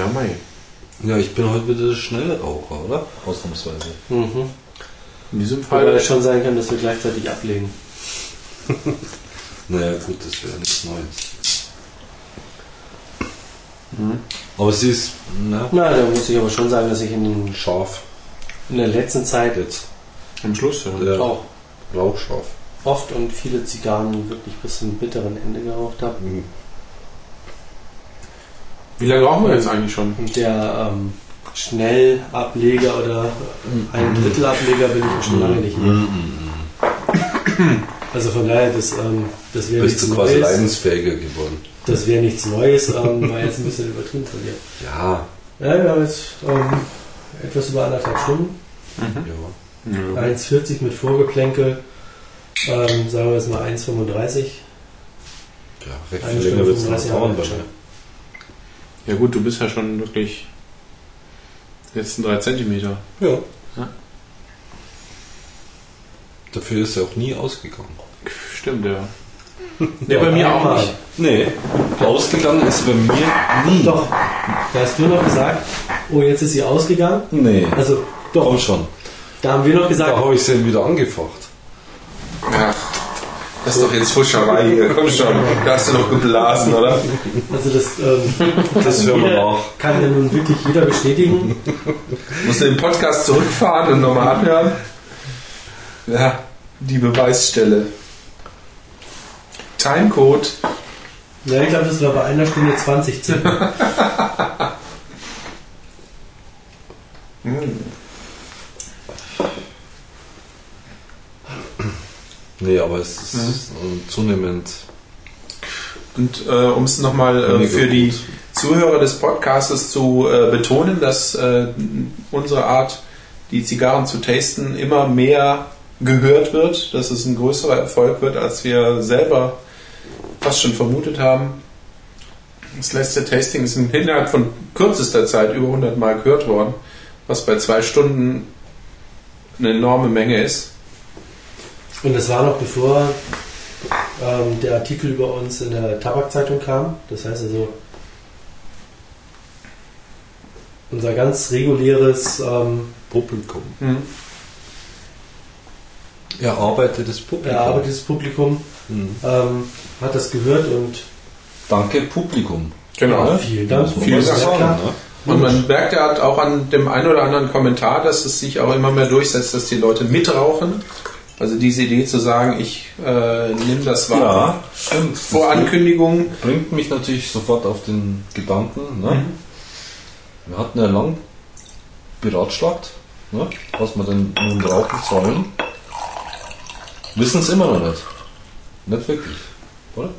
Ja, mei. Ja, ich bin heute wieder der schnelle Raucher, oder? Ausnahmsweise. Mhm. In diesem Wobei Fall es schon sein kann, dass wir gleichzeitig ablegen. Naja, gut, das wäre nichts Neues. Aber sie ist na, Na, da muss ich aber schon sagen, dass ich in, den, scharf. in der letzten Zeit Jetzt. Am Schluss, ja. Ja, auch rauchscharf. oft und viele Zigarren wirklich bis zum bitteren Ende geraucht habe. Mhm. Wie lange rauchen wir jetzt eigentlich schon? Der ähm, Schnellableger oder ein Drittelableger bin ich schon lange nicht mehr. Also von daher, das, ähm, das wäre Bist nichts du quasi Neues. leidensfähiger geworden. Das wäre nichts Neues, ähm, war jetzt ein bisschen übertrieben von dir. Ja. Ja, wir haben jetzt ähm, etwas über anderthalb Stunden. ja. 1,40 mit Vorgeplänkel. Ähm, sagen wir jetzt mal 1,35. Ja, recht viel länger wird es noch 35 dauern mir. Ja gut, du bist ja schon wirklich letzten drei Zentimeter. Ja. Ja. Dafür ist er auch nie ausgegangen. Stimmt, ja. Ne, bei mir auch nicht. Nee, ausgegangen ist bei mir nie. Doch, da hast du noch gesagt, oh, jetzt ist sie ausgegangen. Nee, Also, doch, komm schon. da haben wir noch Da gesagt, habe ich sie wieder angefacht. Ja. Das ist doch jetzt Fuscherei hier. Komm schon. Da hast du noch geblasen, oder? also das, ähm, Das hören wir nach. kann ja nun wirklich jeder bestätigen. Musst du den Podcast zurückfahren und nochmal anhören? Ja, die Beweisstelle. Timecode. Ja, ich glaube, das war bei einer Stunde 20 circa. Nee, aber es ist äh, zunehmend Und äh, um es nochmal äh, für die gut. Zuhörer des Podcastes zu äh, betonen, dass äh, unsere Art, die Zigarren zu tasten, immer mehr gehört wird, dass es ein größerer Erfolg wird, als wir selber fast schon vermutet haben. Das letzte Tasting ist innerhalb von kürzester Zeit über 100 Mal gehört worden, was bei zwei Stunden eine enorme Menge ist. Und das war noch bevor ähm, der Artikel über uns in der Tabakzeitung kam. Das heißt also, unser ganz reguläres ähm, Publikum. Mhm. Erarbeitetes Publikum. erarbeitetes Publikum Mhm. ähm, hat das gehört und Danke, Publikum. Genau. ja, vielen Dank. Vielen Dank. Klar. ne? Und man merkt ja auch an dem einen oder anderen Kommentar, dass es sich auch immer mehr durchsetzt, dass die Leute mitrauchen. Also diese Idee zu sagen, ich äh, nehme das wahr. stimmt. Vor Ankündigung. bringt mich natürlich sofort auf den Gedanken. Ne? Mhm. Wir hatten ja lang beratschlagt, ne? was wir denn nun rauchen sollen. Wissen es immer noch nicht. Nicht wirklich, oder?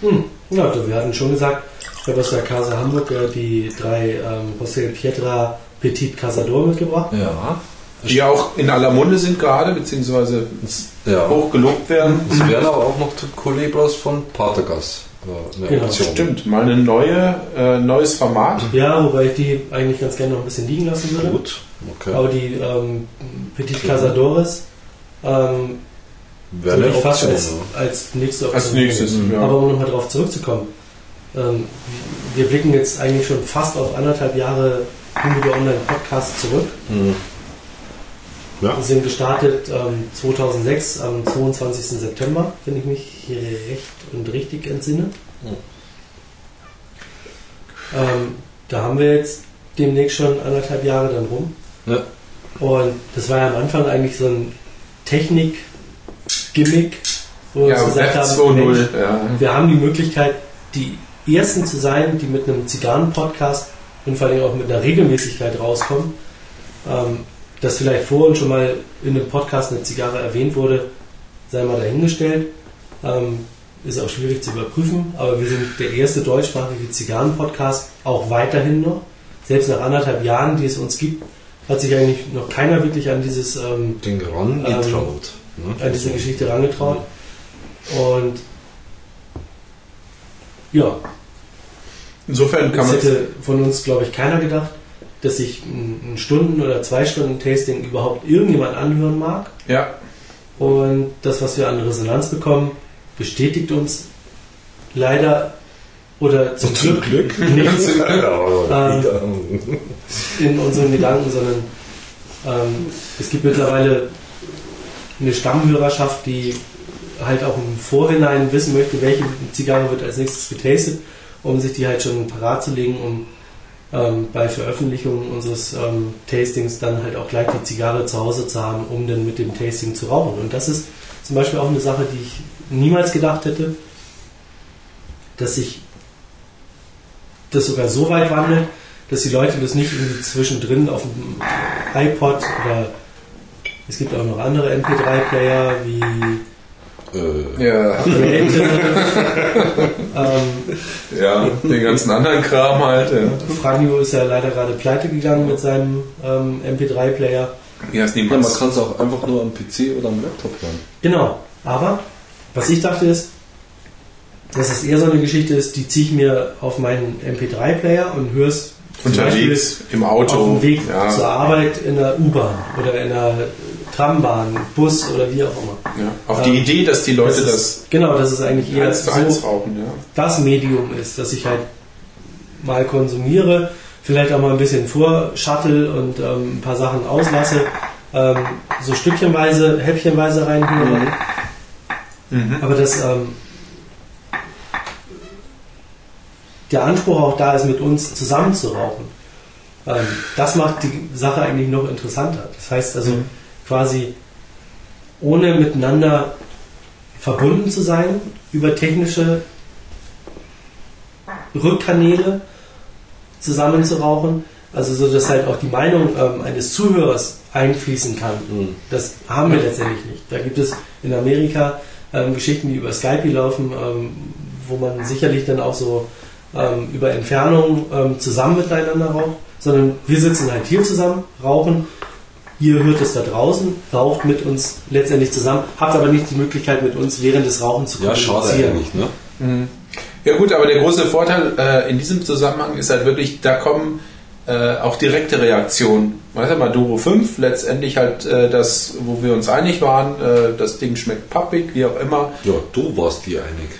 Hm. Ja, also wir hatten schon gesagt, ich habe aus der Casa Hamburg äh, die drei ähm, José Pietra Petit Casador mitgebracht. Ja. Die auch in aller Munde sind gerade, beziehungsweise ja. hoch gelobt werden. Es wären aber auch noch die Colebras von Patergas äh, eine Genau, Option. Stimmt, mal ein neue, äh, neues Format. Ja, wobei ich die eigentlich ganz gerne noch ein bisschen liegen lassen würde. Gut, okay. Aber die ähm, Petit Casadores ähm, Wäre würde eine ich fast Option. als, ja. als nächste Option Als nächstes. Ja. Aber um nochmal darauf zurückzukommen. Ähm, wir blicken jetzt eigentlich schon fast auf anderthalb Jahre Humido Online Podcast zurück. Mhm. Ja. Wir sind gestartet ähm, 2006 am 22. September, wenn ich mich hier recht und richtig entsinne. Mhm. Ähm, da haben wir jetzt demnächst schon anderthalb Jahre dann rum. Ja. Und das war ja am Anfang eigentlich so ein Technik-Gimmick, wo wir Ja, uns gesagt haben, Mensch, 2.0. Ja. wir haben die Möglichkeit, die Ersten zu sein, die mit einem Zigarren-Podcast und vor allem auch mit einer Regelmäßigkeit rauskommen. Ähm, dass vielleicht vor uns schon mal in einem Podcast eine Zigarre erwähnt wurde, sei mal dahingestellt. Ähm, ist auch schwierig zu überprüfen, aber wir sind der erste deutschsprachige Zigarren-Podcast, auch weiterhin noch. Selbst nach anderthalb Jahren, die es uns gibt, hat sich eigentlich noch keiner wirklich an dieses ähm, Den rangetraut. ne? an diese Geschichte rangetraut. Und ja, Insofern kann das man hätte von uns, glaube ich, keiner gedacht, dass sich ein, Stunden- oder zwei Stunden Tasting überhaupt irgendjemand anhören mag. ja, Und das, was wir an Resonanz bekommen, bestätigt uns leider oder zum, Glück, nicht Ähm, in unseren Gedanken, sondern ähm, es gibt mittlerweile eine Stammhörerschaft, die halt auch im Vorhinein wissen möchte, welche Zigarre wird als nächstes getastet um sich die halt schon parat zu legen, um ähm, bei Veröffentlichung unseres ähm, Tastings dann halt auch gleich die Zigarre zu Hause zu haben, um dann mit dem Tasting zu rauchen. Und das ist zum Beispiel auch eine Sache, die ich niemals gedacht hätte, dass sich das sogar so weit wandelt, dass die Leute das nicht irgendwie zwischendrin auf dem iPod oder es gibt auch noch andere MP3-Player wie Äh, Ja, ähm, ja, den ganzen anderen Kram halt. Ja. Franjo ist ja leider gerade pleite gegangen mit seinem ähm, MP3-Player. Ja, ist ja, niemand. man kann es auch einfach nur am PC oder am Laptop hören. Genau. Aber was ich dachte ist, dass es eher so eine Geschichte ist, die ziehe ich mir auf meinen MP3-Player und höre es zum Unterwegs, im Auto. auf dem Weg ja. zur Arbeit in der U-Bahn oder in der Trambahn, Bus oder wie auch immer. Ja. Auf die Ähm, Idee, dass die Leute ist, das genau, dass es eigentlich eher so rauchen. Ja. das Medium ist, dass ich halt mal konsumiere, vielleicht auch mal ein bisschen vorshuttle und ähm, ein paar Sachen auslasse, ähm, so stückchenweise, häppchenweise reinhöre. Mhm. Aber dass ähm, der Anspruch auch da ist, mit uns zusammen zu rauchen, ähm, das macht die Sache eigentlich noch interessanter. Das heißt also quasi ohne miteinander verbunden zu sein über technische Rückkanäle zusammen zu rauchen, also so dass halt auch die Meinung ähm, eines Zuhörers einfließen kann. Das haben wir letztendlich nicht. Da gibt es in Amerika ähm, Geschichten, die über Skype laufen, ähm, wo man sicherlich dann auch so ähm, über Entfernung ähm, zusammen miteinander raucht, sondern wir sitzen halt hier zusammen, rauchen. Ihr hört es da draußen, raucht mit uns letztendlich zusammen, habt aber nicht die Möglichkeit mit uns während des Rauchens zu Ja, schade kommunizieren. eigentlich, ne? Ja gut, aber der große Vorteil äh, in diesem Zusammenhang ist halt wirklich, da kommen äh, auch direkte Reaktionen. Weißt du, Maduro 5, letztendlich halt äh, das, wo wir uns einig waren, äh, das Ding schmeckt pappig, wie auch immer. Ja, du warst dir einig.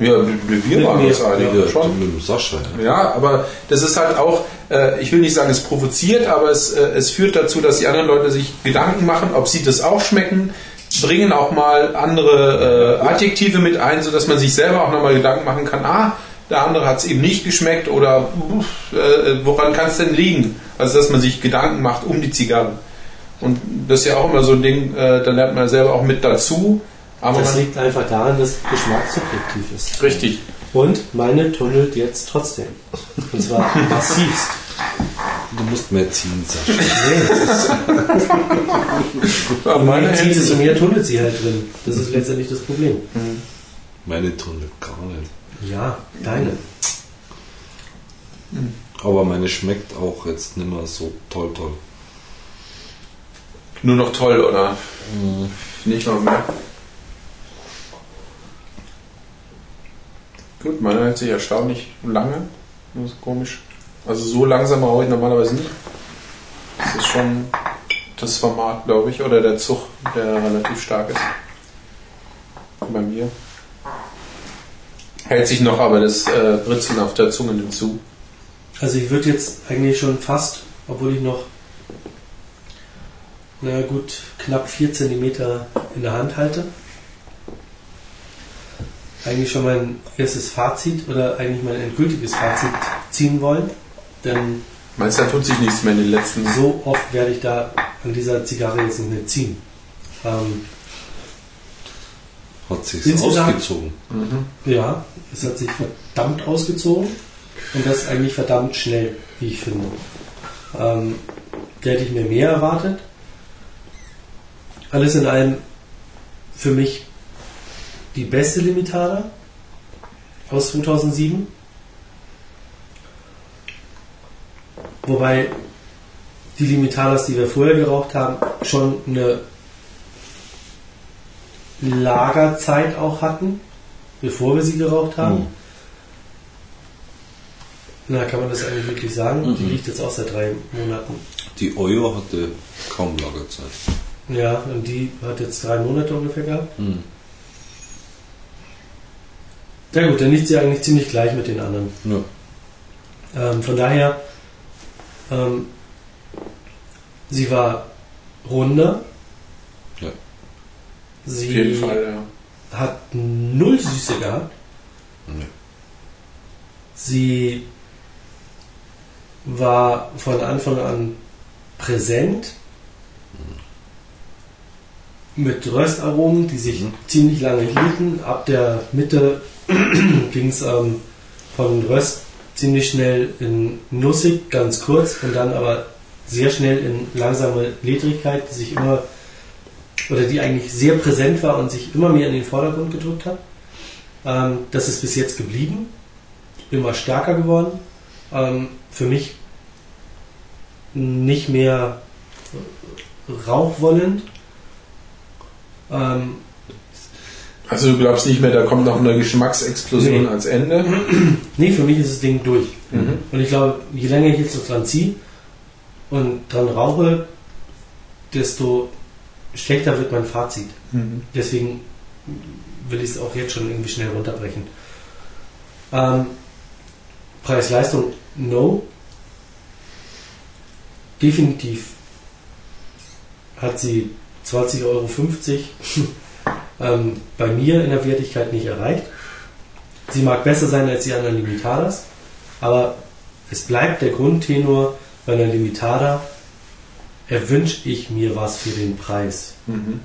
Ja, wir, waren mir, uns einig, Ja, schon. Sascha. Ja. Ja, aber das ist halt auch, äh, ich will nicht sagen, es provoziert, aber es, äh, es führt dazu, dass die anderen Leute sich Gedanken machen, ob sie das auch schmecken, bringen auch mal andere äh, Adjektive mit ein, sodass man sich selber auch nochmal Gedanken machen kann, ah, der andere hat es eben nicht geschmeckt oder äh, woran kann es denn liegen? Also, dass man sich Gedanken macht um die Zigarren. Und das ist ja auch immer so ein Ding, äh, da lernt man selber auch mit dazu. Aber Das liegt einfach daran, dass Geschmack subjektiv ist. richtig. Und meine tunnelt jetzt trotzdem. Und zwar massivst. Du musst mehr ziehen, Sascha. Ja, meine zieht es und mir tunnelt sie halt drin. Das ist letztendlich das Problem. Meine Tunnel gar nicht. Ja, deine. Aber meine schmeckt auch jetzt nicht mehr so toll, toll. nur noch toll, oder? Nicht noch mehr. Gut, meine hält sich erstaunlich lange. Das ist komisch. Also so langsam rauche ich normalerweise nicht. Das ist schon das Format, glaube ich, oder der Zug, der relativ stark ist. Bei mir. Hält sich noch aber das äh, Britzeln auf der Zunge nimmt. Also ich würde jetzt eigentlich schon fast, obwohl ich noch na gut knapp 4 cm in der Hand halte, eigentlich schon mein erstes Fazit oder eigentlich mein endgültiges Fazit ziehen wollen. Denn Meinst du, da tut sich nichts mehr in den letzten so oft werde ich da an dieser Zigarre jetzt nicht mehr ziehen. Ähm, Hat sich ausgezogen. Ja, es hat sich verdammt ausgezogen und das eigentlich verdammt schnell, wie ich finde. Ähm, da hätte ich mir mehr erwartet. Alles in allem für mich die beste Limitada aus 2007. Wobei die Limitadas, die wir vorher geraucht haben, schon eine Lagerzeit auch hatten, bevor wir sie geraucht haben. Mhm. Na, kann man das eigentlich wirklich sagen? Die liegt jetzt auch seit drei Monaten. Die Euro hatte kaum Lagerzeit. Ja, und die hat jetzt drei Monate ungefähr gehabt. Mhm. Ja gut, dann liegt sie eigentlich ziemlich gleich mit den anderen. Ja. Ähm, von daher, ähm, sie war runder. Ja. Sie Auf jeden Fall, ja. hat null Süße gehabt. Nee. Sie war von Anfang an präsent mit Röstaromen, die sich Mhm. ziemlich lange hielten. Ab der Mitte ging es ähm, von Röst ziemlich schnell in nussig, ganz kurz, und dann aber sehr schnell in langsame Ledrigkeit, die sich immer oder die eigentlich sehr präsent war und sich immer mehr in den Vordergrund gedrückt hat. Ähm, das ist bis jetzt geblieben, immer stärker geworden. Ähm, für mich nicht mehr rauchwollend. Ähm, Also du glaubst nicht mehr, da kommt noch eine Geschmacksexplosion Nee. als Ende? nee, für mich ist das Ding durch. Mhm. Und ich glaube, je länger ich jetzt noch dran ziehe und dran rauche, desto schlechter wird mein Fazit. Mhm. Deswegen will ich es auch jetzt schon irgendwie schnell runterbrechen. Ähm, Preis-Leistung, no. Definitiv hat sie 20,50 Euro ähm, bei mir in der Wertigkeit nicht erreicht. Sie mag besser sein als die anderen Limitadas, aber es bleibt der Grundtenor bei einer Limitada, erwünsche ich mir was für den Preis. Mhm.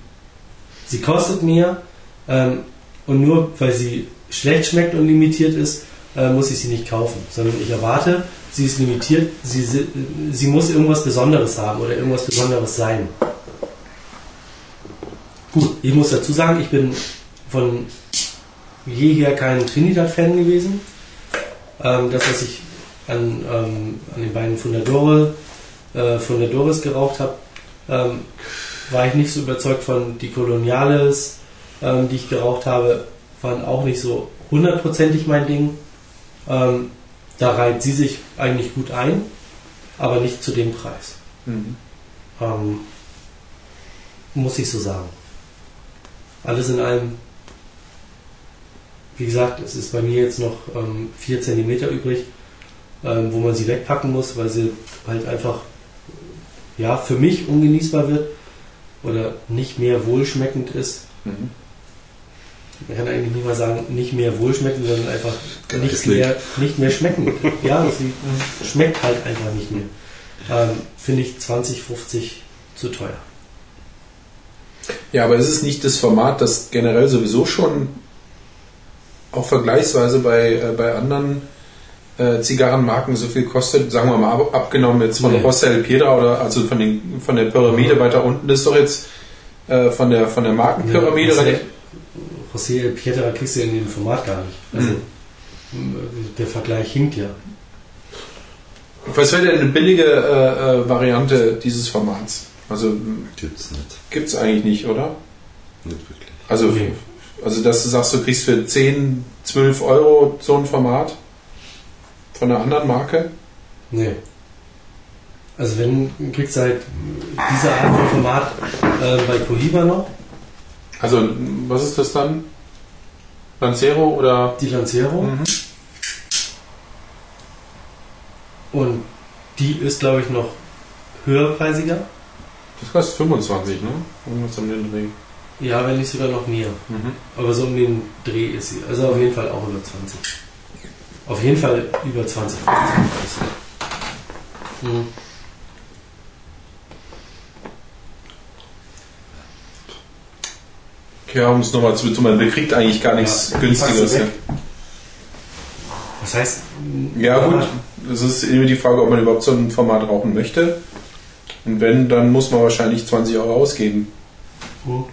Sie kostet mehr ähm, und nur weil sie schlecht schmeckt und limitiert ist, äh, muss ich sie nicht kaufen, sondern ich erwarte, sie ist limitiert, sie, sie muss irgendwas Besonderes haben oder irgendwas Besonderes sein. Gut, ich muss dazu sagen, ich bin von jeher kein Trinidad-Fan gewesen. Ähm, das, was ich an, ähm, an den beiden Fundadore, äh, Fundadores geraucht habe, ähm, war ich nicht so überzeugt von. Die Coloniales, ähm, die ich geraucht habe, waren auch nicht so hundertprozentig mein Ding. Ähm, da reiht sie sich eigentlich gut ein, aber nicht zu dem Preis. Mhm. Ähm, muss ich so sagen. Alles in allem, wie gesagt, es ist bei mir jetzt noch ähm, 4 cm übrig, ähm, wo man sie wegpacken muss, weil sie halt einfach ja, für mich ungenießbar wird oder nicht mehr wohlschmeckend ist. Mhm. Man kann eigentlich nicht mal sagen, nicht mehr wohlschmeckend, sondern einfach nicht mehr, nicht mehr schmeckend. ja, sie schmeckt halt einfach nicht mehr. Ähm, Finde ich 20, 50 zu teuer. Ja, aber ist es nicht das Format, das generell sowieso schon auch vergleichsweise bei, äh, bei anderen äh, Zigarrenmarken so viel kostet? Sagen wir mal, ab, abgenommen jetzt von Nee. Piedra oder also von, den, von der Pyramide weiter unten. Das ist doch jetzt äh, von, der, von der Markenpyramide. Relativ- José El Pietra kriegst du in dem Format gar nicht. Also, Der Vergleich hinkt ja. Was wäre denn eine billige äh, äh, Variante dieses Formats? Also Gibt's nicht. gibt es eigentlich nicht, oder? Nicht wirklich. Also, Nee. also dass du sagst, du kriegst für 10, 12 Euro so ein Format von einer anderen Marke? Nee. Also wenn, kriegst du halt diese Art von Format äh, bei Cohiba noch, Also, was ist das dann? Lancero oder? die Lancero. Mhm. Und die ist, glaube ich, noch höherpreisiger. Das kostet 25, ne? Irgendwas um den Dreh. Ja, wenn nicht sogar noch mehr. Mhm. Aber so um den Dreh ist sie. Also auf jeden Fall auch über 20. Auf jeden Fall über 20. 50. Mhm. Ja, um es nochmal zu betonen, man kriegt eigentlich gar nichts Ja, Ja. weg. Das heißt, ja, gut. Das ist immer die Frage, ob man überhaupt so ein Format rauchen möchte. Und wenn, dann muss man wahrscheinlich 20 Euro ausgeben. Mhm.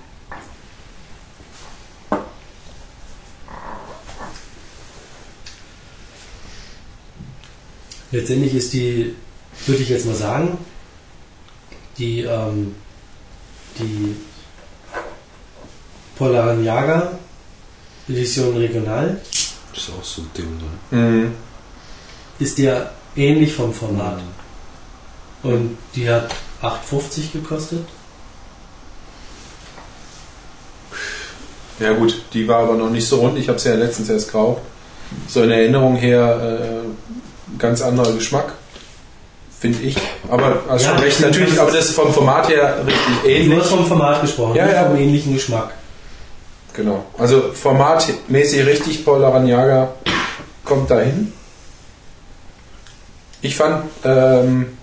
Letztendlich ist die, würde ich jetzt mal sagen, die, ähm, die Polaraniaga Edition Regional Das ist auch so ein Ding, ne? Mhm. ist ja ähnlich vom Format. Und die hat 8,50 gekostet. Ja gut, die war aber noch nicht so rund. Ich habe sie ja letztens erst geraucht. So in Erinnerung her äh, ganz anderer Geschmack, finde ich. Aber hast Ja, recht, natürlich, aber ist- das vom Format her richtig Du ähnlich. hast vom Format gesprochen, Ja, ja. vom ähnlichen Geschmack. Genau. Also formatmäßig richtig, Paul Aranyaga kommt dahin. Ich fand, ähm,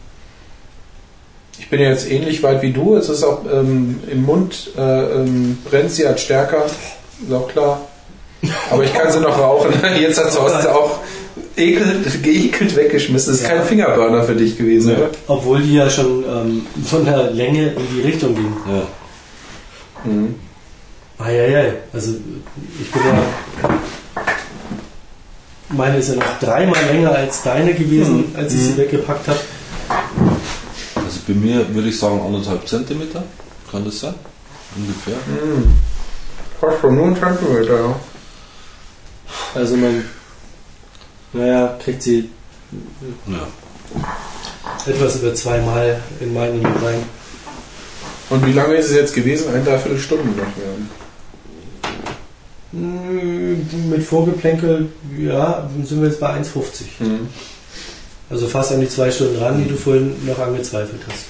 ich bin ja jetzt ähnlich weit wie du. Es ist auch ähm, im Mund äh, ähm, brennt sie halt stärker, ist auch klar. Aber ich kann sie noch rauchen. Jetzt hat sie auch ekelt, geekelt weggeschmissen. Das ist Ja. kein Fingerburner für dich gewesen, oder? Obwohl die ja schon ähm, von der Länge in die Richtung ging. Ja. Mhm. Eieiei. Also ich bin ja. Meine ist ja noch dreimal länger als deine gewesen, als ich sie weggepackt habe. Bei mir würde ich sagen anderthalb Zentimeter. Kann das sein? Ungefähr. Mhm. Fast schon nur ein Zentimeter, ja. Also man, naja, kriegt sie Ja. etwas über zweimal in meinen rein. Und wie lange ist es jetzt gewesen? Ein, dreiviertel Stunden noch. Mm, Mit Vorgeplänkel, ja, sind wir jetzt bei 1,50. Mhm. Also fast an die zwei Stunden ran, die du vorhin noch angezweifelt hast.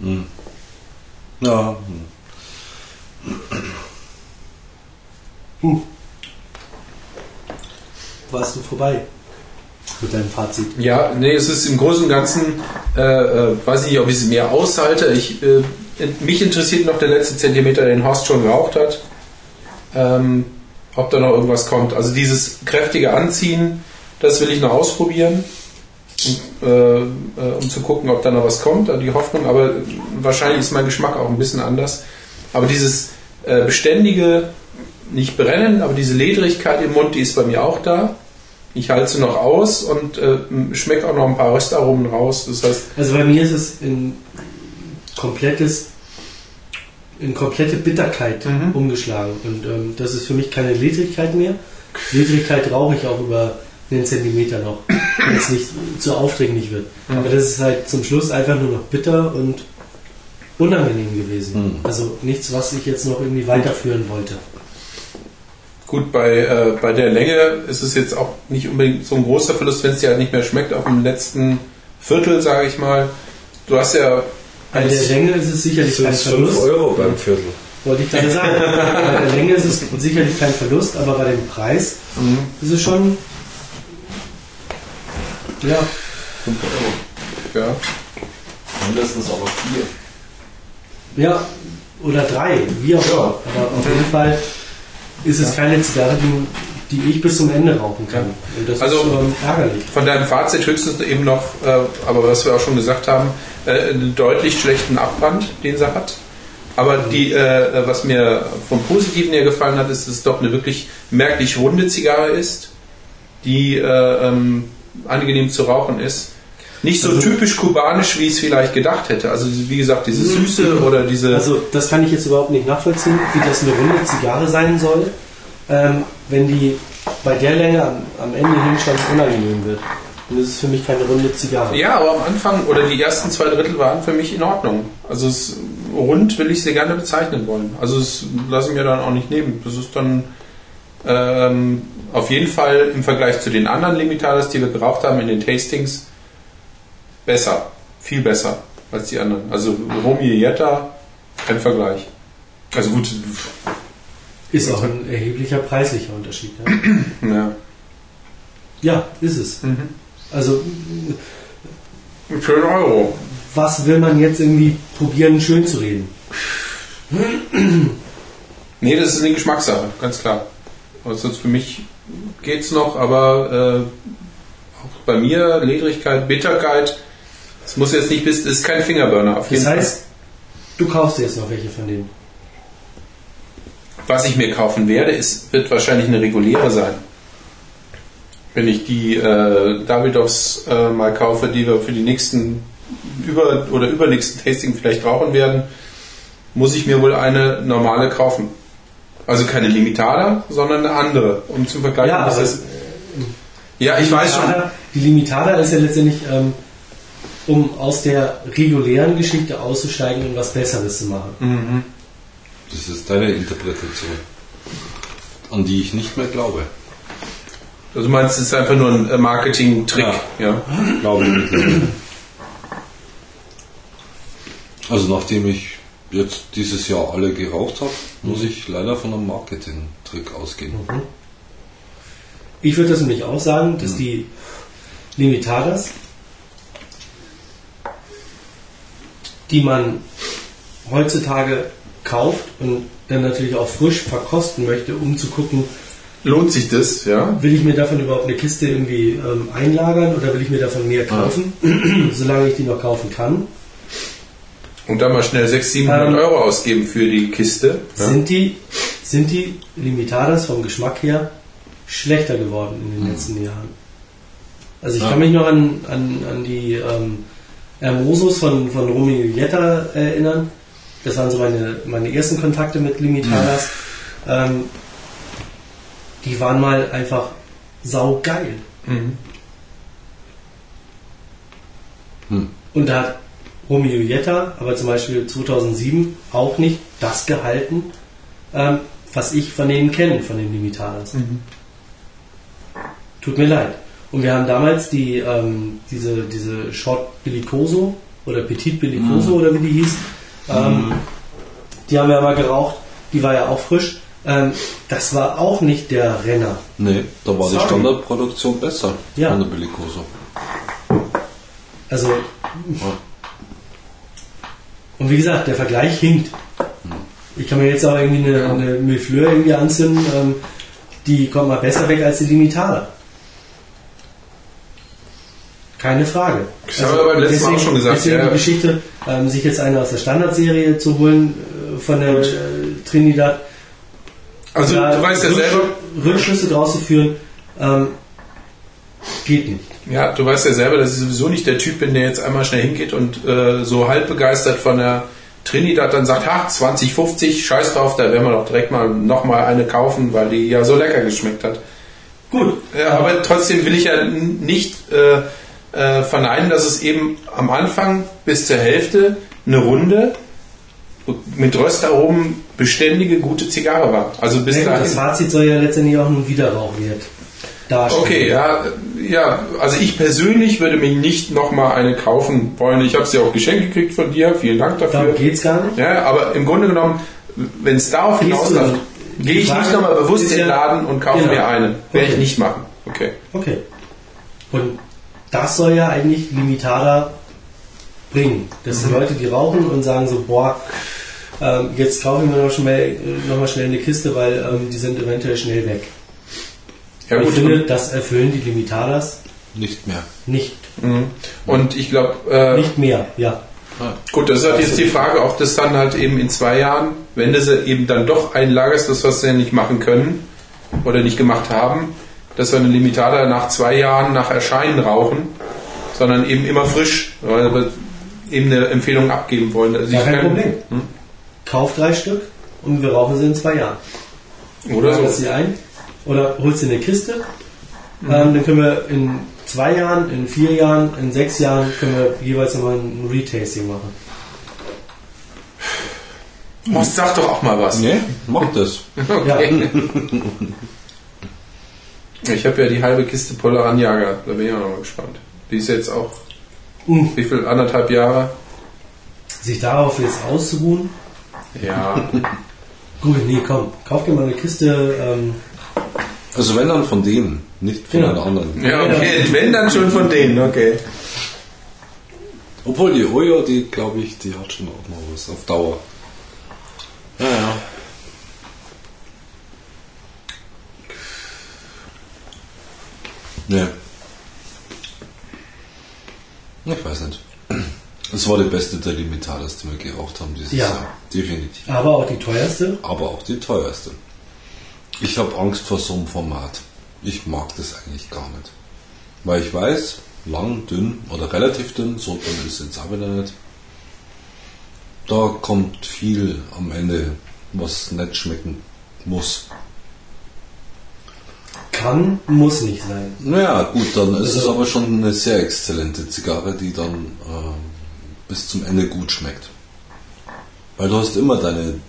Hm. Ja. hm. Warst du vorbei mit deinem Fazit? Ja, nee, es ist im Großen und Ganzen, äh, äh, weiß ich nicht, ob ich es mehr aushalte. Ich, äh, mich interessiert noch der letzte Zentimeter, den Horst schon geraucht hat. Ähm, ob da noch irgendwas kommt. Also dieses kräftige Anziehen, das will ich noch ausprobieren, um, äh, äh, um zu gucken, ob da noch was kommt, also die Hoffnung. Aber wahrscheinlich ist mein Geschmack auch ein bisschen anders. Aber dieses äh, beständige, nicht brennen, aber diese Ledrigkeit im Mund, die ist bei mir auch da. Ich halte sie noch aus und äh, schmecke auch noch ein paar Röstaromen raus. Das heißt, Also bei mir ist es in komplettes in komplette Bitterkeit Mhm. umgeschlagen. Und ähm, das ist für mich keine Ledrigkeit mehr. Ledrigkeit rauche ich auch über einen Zentimeter noch, wenn es nicht zu aufdringlich wird. Mhm. Aber das ist halt zum Schluss einfach nur noch bitter und unangenehm gewesen. Mhm. Also nichts, was ich jetzt noch irgendwie weiterführen wollte. gut, bei, äh, bei der Länge ist es jetzt auch nicht unbedingt so ein großer Verlust, wenn es dir halt nicht mehr schmeckt, auf dem letzten Viertel, sage ich mal. Du hast ja Bei der Länge ist es sicherlich kein sind 5 Verlust. Euro beim Viertel. Wollte ich gerade sagen. bei der Länge ist es sicherlich kein Verlust, aber bei dem Preis Mhm. ist es schon. Ja, 5 Euro. ja, Mindestens aber 4. ja, oder drei, wie auch immer. Aber auf jeden Fall ist es keine Zigarre, die, die ich bis zum Ende rauchen kann. Und das Also- ist ähm, ärgerlich. von deinem Fazit höchstens eben noch, äh, aber was wir auch schon gesagt haben, äh, einen deutlich schlechten Abbrand, den sie hat. Aber die, äh, was mir vom Positiven her gefallen hat, ist, dass es doch eine wirklich merklich runde Zigarre ist, die äh, ähm, angenehm zu rauchen ist. Nicht so Also- typisch kubanisch, wie ich es vielleicht gedacht hätte. Also wie gesagt, diese Süße oder diese... Also das kann ich jetzt überhaupt nicht nachvollziehen, wie das eine runde Zigarre sein soll, ähm, wenn die bei der Länge am, am Ende hin schon unangenehm wird. Und das ist für mich keine runde Zigarre. Ja, aber am Anfang oder die ersten zwei Drittel waren für mich in Ordnung. Also es, rund will ich sie gerne bezeichnen wollen. Also es lasse ich mir dann auch nicht nehmen. Das ist dann ähm, auf jeden Fall im Vergleich zu den anderen Limitadas, die wir geraucht haben in den Tastings, besser. Viel besser als die anderen. Also Romy Jetta, kein Vergleich. Also gut, Ist auch ein erheblicher preislicher Unterschied. Ja, ja. ja ist es. Also Für einen Euro. was will man jetzt irgendwie probieren, schön zu reden? Nee, das ist eine Geschmackssache, ganz klar. Also für mich geht's noch, aber äh, auch bei mir Ledrigkeit, Bitterkeit, es muss jetzt nicht bis, ist kein Fingerburner auf jeden Das heißt, du kaufst jetzt noch welche von denen. Was ich mir kaufen werde, ist, wird wahrscheinlich eine reguläre sein. Wenn ich die äh, Davidoffs äh, mal kaufe, die wir für die nächsten über oder übernächsten Tasting vielleicht rauchen werden, muss ich mir wohl eine normale kaufen. Also keine Limitada, sondern eine andere, um zu vergleichen. Ja, was das- ja ich weiß schon. Die Limitada ist ja letztendlich, ähm, um aus der regulären Geschichte auszusteigen und was Besseres zu machen. Mhm. Das ist deine Interpretation, an die ich nicht mehr glaube. Also du meinst, es ist einfach nur ein äh, Marketing-Trick. Ja. Glaube ich mittlerweile. Also nachdem ich jetzt dieses Jahr alle geraucht habe, muss mhm. ich leider von einem Marketing-Trick ausgehen. Mhm. Ich würde das nämlich auch sagen, dass mhm. die Limitadas, die man heutzutage kauft und dann natürlich auch frisch verkosten möchte, um zu gucken, lohnt sich das, ja? Will ich mir davon überhaupt eine Kiste irgendwie ähm, einlagern oder will ich mir davon mehr kaufen, ah. solange ich die noch kaufen kann? Und dann mal schnell 600, 700 Ähm, Euro ausgeben für die Kiste. Ja? Sind die, sind die Limitadas vom Geschmack her schlechter geworden in den letzten Jahren? Also ich Ja. kann mich noch an, an, an die ähm, Hermosos von, von Romeo Julieta erinnern. Das waren so meine, meine ersten Kontakte mit Limitadas. Ähm, die waren mal einfach saugeil. Mhm. Und da hat Romeo Jetta, aber zum Beispiel 2007 auch nicht das gehalten, ähm, was ich von denen kenne, von den Limitadas. Tut mir leid. Und wir haben damals die, ähm, diese, diese Short Bellicoso oder Petit Bellicoso oder wie die hieß, ähm, die haben wir aber geraucht, die war ja auch frisch. Ähm, das war auch nicht der Renner. Nee, da war Sorry. die Standardproduktion besser Ja. von der Bellicoso. Also, und wie gesagt, der Vergleich hinkt. Ich kann mir jetzt auch irgendwie eine, eine Milfleur irgendwie anzünden, ähm, die kommt mal besser weg als die Limitada. Keine Frage. Das haben wir beim letzten Mal auch schon gesagt, Deswegen ja. die Geschichte, ähm, sich jetzt eine aus der Standardserie zu holen äh, von der äh, Trinidad. Also du weißt ja Rücksch- selber, Rückschlüsse draus zu führen, ähm, geht nicht. Ja, du weißt ja selber, dass ich sowieso nicht der Typ bin, der jetzt einmal schnell hingeht und äh, so halb begeistert von der Trinidad dann sagt, ha, 2050, scheiß drauf, da werden wir doch direkt mal nochmal eine kaufen, weil die ja so lecker geschmeckt hat. Gut, Ja, aber trotzdem will ich ja nicht äh, äh, verneinen, dass es eben am Anfang bis zur Hälfte eine runde mit Röstaromen beständige gute Zigarre war. Also bis Ja, gut, das dahin. Fazit soll ja letztendlich auch ein Wiederrauchwert darstellen. Okay, ja, ja, also ich persönlich würde mir nicht nochmal eine kaufen wollen. Ich habe sie auch geschenkt gekriegt von dir, vielen Dank dafür. Darum geht's gar nicht. Ja, aber im Grunde genommen, wenn es darauf hinausläuft, gehe ich nicht nochmal bewusst in den Laden und kaufe Genau. mir eine. Werde ich Okay. nicht machen. Okay. Okay. Und das soll ja eigentlich Limitada bringen. Das sind Leute, die rauchen und sagen so, boah, ähm, jetzt kaufe ich mir noch schnell, äh, noch mal schnell eine Kiste, weil ähm, die sind eventuell schnell weg. Ja, ich finde, das erfüllen die Limitadas Nicht mehr. nicht. Mhm. Und ich glaube, äh, Nicht mehr, ja. gut, das ist halt jetzt die Frage, ob das dann halt eben in zwei Jahren, wenn du sie eben dann doch einlagerst, das was sie ja nicht machen können oder nicht gemacht haben, dass wir eine Limitada nach zwei Jahren nach Erscheinen rauchen, sondern eben immer frisch, weil wir eben eine Empfehlung abgeben wollen. Also ich kein kann- Problem. Hm? Kauf drei Stück und wir rauchen sie in zwei Jahren. Oder so. sie ein oder holst in eine Kiste. Mhm. Ähm, dann können wir in zwei Jahren, in vier Jahren, in sechs Jahren können wir jeweils nochmal ein Retasting machen. Horst, sag doch auch mal was. Nee, mach das. Okay. Ich habe ja die halbe Kiste Polaraniaga, da bin ich auch noch mal gespannt. Die ist jetzt auch, Mhm. wie viel, anderthalb Jahre? Sich darauf jetzt auszuruhen. Ja, Gut, nee, komm, kauf dir mal eine Kiste. Ähm, Also wenn dann von denen, nicht von Genau. einer anderen. ja okay, wenn dann schon von denen, okay. Obwohl die Oyo, die glaube ich, die hat schon auch noch was auf Dauer. Ja, ja. Nee. Ich weiß nicht. Es war die beste der Limitadas, die wir geraucht haben dieses Ja. Jahr. Definitiv. aber auch die teuerste. Aber auch die teuerste. Ich habe Angst vor so einem Format. Ich mag das eigentlich gar nicht. Weil ich weiß, lang, dünn oder relativ dünn, so dünn ist es wieder nicht. Da kommt viel am Ende, was nicht schmecken muss. Kann, muss nicht sein. Naja, gut, dann ist es Also- aber schon eine sehr exzellente Zigarre, die dann ähm, bis zum Ende gut schmeckt. Weil du hast immer deine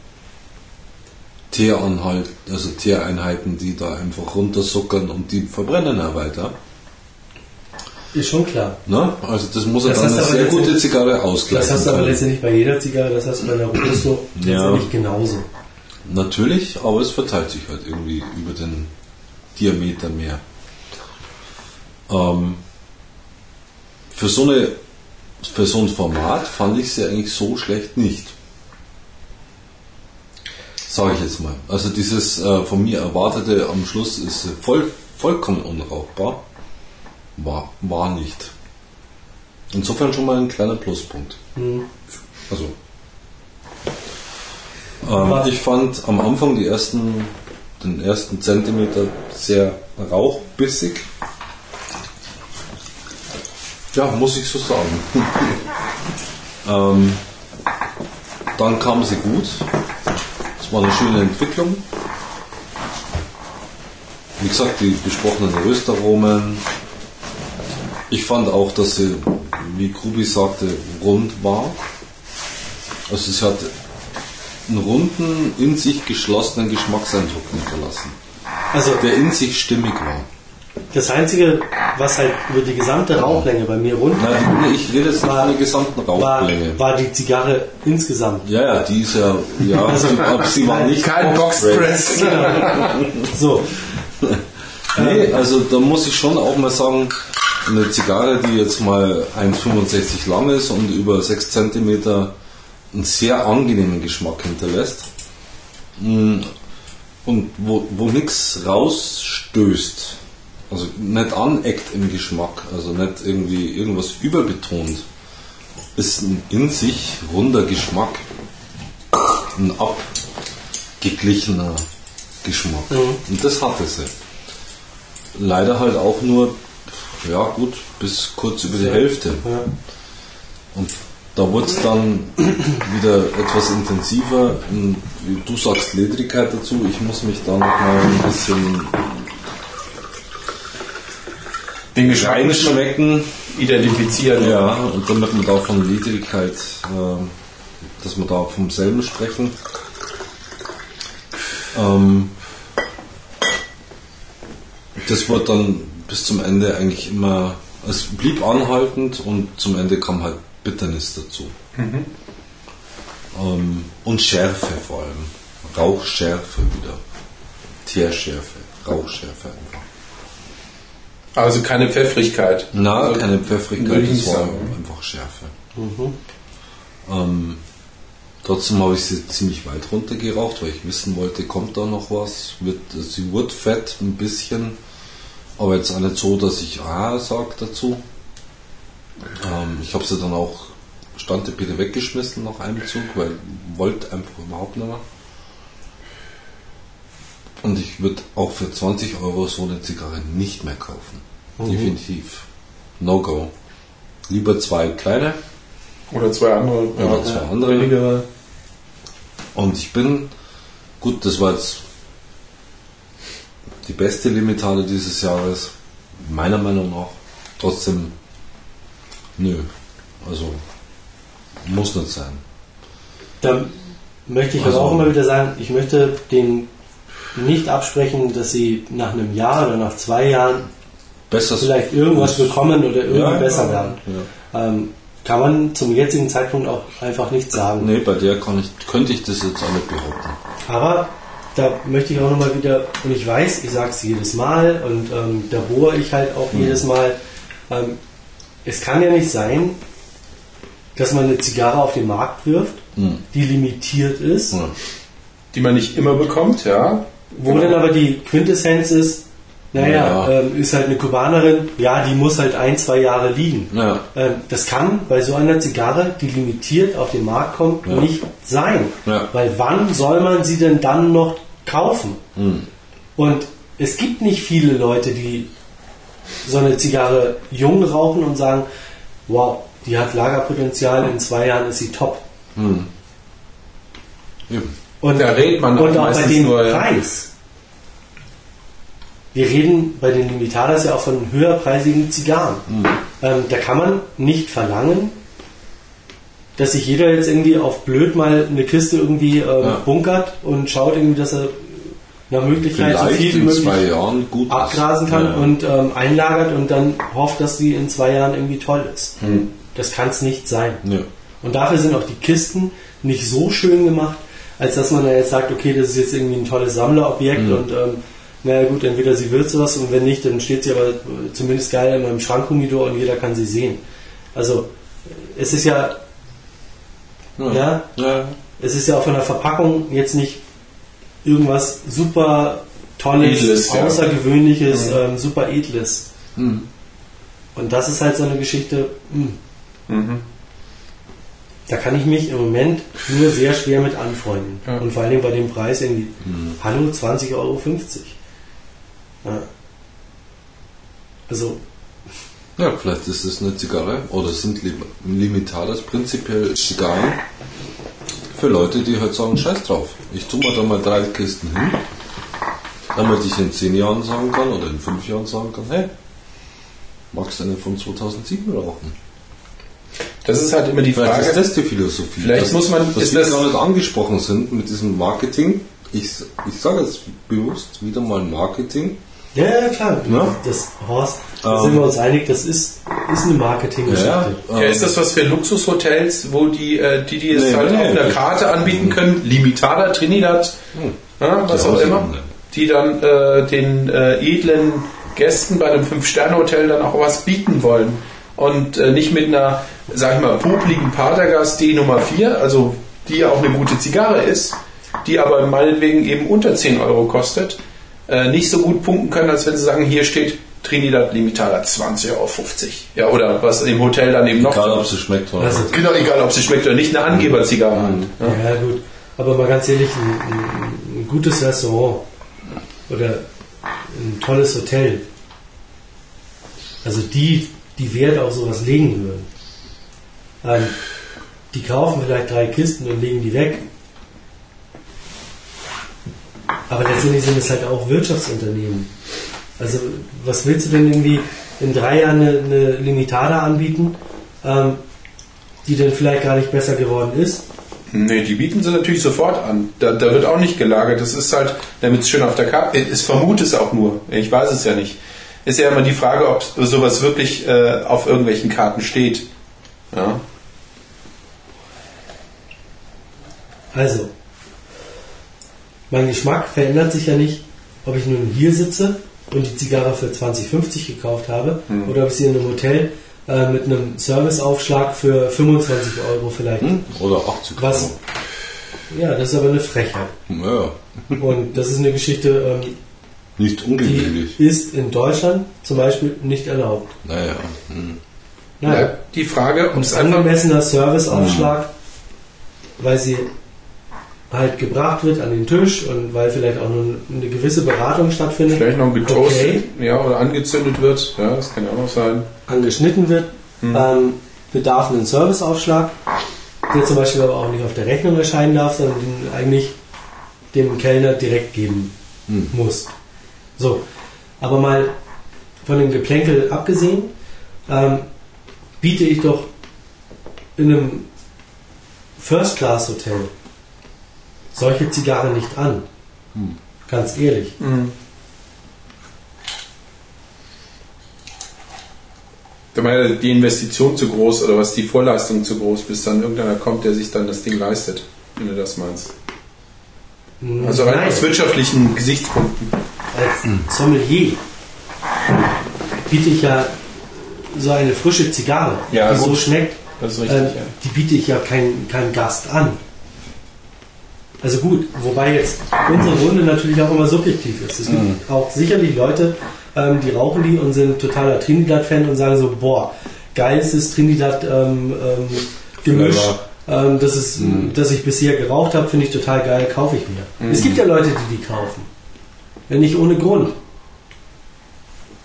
Teeranhalt, also Teereinheiten, die da einfach runtersuckern und die verbrennen ja weiter. Ist schon klar. Ne? Also das muss ja Das dann eine sehr gute Zigarre ausgleichen. Das hast du aber letztendlich bei jeder Zigarre, das hast du bei der Robusto Ja. letztendlich genauso. Natürlich, aber es verteilt sich halt irgendwie über den Diameter mehr. Ähm, für so eine für so ein Format fand ich sie eigentlich so schlecht nicht. Sage ich jetzt mal. Also dieses äh, von mir erwartete am Schluss ist voll, vollkommen unrauchbar. War, war nicht. Insofern schon mal ein kleiner Pluspunkt. Also. Ähm, ich fand am Anfang die ersten, den ersten Zentimeter sehr rauchbissig. Ja, muss ich so sagen. ähm, dann kam sie gut. Es war eine schöne Entwicklung. Wie gesagt, die besprochenen Röstaromen. Ich fand auch, dass sie, wie Grubi sagte, rund war. Also es hat einen runden, in sich geschlossenen Geschmackseindruck hinterlassen, Also der in sich stimmig war. Das Einzige, was halt über die gesamte Rauchlänge bei mir rund Nein, ich rede jetzt War- von der gesamten war, Rauchlänge. war die Zigarre insgesamt. Ja, ja, die ist ja, ja, Also, aber sie war nicht Kein Boxpress. So, Nee, also da muss ich schon auch mal sagen, eine Zigarre, die jetzt mal 1,65 lang ist und über 6 cm einen sehr angenehmen Geschmack hinterlässt mm, und wo, wo nichts rausstößt, also nicht aneckt im Geschmack, also nicht irgendwie irgendwas überbetont, ist ein in sich runder Geschmack, ein abgeglichener Geschmack. Und das hatte sie leider halt auch nur, ja gut, bis kurz über die Hälfte. ja. Und da wurde es dann wieder etwas intensiver. Und wie du sagst Ledrigkeit dazu, ich muss mich da noch mal ein bisschen Den Geschmack man reinschmecken. identifizieren. Ja, und damit wir da von Ledrigkeit, ähm, dass wir da vom selben sprechen. Ähm, das wird dann bis zum Ende eigentlich immer, es blieb anhaltend und zum Ende kam halt Bitternis dazu. Ähm, und Schärfe vor allem. Rauchschärfe wieder. Teerschärfe, Rauchschärfe einfach. Also keine Pfeffrigkeit. Na, keine Pfeffrigkeit, das war einfach Schärfe. Ähm, trotzdem habe ich sie ziemlich weit runter geraucht, weil ich wissen wollte, kommt da noch was? Wird, sie wird fett ein bisschen, aber jetzt auch nicht so, dass ich Ah sage dazu. Ähm, ich habe sie dann auch Stante bitte weggeschmissen nach einem Zug, weil wollte einfach überhaupt nicht mehr. Und ich würde auch für 20 Euro so eine Zigarre nicht mehr kaufen. Definitiv. No go. Lieber zwei kleine Oder zwei andere. oder zwei andere. Weniger, Und ich bin, gut, das war jetzt die beste Limitade dieses Jahres, meiner Meinung nach. Trotzdem, nö. Also, muss nicht sein. da möchte ich aber Also- auch immer wieder sagen, ich möchte den nicht absprechen, dass sie nach einem Jahr oder nach zwei Jahren Besser vielleicht irgendwas bekommen oder irgendwie Ja, besser werden. ja. Ähm, kann man zum jetzigen Zeitpunkt auch einfach nicht sagen. Nee, bei der kann ich, könnte ich das jetzt auch nicht behaupten. Aber da möchte ich auch nochmal wieder, und ich weiß, ich sage es jedes Mal und ähm, da bohre ich halt auch jedes Mal, ähm, es kann ja nicht sein, dass man eine Zigarre auf den Markt wirft, Hm. die limitiert ist, Ja. Die man nicht immer bekommt, ja. Wo dann aber die Quintessenz ist, naja, Ja. ähm, ist halt eine Kubanerin, ja, die muss halt ein, zwei Jahre liegen. Ja. Ähm, das kann bei so einer Zigarre, die limitiert auf den Markt kommt, Ja. nicht sein. Weil wann soll man sie denn dann noch kaufen? Hm. Und es gibt nicht viele Leute, die so eine Zigarre jung rauchen und sagen, wow, die hat Lagerpotenzial, in zwei Jahren ist sie top. Hm. Eben. Und, Da redet man auch und auch bei dem nur. Preis. Wir reden bei den Limitadas ja auch von höherpreisigen Zigarren. Hm. Ähm, da kann man nicht verlangen, dass sich jeder jetzt irgendwie auf blöd mal eine Kiste irgendwie ähm, Ja. bunkert und schaut irgendwie, dass er nach Möglichkeit so Vielleicht viel wie möglich abgrasen kann Ja. und ähm, einlagert und dann hofft, dass die in zwei Jahren irgendwie toll ist. Hm. Das kann es nicht sein. Ja. Und dafür sind auch die Kisten nicht so schön gemacht, als dass man da jetzt sagt, okay, das ist jetzt irgendwie ein tolles Sammlerobjekt Mhm. und ähm, naja gut, entweder sie wird sowas und wenn nicht, dann steht sie aber äh, zumindest geil in meinem Schrankhumidor und jeder kann sie sehen. Also es ist ja, ja, ja. es ist ja auch von der Verpackung jetzt nicht irgendwas super Tolles, Edles, ja. Außergewöhnliches, Mhm. ähm, super Edles. Hm. Und das ist halt so eine Geschichte, hm, Mhm. Da kann ich mich im Moment nur sehr schwer mit anfreunden. Ja. Und vor allen Dingen bei dem Preis irgendwie, Hm. hallo, 20,50 Euro. Ja. Also, Ja, vielleicht ist es eine Zigarre oder sind Lim Limitadas prinzipiell Zigarren für Leute, die halt sagen, scheiß drauf. Ich tue mir da mal drei Kisten hin, damit ich in zehn Jahren sagen kann oder in fünf Jahren sagen kann, hey, magst du eine von 2007 rauchen? Das ist halt immer die Vielleicht Frage. ist das die Philosophie. Vielleicht dass, muss man- Dass ist wir das- gar nicht angesprochen sind mit diesem Marketing. Ich, ich sage jetzt bewusst wieder mal Marketing. ja, ja, klar. Ja. Das, Horst, da Ähm. sind wir uns einig, das ist, ist eine Marketinggeschichte. ähm, Ja, ist das was für Luxushotels, wo die, äh, die, die es Nee, halt nee, auf einer Karte anbieten können, Limitada, Trinidad, ja, was Die auch immer, die dann äh, den äh, edlen Gästen bei einem Fünf-Sterne-Hotel dann auch was bieten wollen. Und äh, nicht mit einer, sag ich mal, popligen Patergast D Nummer 4, also die ja auch eine gute Zigarre ist, die aber meinetwegen eben unter 10 Euro kostet, äh, nicht so gut punkten können, als wenn sie sagen, hier steht Trinidad Limitada 20,50 Euro. Ja, oder was im Hotel dann eben noch. Egal, ob sie schmeckt oder Also, nicht. Genau, egal ob sie schmeckt oder nicht, eine Angeberzigarre hat. Ja. Ja, gut. Aber mal ganz ehrlich, ein, ein, ein gutes Restaurant oder ein tolles Hotel, also die, die Wert auf sowas legen würden, ähm, die kaufen vielleicht drei Kisten und legen die weg. Aber letztendlich sind es halt auch Wirtschaftsunternehmen. Also was willst du denn irgendwie in drei Jahren eine, eine Limitada anbieten, ähm, die dann vielleicht gar nicht besser geworden ist? Nee, die bieten sie natürlich sofort an. Da, da wird auch nicht gelagert. Das ist halt, damit es schön auf der Karte ist. vermute es auch nur. Ich weiß es ja nicht. Ist ja immer die Frage, ob sowas wirklich äh, auf irgendwelchen Karten steht. Ja. Also, mein Geschmack verändert sich ja nicht, ob ich nun hier sitze und die Zigarre für 20,50 gekauft habe oder ob ich sie in einem Hotel äh, mit einem Serviceaufschlag für 25 Euro vielleicht. Hm? Oder 80 Was? Euro. Ja, das ist aber eine Frechheit. Ja, Und das ist eine Geschichte, ähm, nicht die ungewöhnlich. ist in Deutschland zum Beispiel nicht erlaubt. Naja. Hm. Bleibt die Frage, ob Und es angemessener Serviceaufschlag, weil sie halt gebracht wird an den Tisch und weil vielleicht auch nur eine gewisse Beratung stattfindet, vielleicht noch getoastet Okay. ja, oder angezündet wird. Ja, das kann ja auch noch sein. angeschnitten wird, ähm, bedarf einen Serviceaufschlag, der zum Beispiel aber auch nicht auf der Rechnung erscheinen darf, sondern den eigentlich dem Kellner direkt geben Hm. muss. So, aber mal von dem Geplänkel abgesehen, ähm, biete ich doch in einem First-Class-Hotel solche Zigarren nicht an. Hm. Ganz ehrlich. Da war die Investition zu groß oder was die Vorleistung zu groß, bis dann irgendeiner kommt, der sich dann das Ding leistet, wenn du das meinst. Also rein Nein. aus wirtschaftlichen Gesichtspunkten. als Sommelier biete ich ja so eine frische Zigarre, Ja, die so gut. schmeckt, Das ist richtig, ähm, ja. die biete ich ja keinem kein Gast an. Also gut, wobei jetzt unsere Runde natürlich auch immer subjektiv ist. Es gibt Mhm. auch sicherlich Leute, ähm, die rauchen die und sind totaler Trinidad-Fan und sagen so, boah, geilstes Trinidad-Gemisch, Flavor. Ähm, das, ist, das ich bisher geraucht habe, finde ich total geil, kaufe ich mir. Es gibt ja Leute, die die kaufen. Ja, nicht ohne Grund.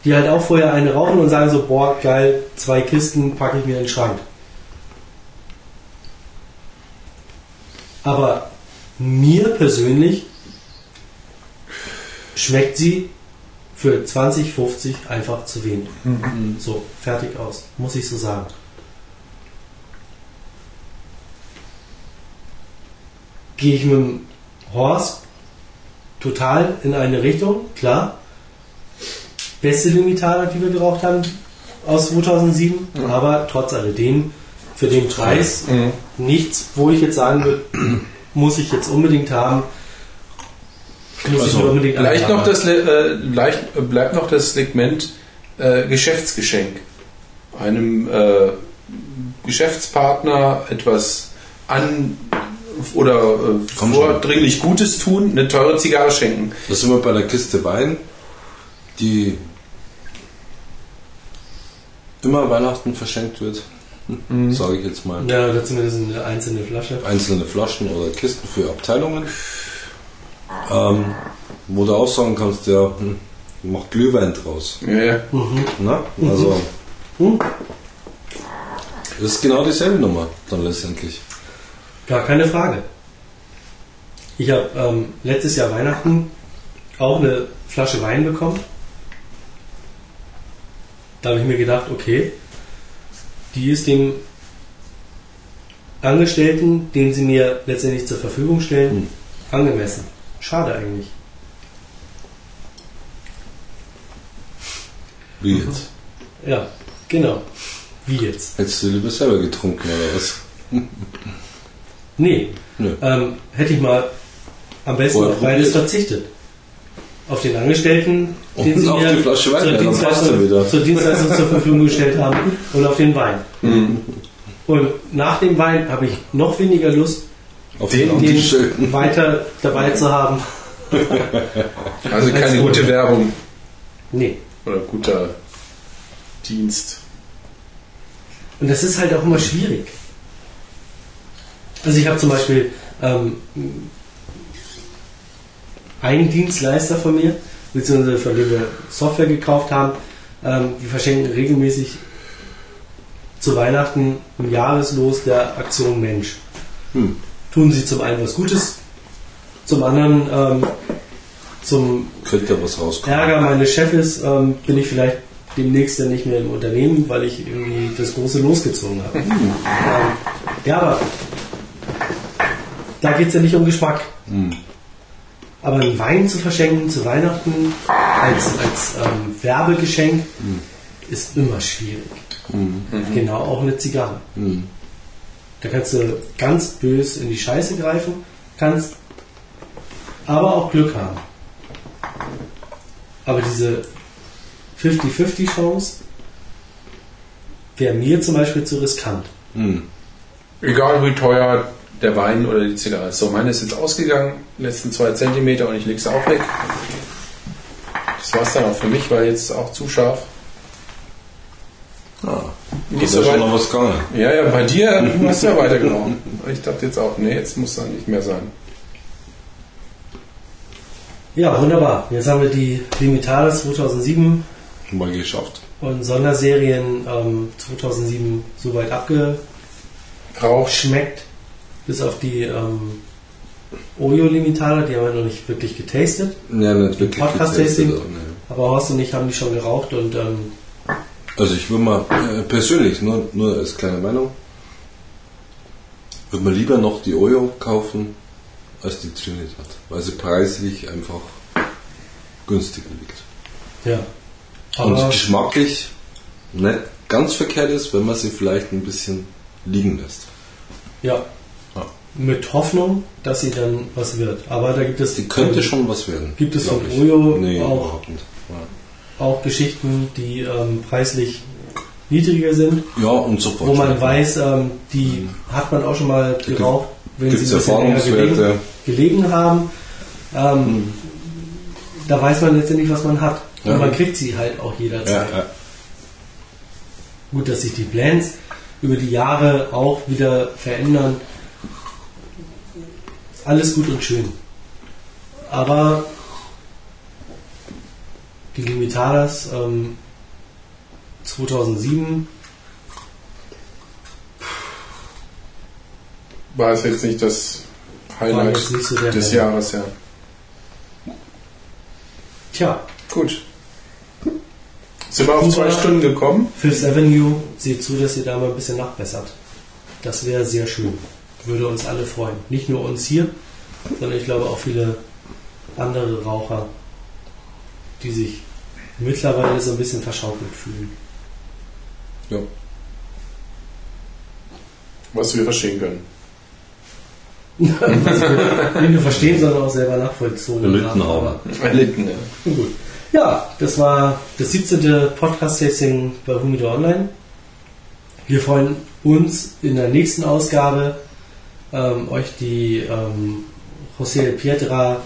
Die halt auch vorher eine rauchen und sagen so, boah, geil, zwei Kisten packe ich mir in den Schrank. Aber mir persönlich schmeckt sie für 20, 50 einfach zu wenig. So, fertig aus. Muss ich so sagen. Gehe ich mit dem Horst total in eine Richtung, klar. Beste Limitada, die wir geraucht haben aus 2007, aber trotz alledem für den Preis Mhm. nichts, wo ich jetzt sagen würde, muss ich jetzt unbedingt haben. Muss ich Also, mir unbedingt Leicht haben. noch das, äh, leicht, äh, bleibt noch das Segment äh, Geschäftsgeschenk. Einem äh, Geschäftspartner etwas an oder äh, Komm schon. vordringlich Gutes tun, eine teure Zigarre schenken. Da sind wir bei der Kiste Wein, die immer Weihnachten verschenkt wird, sage ich jetzt mal. Ja, oder zumindest eine einzelne Flasche. Einzelne Flaschen oder Kisten für Abteilungen, ähm, wo du auch sagen kannst, ja, hm, mach Glühwein draus. Ja, ja. Na? Also, Hm? das ist genau dieselbe Nummer dann letztendlich. Gar keine Frage. Ich habe ähm, letztes Jahr Weihnachten auch eine Flasche Wein bekommen. Da habe ich mir gedacht, okay, die ist dem Angestellten, den sie mir letztendlich zur Verfügung stellen, angemessen. Schade eigentlich. Wie jetzt? Ja, genau. Wie jetzt? Hättest du lieber selber getrunken oder was? Nee, Nö. ähm, hätte ich mal am besten auf beides verzichtet. Auf den Angestellten, den Und sie auf mir die Flasche Wein, zur, ja, Dienstleistung, zur Dienstleistung zur Verfügung gestellt haben und auf den Wein. Mhm. Und nach dem Wein habe ich noch weniger Lust, Auf Den- den weiter dabei zu haben. Also keine Also- gute Werbung Nee. oder guter Dienst. Und das ist halt auch immer schwierig. Also ich habe zum Beispiel ähm, einen Dienstleister von mir, beziehungsweise von dem wir Software gekauft haben, ähm, die verschenken regelmäßig zu Weihnachten ein Jahreslos der Aktion Mensch. Hm. Tun sie zum einen was Gutes, zum anderen ähm, zum Könnte ja was rauskommen. Ärger meines Chefes ähm, bin ich vielleicht demnächst dann nicht mehr im Unternehmen, weil ich irgendwie das große losgezogen habe. Ähm, ja, aber da geht es ja nicht um Geschmack. Aber einen Wein zu verschenken zu Weihnachten als, als ähm, Werbegeschenk ist immer schwierig. Genau auch eine Zigarre. Hm. Da kannst du ganz bös in die Scheiße greifen, kannst aber auch Glück haben. Aber diese 50-50 Chance wäre mir zum Beispiel zu riskant. Hm. Egal wie teuer der Wein oder die Zigarre ist. So, meine ist jetzt ausgegangen, letzten zwei Zentimeter und ich lege sie auch weg. Das war es dann auch für mich, weil jetzt auch zu scharf. Ah, Nicht ist so ja schon noch was gegangen. Ja, ja, bei dir, du hast ja weitergenommen. Ich dachte jetzt auch, nee, jetzt muss dann nicht mehr sein. Ja, wunderbar. Jetzt haben wir die Limitades 2007 Mal geschafft. und Sonderserien ähm, 2007 soweit Rauch. abgeschmeckt. Bis auf die ähm, Oyo Limitada, die haben wir noch nicht wirklich getastet. Ja, nicht wirklich. Podcast-Tasting? getestet, aber, Horst und ich haben die schon geraucht und ähm, Also ich würde mal äh, persönlich, nur, nur als kleine Meinung, würde man lieber noch die Oyo kaufen als die Trinidad, weil sie preislich einfach günstiger liegt. ja. Und Aber geschmacklich nicht ganz verkehrt ist, wenn man sie vielleicht ein bisschen liegen lässt. ja. Mit Hoffnung, dass sie dann was wird. Aber da gibt es Sie könnte schon was werden. Gibt es von. Oyo nee, auch-. Ja. auch Geschichten, die ähm, preislich niedriger sind, Ja, und sofort. wo man weiß, ähm, die hat man auch schon mal geraucht, wenn sie länger gelegen, gelegen haben. Ähm, Da weiß man letztendlich, was man hat. Ja. Und man kriegt sie halt auch jederzeit. ja. Gut, dass sich die Blends über die Jahre auch wieder verändern. Alles gut und schön. Aber die Limitadas ähm, 2007 War es jetzt nicht das Highlight nicht so des Renner. Jahres, ja. Tja, Gut. Sind wir auf zwei Stunden gekommen? Fifth Avenue, seht zu, dass ihr da mal ein bisschen nachbessert. Das wäre sehr schön. Würde uns alle freuen. Nicht nur uns hier, sondern ich glaube auch viele andere Raucher, die sich mittlerweile so ein bisschen verschaukelt fühlen. ja. Was wir verstehen können. Nicht nur verstehen, sondern auch selber nachvollzogen Erlitten haben. Aber Erlitten, ja. Gut. Ja, das war das 17. Podcast-Tasting bei Humidor Online. Wir freuen uns in der nächsten Ausgabe ähm, euch die ähm, José Piedra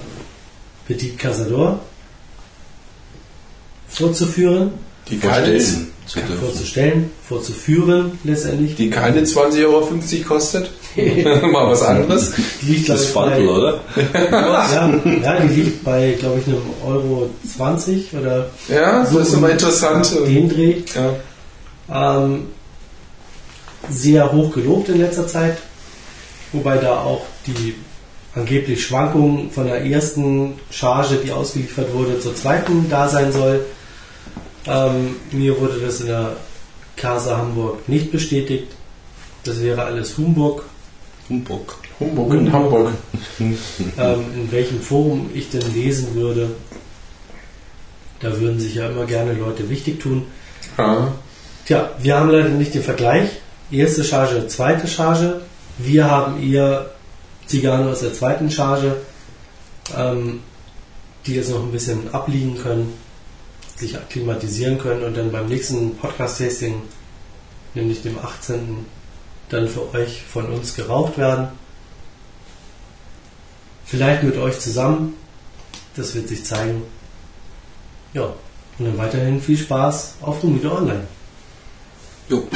Petit Cazador vorzuführen, Die keine, Vorstellen dürfen. vorzustellen, vorzuführen letztendlich. die keine 20,50 Euro kostet. Mal was anderes. Die liegt, Das Fandel, oder? ja, ja, die liegt bei, glaube ich, einem Euro 20 oder Ja, so das ist immer interessant. den Dreh. Ja. Ähm, sehr hoch gelobt in letzter Zeit, wobei da auch die angeblich Schwankungen von der ersten Charge, die ausgeliefert wurde, zur zweiten da sein soll. Ähm, mir wurde das in der Casa Hamburg nicht bestätigt. Das wäre alles Humbug. Humbug. Humbug in Hamburg. Ähm, in welchem Forum ich denn lesen würde, da würden sich ja immer gerne Leute wichtig tun. Ja. Tja, wir haben leider nicht den Vergleich. Erste Charge, zweite Charge. Wir haben eher Zigarren aus der zweiten Charge, ähm, die jetzt noch ein bisschen abliegen können, sich akklimatisieren können und dann beim nächsten Podcast-Tasting, nämlich dem 18., dann für euch von uns geraucht werden. Vielleicht mit euch zusammen. Das wird sich zeigen. Ja, und dann weiterhin viel Spaß auf Rumide Online. Jo.